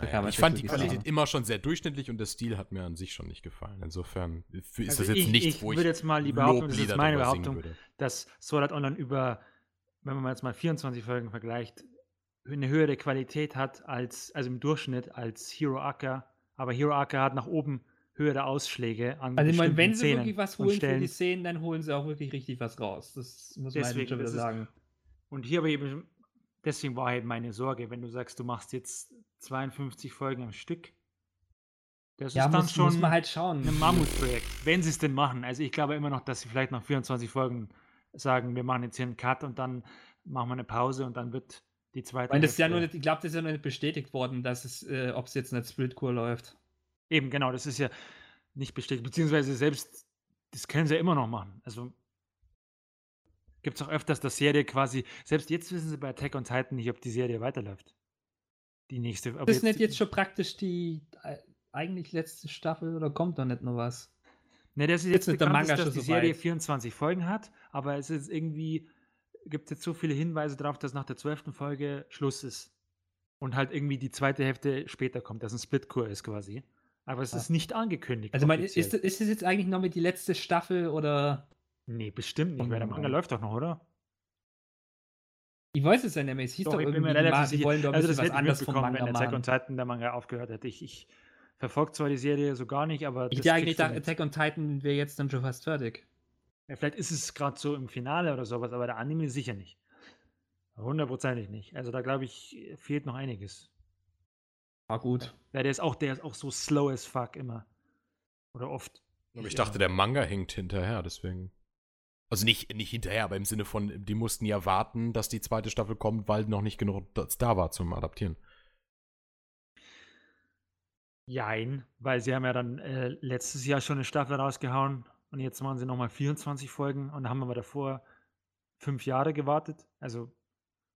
Naja, ich fand die Qualität sagen. immer schon sehr durchschnittlich und der Stil hat mir an sich schon nicht gefallen. Insofern ist Also das jetzt ich, nichts, ich wo ich würde jetzt mal die Behauptung, das ist meine Behauptung, dass Sword Art Online über, wenn man jetzt mal 24 Folgen vergleicht, eine höhere Qualität hat als, also im Durchschnitt als Hero Acker. Aber Hero Acker hat nach oben höhere Ausschläge an Also ich meine, wenn sie Szenen wirklich was holen für die Szenen, dann holen sie auch wirklich richtig was raus. Das muss man Deswegen, halt schon wieder ist- sagen. Und hier aber eben, deswegen war halt meine Sorge, wenn du sagst, du machst jetzt 52 Folgen am Stück. Das Ja, ist dann muss, schon muss man halt schauen. ein Mammutprojekt, wenn sie es denn machen. Also ich glaube immer noch, dass sie vielleicht nach 24 Folgen sagen, wir machen jetzt hier einen Cut und dann machen wir eine Pause und dann wird die zweite. Ich meine, das ist ja Hälfte- nur nicht, ich glaube, das ist ja noch nicht bestätigt worden, dass es, äh, ob es jetzt eine Splitkur läuft. Eben, genau, das ist ja nicht bestätigt. Beziehungsweise selbst, das können sie ja immer noch machen. Also gibt es auch öfters, dass Serie quasi, selbst jetzt wissen sie bei Attack on Titan nicht, ob die Serie weiterläuft. Die nächste. Das ist nicht jetzt schon praktisch die äh, eigentlich letzte Staffel oder kommt da nicht noch was? Ne, das ist Jetzt jetzt ist der bekannt, Manga dass die so Serie weit. 24 Folgen hat, aber es ist irgendwie, gibt es jetzt so viele Hinweise darauf, dass nach der 12. Folge Schluss ist. Und halt irgendwie die zweite Hälfte später kommt, dass ein Splitcore ist quasi. Aber es Ah. ist nicht angekündigt. Also, mein, ist, ist das jetzt eigentlich noch mit die letzte Staffel oder? Nee, bestimmt nicht, weil der Manga läuft doch noch, oder? Ich weiß es ja nicht mehr. Es hieß Doch, doch, irgendwie, mir relativ sicher. wollen doch ein Also bisschen das was hätte anderes vom Manga wenn Attack on. Titan der Manga aufgehört hätte. Ich, ich verfolge zwar die Serie so gar nicht, aber Ich dachte eigentlich, mit. Attack on Titan wäre jetzt dann schon fast fertig. Ja, vielleicht ist es gerade so im Finale oder sowas, aber der Anime sicher nicht. Hundertprozentig nicht. Also da glaube ich, fehlt noch einiges. War gut. Ja, der ist auch, der ist auch so slow as fuck immer. Oder oft. Aber ich dachte, der Manga hängt hinterher, deswegen. Also nicht, nicht hinterher, aber im Sinne von, die mussten ja warten, dass die zweite Staffel kommt, weil noch nicht genug da war zum Adaptieren. Jein, weil sie haben ja dann äh, letztes Jahr schon eine Staffel rausgehauen und jetzt machen sie nochmal 24 Folgen und da haben wir davor fünf Jahre gewartet. Also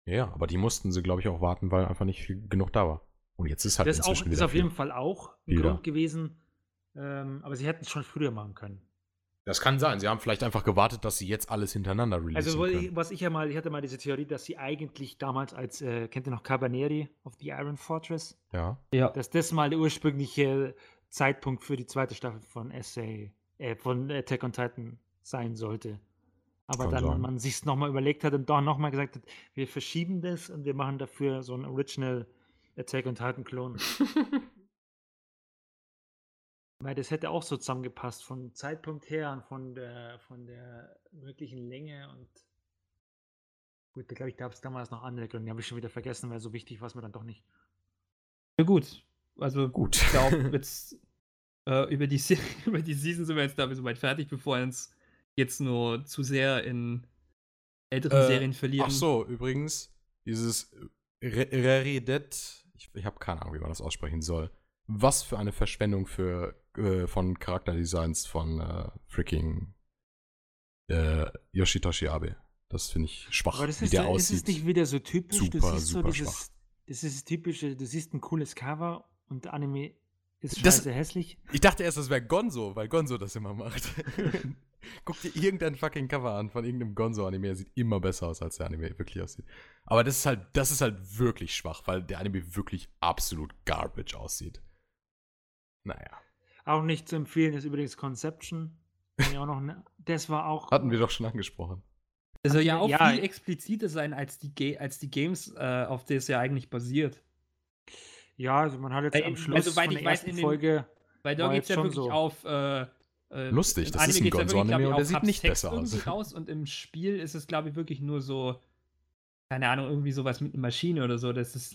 Ja, aber die mussten sie, glaube ich, auch warten, weil einfach nicht viel genug da war. Und jetzt ist halt das ist, auch, inzwischen ist wieder auf jeden. Fall auch ein Wieder. Grund gewesen, ähm, aber sie hätten es schon früher machen können. Das kann sein. Sie haben vielleicht einfach gewartet, dass sie jetzt alles hintereinander releasen Also können. was ich ja mal, ich hatte mal diese Theorie, dass sie eigentlich damals als, äh, kennt ihr noch Cabaneri of the Iron Fortress? Ja. Ja. Dass das mal der ursprüngliche Zeitpunkt für die zweite Staffel von SA äh, von Attack on Titan sein sollte. Aber Kann dann sein. man sich nochmal überlegt hat und doch nochmal gesagt hat, wir verschieben das und wir machen dafür so einen Original Attack on Titan Klon. Weil das hätte auch so zusammengepasst vom Zeitpunkt her und von der, von der möglichen Länge und gut, da glaube ich, gab es damals noch andere Gründe, die habe ich schon wieder vergessen, weil so wichtig war es mir dann doch nicht. Ja, gut. Also, Gut. ich glaube, jetzt äh, über, die, Se- über die Season sind wir jetzt, ich, soweit fertig, bevor wir uns jetzt nur zu sehr in älteren Äh, Serien verlieren. Ach so, übrigens, dieses Raridet, ich, ich habe keine Ahnung, wie man das aussprechen soll. Was für eine Verschwendung für äh, von Charakterdesigns von äh, freaking äh, Yoshitoshi Abe. Das finde ich schwach, Aber das wie ist, der so- ist es aussieht. nicht wieder so typisch? Super, siehst so super dieses, das ist das typische, du siehst ein cooles Cover und der Anime ist Das- scheiße hässlich. Ich dachte erst, das wäre Gonzo, weil Gonzo das immer macht. Guck dir irgendein fucking Cover an von irgendeinem Gonzo-Anime, der sieht immer besser aus, als der Anime wirklich aussieht. Aber das ist halt, das ist halt wirklich schwach, weil der Anime wirklich absolut garbage aussieht. Naja. Auch nicht zu empfehlen ist übrigens Conception. Auch noch ne- Das war auch. Hatten wir doch schon angesprochen. Das soll ja auch Ja, viel expliziter sein als die, Ga als die Games, äh, auf die es ja eigentlich basiert. Ja, also man hat jetzt Weil am Schluss also, soweit von ich der weiß, ersten in den- Folge. Weil da geht es ja wirklich so. auf. Äh, äh, Lustig, das ist ein Gonzo-Anime und der auf sieht nicht Subtext besser aus. raus und im Spiel ist es, glaube ich, wirklich nur so. Keine Ahnung, irgendwie sowas mit einer Maschine oder so. Das ist.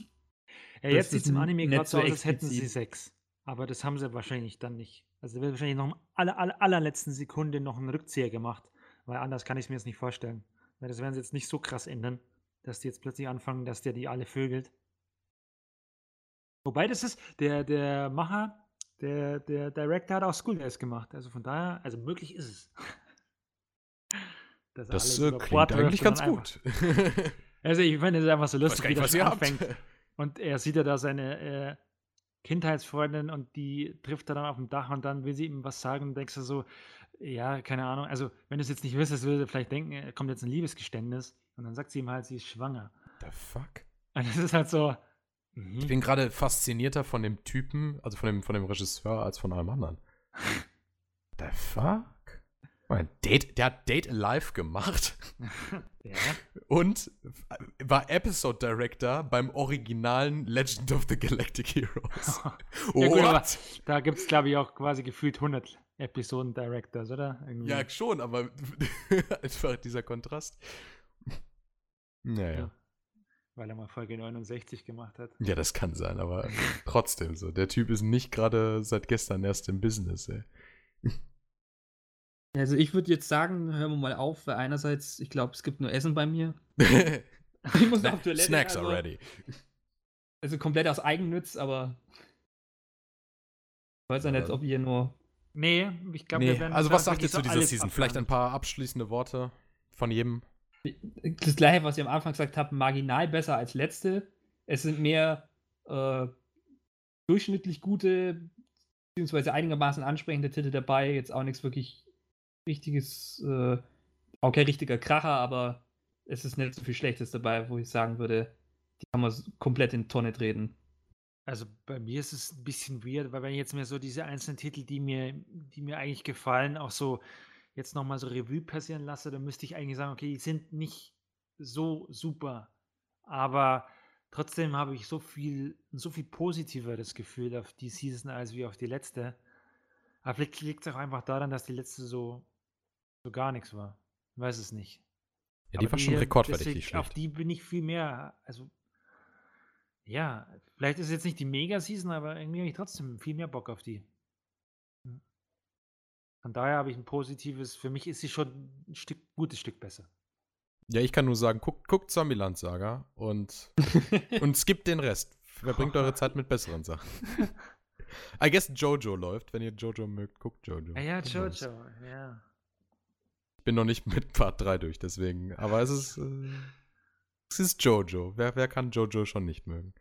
Ja, jetzt sieht ist es im Anime gerade so aus, als hätten sie sechs. Aber das haben sie wahrscheinlich dann nicht. Also da wird wahrscheinlich noch in aller, aller, allerletzten Sekunde noch einen Rückzieher gemacht. Weil anders kann ich es mir jetzt nicht vorstellen. Weil das werden sie jetzt nicht so krass ändern, dass die jetzt plötzlich anfangen, dass der die alle vögelt. Wobei das ist, der, der Macher, der, der Director hat auch School Days gemacht. Also von daher, also möglich ist es. Dass Das alles äh, klingt Bord eigentlich ganz gut. Also ich finde es einfach so lustig, wie das habt. anfängt. Und er sieht ja da seine äh, Kindheitsfreundin und die trifft er dann auf dem Dach und dann will sie ihm was sagen und denkst du so, ja, keine Ahnung. Also, wenn du es jetzt nicht wüsstest, würde er vielleicht denken, er kommt jetzt ein Liebesgeständnis und dann sagt sie ihm halt, sie ist schwanger. The fuck? Und das ist halt so. Mhm. Ich bin gerade faszinierter von dem Typen, also von dem, von dem Regisseur, als von allem anderen. The fuck? Mein, Date, der hat Date Alive gemacht ja. und war Episode Director beim originalen Legend of the Galactic Heroes. Ja, gut, aber da gibt es, glaube ich, auch quasi gefühlt 100 Episoden-Directors, oder? Irgendwie. Ja, schon, aber einfach dieser Kontrast. Naja. Ja. Weil er mal Folge 69 gemacht hat. Ja, das kann sein, aber trotzdem so. Der Typ ist nicht gerade seit gestern erst im Business, ey. Also, ich würde jetzt sagen, hören wir mal auf, weil einerseits, ich glaube, es gibt nur Essen bei mir. Ich muss auf Toilette. Snacks also, are ready. Also komplett aus Eigennutz, aber. Ich weiß ja nicht, ob ihr nur. Nee, ich glaube, Nee, wir werden also was sagt ihr zu dieser Season? Vielleicht ein abfahren. paar abschließende Worte von jedem. Das gleiche, was ihr am Anfang gesagt habt, marginal besser als letzte. Es sind mehr äh, durchschnittlich gute, beziehungsweise einigermaßen ansprechende Titel dabei. Jetzt auch nichts wirklich richtiges, äh, auch kein richtiger Kracher, aber es ist nicht so viel Schlechtes dabei, wo ich sagen würde, die kann man komplett in die Tonne treten. Also bei mir ist es ein bisschen weird, weil wenn ich jetzt mir so diese einzelnen Titel, die mir, die mir eigentlich gefallen, auch so jetzt nochmal so Revue passieren lasse, dann müsste ich eigentlich sagen, okay, die sind nicht so super. Aber trotzdem habe ich so viel, so viel positiveres Gefühl auf die Season als wie auf die letzte. Aber vielleicht liegt es auch einfach daran, dass die letzte so, so gar nichts war. Ich weiß es nicht. Ja, die Aber war schon deswegen, nicht Auf schlecht. die bin ich viel mehr, also ja, vielleicht ist es jetzt nicht die Mega-Season, aber irgendwie habe ich trotzdem viel mehr Bock auf die. Ja. Von daher habe ich ein positives, für mich ist sie schon ein Stück, gutes Stück besser. Ja, ich kann nur sagen, guckt, guckt Zombieland Saga und, und skippt den Rest. Verbringt eure Zeit mit besseren Sachen. I guess Jojo läuft. Wenn ihr Jojo mögt, guckt Jojo. Ah ja, mal. Jojo, ja. Ich bin noch nicht mit Part 3 durch, deswegen. Aber es ist. Äh, es ist Jojo. Wer, wer kann Jojo schon nicht mögen?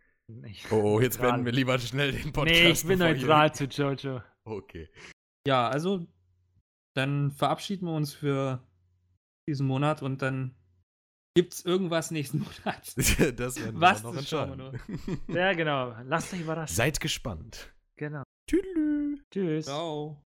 Ich Oh, oh jetzt neutral. beenden wir lieber schnell den Podcast. Nee, ich bin neutral zu Jojo. Okay. Ja, also dann verabschieden wir uns für diesen Monat und dann gibt's irgendwas nächsten Monat. das werden wir Was? noch entscheiden. Ja, genau. Lasst euch überraschen. Seid gespannt. Genau. Tüdelü. Tschüss. Ciao.